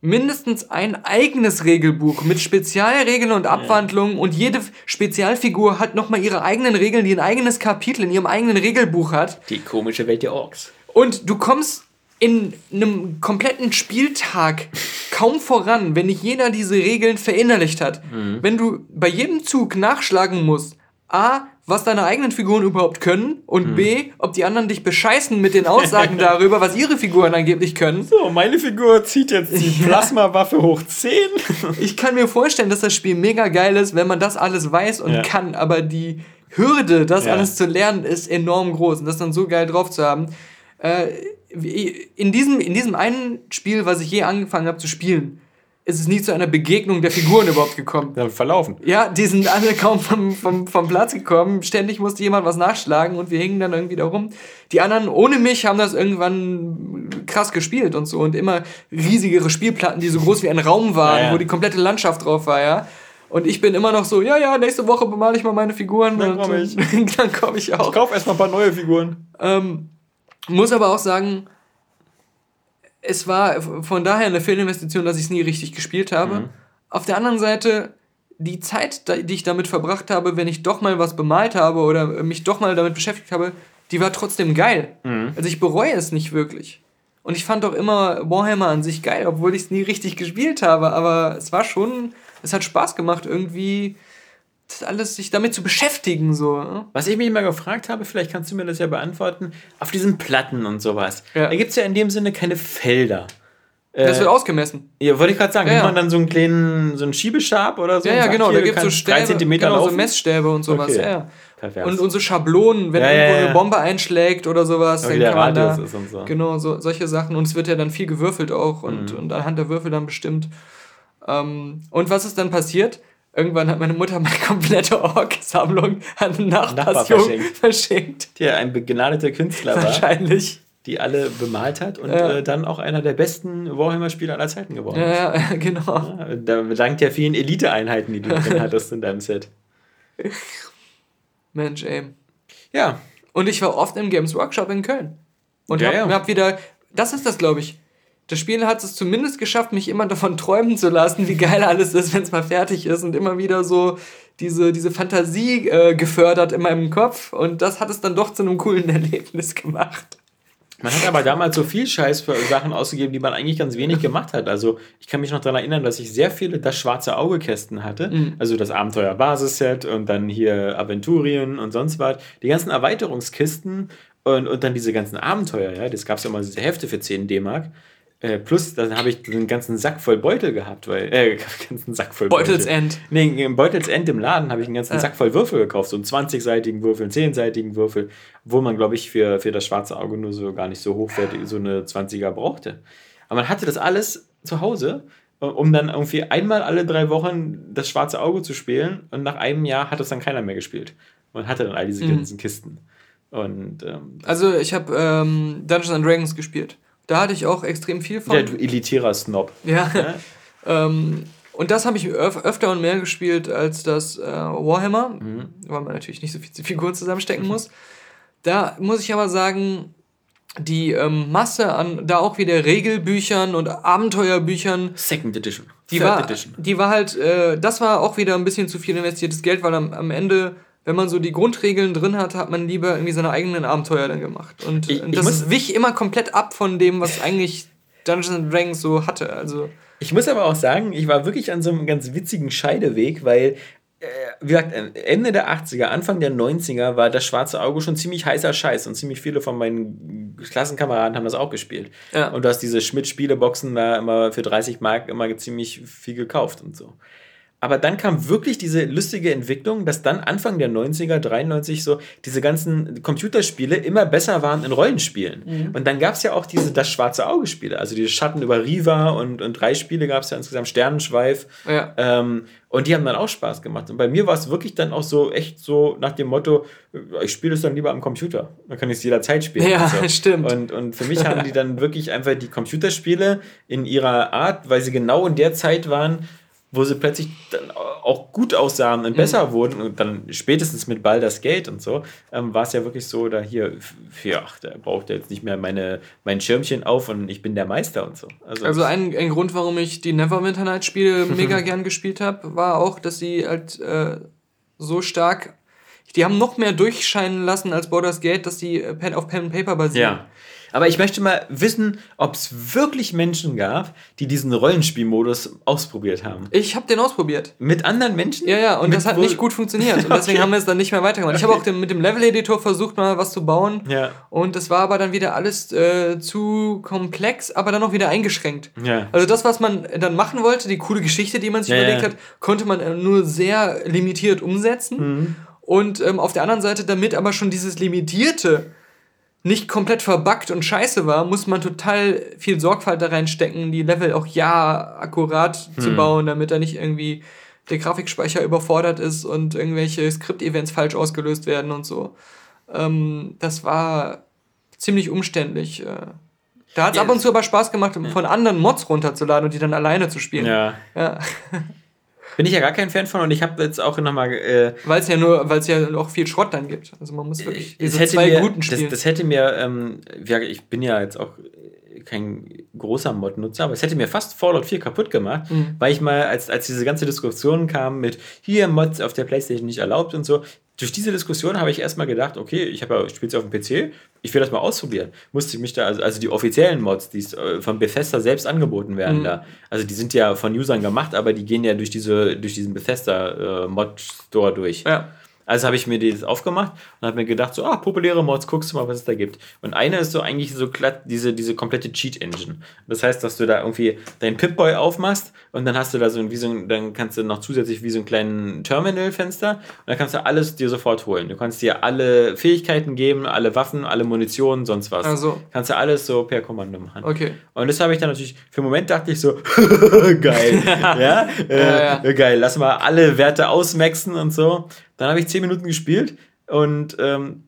mindestens ein eigenes Regelbuch mit Spezialregeln und Abwandlungen und jede Spezialfigur hat nochmal ihre eigenen Regeln, die ein eigenes Kapitel in ihrem eigenen Regelbuch hat. Die komische Welt der Orks. Und du kommst in einem kompletten Spieltag kaum voran, wenn nicht jeder diese Regeln verinnerlicht hat. Mhm. Wenn du bei jedem Zug nachschlagen musst, A, was deine eigenen Figuren überhaupt können und mhm. B, ob die anderen dich bescheißen mit den Aussagen darüber, was ihre Figuren angeblich können. So, meine Figur zieht jetzt die Plasmawaffe hoch 10. ich kann mir vorstellen, dass das Spiel mega geil ist, wenn man das alles weiß und ja. kann, aber die Hürde, das ja. alles zu lernen, ist enorm groß und das dann so geil drauf zu haben. Äh, in diesem, in diesem einen Spiel, was ich je angefangen habe zu spielen, ist es nie zu einer Begegnung der Figuren überhaupt gekommen. Ja, verlaufen. Ja, die sind alle kaum vom, vom, vom Platz gekommen. Ständig musste jemand was nachschlagen und wir hingen dann irgendwie da rum. Die anderen ohne mich haben das irgendwann krass gespielt und so und immer riesigere Spielplatten, die so groß wie ein Raum waren, ja, ja. wo die komplette Landschaft drauf war, ja. Und ich bin immer noch so, ja, ja, nächste Woche bemale ich mal meine Figuren. Dann komme ich. dann komme ich auch. Ich kaufe erstmal ein paar neue Figuren. Ähm, muss aber auch sagen, es war von daher eine Fehlinvestition, dass ich es nie richtig gespielt habe. Mhm. Auf der anderen Seite, die Zeit, die ich damit verbracht habe, wenn ich doch mal was bemalt habe oder mich doch mal damit beschäftigt habe, die war trotzdem geil. Mhm. Also ich bereue es nicht wirklich. Und ich fand auch immer Warhammer an sich geil, obwohl ich es nie richtig gespielt habe. Aber es war schon, es hat Spaß gemacht, irgendwie das alles sich damit zu beschäftigen. So. Ne? Was ich mich immer gefragt habe, vielleicht kannst du mir das ja beantworten, auf diesen Platten und sowas. Ja. Da gibt es ja in dem Sinne keine Felder. Das wird äh, ausgemessen. Ja, wollte ich gerade sagen. Ja, Nimmt man dann so einen kleinen, so einen Schiebestab oder so? Ja, ja, genau. Da gibt es so Stäbe, Zentimeter genau, so Messstäbe und sowas. Okay. Ja, ja. Und unsere Schablonen, wenn ja, irgendwo eine Bombe einschlägt oder sowas, dann kann man da, und so. Genau, so, solche Sachen. Und es wird ja dann viel gewürfelt auch und, mhm. und anhand der Würfel dann bestimmt. Ähm, und was ist dann passiert? Irgendwann hat meine Mutter meine komplette Ork-Sammlung an einen Nachbarsjungen verschenkt. verschenkt. Der ein begnadeter Künstler war. Wahrscheinlich. Die alle bemalt hat und ja. äh, dann auch einer der besten Warhammer-Spieler aller Zeiten geworden ist. Ja, ja genau. Ja, da dank der vielen Elite-Einheiten, die du drin hattest in deinem Set. Mensch, ey. Ja. Und ich war oft im Games Workshop in Köln. Und ja, hab, hab wieder, das ist das, glaube ich das Spiel hat es zumindest geschafft, mich immer davon träumen zu lassen, wie geil alles ist, wenn es mal fertig ist und immer wieder so diese, diese Fantasie äh, gefördert in meinem Kopf und das hat es dann doch zu einem coolen Erlebnis gemacht. Man hat aber damals so viel Scheiß für Sachen ausgegeben, die man eigentlich ganz wenig gemacht hat. Also ich kann mich noch daran erinnern, dass ich sehr viele das schwarze Auge-Kästen hatte. Mhm. Also das Abenteuer-Basisset und dann hier Aventurien und sonst was. Die ganzen Erweiterungskisten und, und dann diese ganzen Abenteuer, ja. Das gab es ja immer diese Hefte für 10 D-Mark. Äh, plus, dann habe ich einen ganzen Sack voll Beutel gehabt, weil, äh, ganzen Sack voll Beutels End. Nee, im Beutels End im Laden habe ich einen ganzen ja. Sack voll Würfel gekauft, so einen 20-seitigen Würfel, einen 10-seitigen Würfel, wo man, glaube ich, für, für das schwarze Auge nur so gar nicht so hochwertig so eine 20er brauchte. Aber man hatte das alles zu Hause, um dann irgendwie einmal alle drei Wochen das schwarze Auge zu spielen und nach einem Jahr hat es dann keiner mehr gespielt. Man hatte dann all diese mhm. ganzen Kisten. Und, ähm, also ich habe ähm, Dungeons Dragons gespielt. Da hatte ich auch extrem viel von. Ja, du elitärer Snob. Ja. ja. ähm, und das habe ich öf öfter und mehr gespielt als das äh, Warhammer, mhm. weil man natürlich nicht so viel Figuren zusammenstecken muss. Da muss ich aber sagen, die ähm, Masse an, da auch wieder Regelbüchern und Abenteuerbüchern. Second Edition. Die Third war, Edition. Die war halt, äh, das war auch wieder ein bisschen zu viel investiertes Geld, weil am, am Ende wenn man so die Grundregeln drin hat, hat man lieber irgendwie seine eigenen Abenteuer dann gemacht. Und, ich, und das wich immer komplett ab von dem, was eigentlich Dungeons Dragons so hatte. Also ich muss aber auch sagen, ich war wirklich an so einem ganz witzigen Scheideweg, weil, äh, wie gesagt, Ende der 80er, Anfang der 90er war das Schwarze Auge schon ziemlich heißer Scheiß und ziemlich viele von meinen Klassenkameraden haben das auch gespielt. Ja. Und du hast diese Schmidt-Spieleboxen da immer für 30 Mark immer ziemlich viel gekauft und so. Aber dann kam wirklich diese lustige Entwicklung, dass dann Anfang der 90er, 93 so diese ganzen Computerspiele immer besser waren in Rollenspielen. Mhm. Und dann gab es ja auch diese Das Schwarze Auge-Spiele, also diese Schatten über Riva und, und drei Spiele gab es ja insgesamt, Sternenschweif. Ja. Ähm, und die haben dann auch Spaß gemacht. Und bei mir war es wirklich dann auch so echt so nach dem Motto, ich spiele es dann lieber am Computer. Dann kann ich es jederzeit spielen. Ja, und so. stimmt. Und, und für mich haben die dann wirklich einfach die Computerspiele in ihrer Art, weil sie genau in der Zeit waren, wo sie plötzlich dann auch gut aussahen und mhm. besser wurden und dann spätestens mit Baldur's Gate und so, ähm, war es ja wirklich so, da hier, ja, da braucht er jetzt nicht mehr meine, mein Schirmchen auf und ich bin der Meister und so. Also, also ein, ein Grund, warum ich die Neverwinter Night Spiele mega gern gespielt habe, war auch, dass sie halt äh, so stark die haben noch mehr durchscheinen lassen als Baldur's Gate, dass die äh, auf Pen and Paper basieren. Ja. Aber ich möchte mal wissen, ob es wirklich Menschen gab, die diesen Rollenspielmodus ausprobiert haben. Ich habe den ausprobiert. Mit anderen Menschen? Ja, ja, und Mit das hat nicht gut funktioniert. Und deswegen okay. haben wir es dann nicht mehr weitergemacht. Okay. Ich habe auch den, mit dem Level-Editor versucht, mal was zu bauen. Ja. Und es war aber dann wieder alles äh, zu komplex, aber dann auch wieder eingeschränkt. Ja. Also das, was man dann machen wollte, die coole Geschichte, die man sich ja, überlegt ja. hat, konnte man äh, nur sehr limitiert umsetzen. Mhm. Und ähm, auf der anderen Seite, damit aber schon dieses Limitierte nicht komplett verbuggt und scheiße war, muss man total viel Sorgfalt da reinstecken, die Level auch ja akkurat hm. zu bauen, damit da nicht irgendwie der Grafikspeicher überfordert ist und irgendwelche Skript-Events falsch ausgelöst werden und so. Ähm, das war ziemlich umständlich. Äh. Da hat es ja, ab und zu aber Spaß gemacht, ja. von anderen Mods runterzuladen und die dann alleine zu spielen. Ja. ja. Bin ich ja gar kein Fan von und ich habe jetzt auch nochmal. Äh, weil es ja nur, weil es ja auch viel Schrott dann gibt. Also man muss wirklich diese zwei mir, guten spielen. Das, das hätte mir, ähm, ich bin ja jetzt auch kein großer Mod-Nutzer, aber es hätte mir fast Fallout 4 kaputt gemacht, mhm. weil ich mal, als, als diese ganze Diskussion kam mit hier Mods auf der Playstation nicht erlaubt und so, durch diese Diskussion habe ich erstmal gedacht, okay, ich habe ja, spiele es auf dem PC, ich will das mal ausprobieren. Musste ich mich da, also, also die offiziellen Mods, die äh, von Bethesda selbst angeboten werden, mhm. da, also die sind ja von Usern gemacht, aber die gehen ja durch diese, durch diesen Bethesda äh, Mod Store durch. Ja. Also habe ich mir das aufgemacht und habe mir gedacht, so, ah, populäre Mods, guckst du mal, was es da gibt. Und eine ist so eigentlich so glatt, diese, diese komplette Cheat-Engine. Das heißt, dass du da irgendwie deinen Pip-Boy aufmachst und dann hast du da so, wie so dann kannst du noch zusätzlich wie so einen kleinen Terminal-Fenster und dann kannst du alles dir sofort holen. Du kannst dir alle Fähigkeiten geben, alle Waffen, alle Munition, sonst was. Also. Kannst du alles so per Kommando machen. Okay. Und das habe ich dann natürlich, für einen Moment dachte ich so, geil. ja? Äh, ja, ja. Geil, lass mal alle Werte ausmaxen und so. Dann habe ich 10 Minuten gespielt und ähm,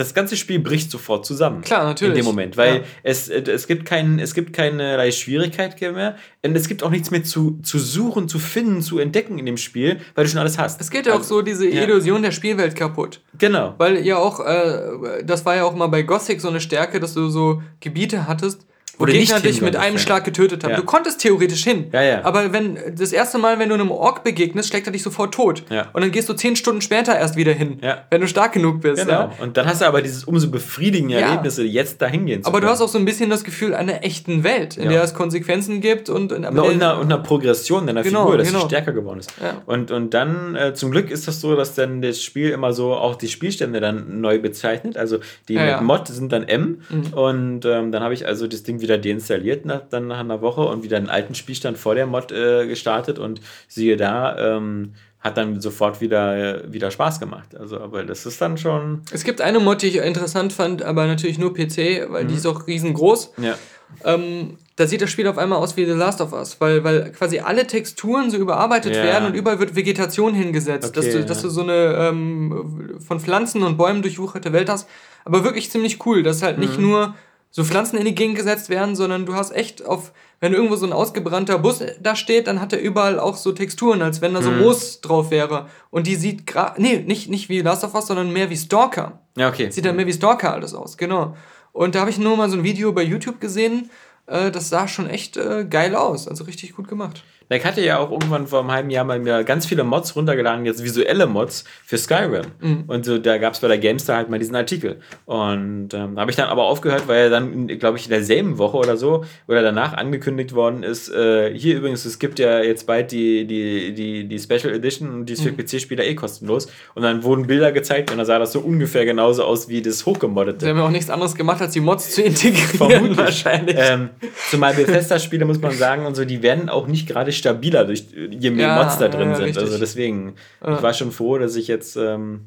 das ganze Spiel bricht sofort zusammen. Klar, natürlich. In dem Moment, weil ja. es, es, gibt kein, es gibt keinerlei Schwierigkeit mehr und es gibt auch nichts mehr zu, zu suchen, zu finden, zu entdecken in dem Spiel, weil du schon alles hast. Es geht ja also, auch so diese ja. Illusion der Spielwelt kaputt. Genau. Weil ja auch, äh, das war ja auch mal bei Gothic so eine Stärke, dass du so Gebiete hattest, wo Oder Gegner dich mit einem Schlag getötet haben. Ja. Du konntest theoretisch hin. Ja, ja. Aber wenn das erste Mal, wenn du einem Ork begegnest, schlägt er dich sofort tot. Ja. Und dann gehst du zehn Stunden später erst wieder hin, ja. wenn du stark genug bist. Genau. Ja? Und dann hast du aber dieses umso befriedigende Erlebnisse, jetzt dahin gehen zu Aber können. du hast auch so ein bisschen das Gefühl einer echten Welt, in der es Konsequenzen gibt und, und, Na, und, einer, und einer Progression deiner genau, Figur, dass genau. sie stärker geworden ist. Und, und dann, äh, zum Glück ist das so, dass dann das Spiel immer so auch die Spielstände dann neu bezeichnet. Also die mit Mod sind dann M. Mhm. Und ähm, dann habe ich also das Ding wieder deinstalliert nach, dann nach einer Woche und wieder einen alten Spielstand vor der Mod äh, gestartet und siehe da, ähm, hat dann sofort wieder, wieder Spaß gemacht. Also, aber das ist dann schon. Es gibt eine Mod, die ich interessant fand, aber natürlich nur PC, weil mhm. die ist auch riesengroß. Ja. Ähm, da sieht das Spiel auf einmal aus wie The Last of Us, weil, weil quasi alle Texturen so überarbeitet ja. werden und überall wird Vegetation hingesetzt, okay, dass, du, ja. dass du so eine ähm, von Pflanzen und Bäumen durchwucherte Welt hast. Aber wirklich ziemlich cool, dass halt mhm. nicht nur so Pflanzen in die Gegend gesetzt werden, sondern du hast echt auf, wenn irgendwo so ein ausgebrannter Bus da steht, dann hat er überall auch so Texturen, als wenn da so mhm. Moos drauf wäre. Und die sieht gerade, nee, nicht, nicht wie Last of Us, sondern mehr wie Stalker. Ja, okay. Sieht dann mehr wie Stalker alles aus, genau. Und da habe ich nur mal so ein Video bei YouTube gesehen, äh, das sah schon echt äh, geil aus, also richtig gut gemacht. Like hatte ja auch irgendwann vor einem halben Jahr mal mir ganz viele Mods runtergeladen, jetzt visuelle Mods für Skyrim. Mhm. Und so, da gab es bei der Gamestar halt mal diesen Artikel. Und ähm, habe ich dann aber aufgehört, weil er dann, glaube ich, in derselben Woche oder so oder danach angekündigt worden ist, äh, hier übrigens, es gibt ja jetzt bald die, die, die, die Special Edition und die ist für mhm. PC-Spieler eh kostenlos. Und dann wurden Bilder gezeigt und da sah das so ungefähr genauso aus wie das hochgemoddete. Sie haben ja auch nichts anderes gemacht, als die Mods zu integrieren. Vermutlich. Wahrscheinlich. Ähm, zumal Bethesda-Spiele, muss man sagen, und so, die werden auch nicht gerade stabiler, durch, je mehr Ja, Mods da drin ja, sind. richtig. Also deswegen, Ja. ich war schon froh, dass ich jetzt ähm,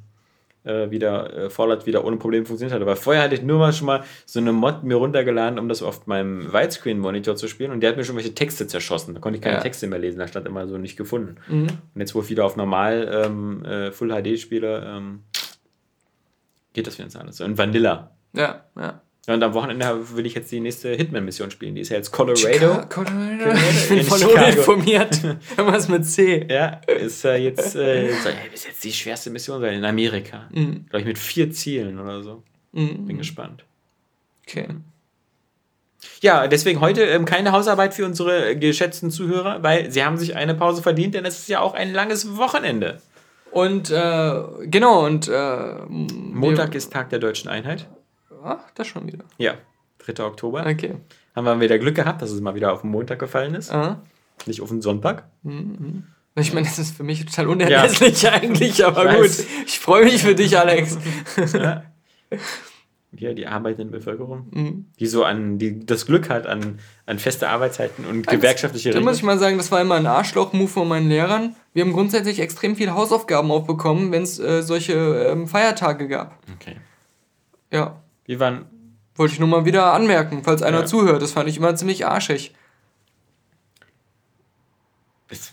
äh, wieder äh, Fallout wieder ohne Probleme funktioniert hatte. Weil vorher hatte ich nur mal schon mal so eine Mod mir runtergeladen, um das auf meinem Widescreen-Monitor zu spielen und der hat mir schon welche Texte zerschossen. Da konnte ich keine. Texte mehr lesen, da stand immer so nicht gefunden. Mhm. Und jetzt, wo ich wieder auf normal ähm, äh, Full HD spiele, ähm, geht das jetzt alles. So in Vanilla. Ja, ja. Ja, und am Wochenende will ich jetzt die nächste Hitman-Mission spielen. Die ist ja jetzt Colorado. Chica- Colorado. Ich bin In voll Chicago. uninformiert. Irgendwas mit C. Ja, ist ja jetzt, äh, soll ja bis jetzt die schwerste Mission sein in Amerika. Mhm. Glaube ich mit vier Zielen oder so. Bin Mhm. gespannt. Okay. Ja, deswegen heute ähm, keine Hausarbeit für unsere geschätzten Zuhörer, weil sie haben sich eine Pause verdient, denn es ist ja auch ein langes Wochenende. Und äh, genau, und äh, Montag ist Tag der Deutschen Einheit. Ach, das schon wieder. Ja, 3. Oktober. Okay. Haben wir wieder Glück gehabt, dass es mal wieder auf den Montag gefallen ist, Ah. nicht auf den Sonntag. Ich meine, das ist für mich total unerlässlich eigentlich, aber Ich gut. weiß. Ich freue mich für dich, Alex. Ja, die arbeitende Bevölkerung, Mhm. die so an, die das Glück hat an, an feste Arbeitszeiten und gewerkschaftliche Da muss Regeln. ich mal sagen, das war immer ein Arschloch-Move von meinen Lehrern. Wir haben grundsätzlich extrem viele Hausaufgaben aufbekommen, wenn es äh, solche ähm, Feiertage gab. Okay. Ja. Wir waren Wollte ich nur mal wieder anmerken, falls einer Ja. zuhört. Das fand ich immer ziemlich arschig.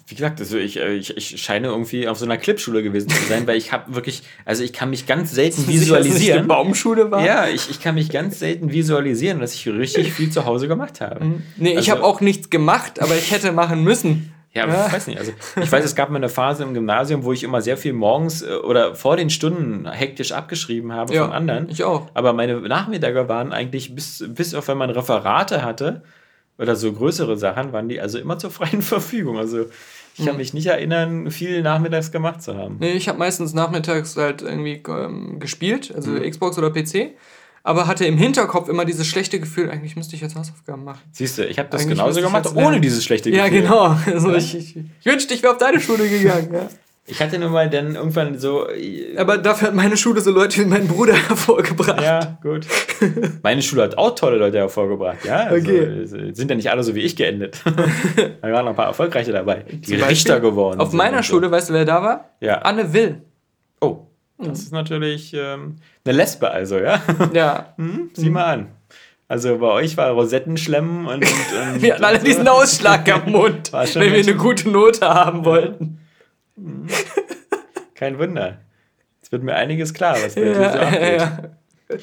Wie gesagt, also ich, äh, ich, ich scheine irgendwie auf so einer Clipschule gewesen zu sein, weil ich habe wirklich, also ich kann mich ganz selten Sicher, dass es nicht eine visualisieren. Baumschule war? Ja, ich, ich kann mich ganz selten visualisieren, dass ich richtig viel zu Hause gemacht habe. Nee, ich Also- habe auch nichts gemacht, aber ich hätte machen müssen. Ja, Ja. ich weiß nicht. Also ich weiß, es gab mal eine Phase im Gymnasium, wo ich immer sehr viel morgens äh, oder vor den Stunden hektisch abgeschrieben habe Ja, von anderen. ich auch. Aber meine Nachmittage waren eigentlich, bis, bis auf wenn man Referate hatte oder so größere Sachen, waren die also immer zur freien Verfügung. Also ich kann mich nicht erinnern, viel nachmittags gemacht zu haben. Nee, ich habe meistens nachmittags halt irgendwie ähm, gespielt, also Mhm. Xbox oder PC, aber hatte im Hinterkopf immer dieses schlechte Gefühl, eigentlich müsste ich jetzt Hausaufgaben machen. Siehst du, ich habe das Eigentlich genauso gemacht, ohne dieses schlechte Ja, Gefühl. genau. Also ich, ich, ich wünschte, ich wäre auf deine Schule gegangen. Ja. Ich hatte nur mal dann irgendwann so. äh, Aber dafür hat meine Schule so Leute wie mein Bruder hervorgebracht. Ja, gut. Meine Schule hat auch tolle Leute hervorgebracht, ja. Also, Okay. es Sind ja nicht alle so wie ich geendet. da waren noch ein paar Erfolgreiche dabei, die Zum Beispiel Richter geworden Auf sind meiner und so. Schule, weißt du, wer da war? Ja. Anne Will. Oh, das ist natürlich ähm, eine Lesbe, also, ja. Ja. Hm, sieh mal an. Also bei euch war Rosettenschlemmen und. und Wir hatten alle diesen Ausschlag am Mund, War schon wenn wir eine gute Note haben wollten. Kein Wunder. Jetzt wird mir einiges klar, was bei dir so Ja, abgeht.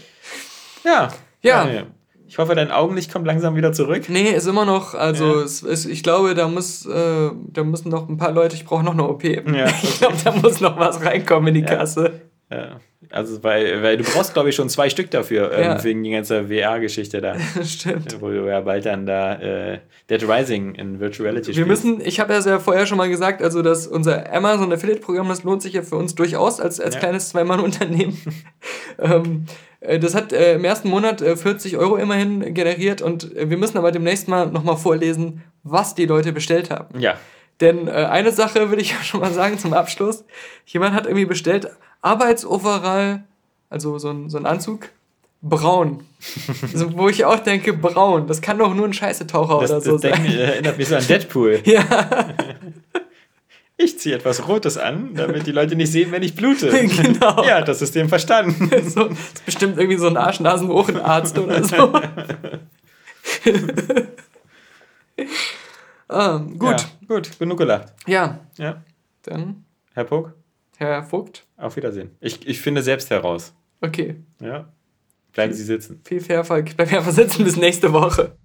ja. Ja. Ja. Ich hoffe, dein Augenlicht kommt langsam wieder zurück. Nee, ist immer noch, also Ja. ist, ich glaube, da muss, äh, da müssen noch ein paar Leute, ich brauche noch eine OP. Ja. Ich glaube, da muss noch was reinkommen in die Ja. Kasse. Ja. Also, weil, weil du brauchst, glaube ich, schon zwei Stück dafür, ähm, Ja. wegen die ganze VR-Geschichte da. Stimmt. wo du ja bald dann da äh, Dead Rising in Virtual Reality Wir spielst. müssen, ich habe ja sehr vorher schon mal gesagt, also dass unser Amazon Affiliate-Programm, das lohnt sich ja für uns durchaus als, als Ja. kleines Zwei-Mann-Unternehmen. ähm, äh, das hat äh, im ersten Monat äh, 40 Euro immerhin generiert und äh, wir müssen aber demnächst mal nochmal vorlesen, was die Leute bestellt haben. Ja. Denn äh, eine Sache will ich ja schon mal sagen zum Abschluss. Jemand hat irgendwie bestellt Arbeitsoverall, also so ein, so ein Anzug, braun. also, wo ich auch denke, braun. Das kann doch nur ein Scheißetaucher Das, oder so das sein. äh, erinnert mich so an Deadpool. Ja, Ich ziehe etwas Rotes an, damit die Leute nicht sehen, wenn ich blute. Genau. Ja, das System verstanden. so, das ist bestimmt irgendwie so ein Arsch-Nasen-Ohrenarzt oder so. ähm, gut, Ja, gut, genug gelacht. ja. Ja. Dann, Herr Puck, Herr Vogt. auf Wiedersehen. Ich, ich finde selbst heraus. Okay, Ja. Bleiben Sie sitzen. viel Fairfall. Bleib einfach sitzen bis nächste Woche.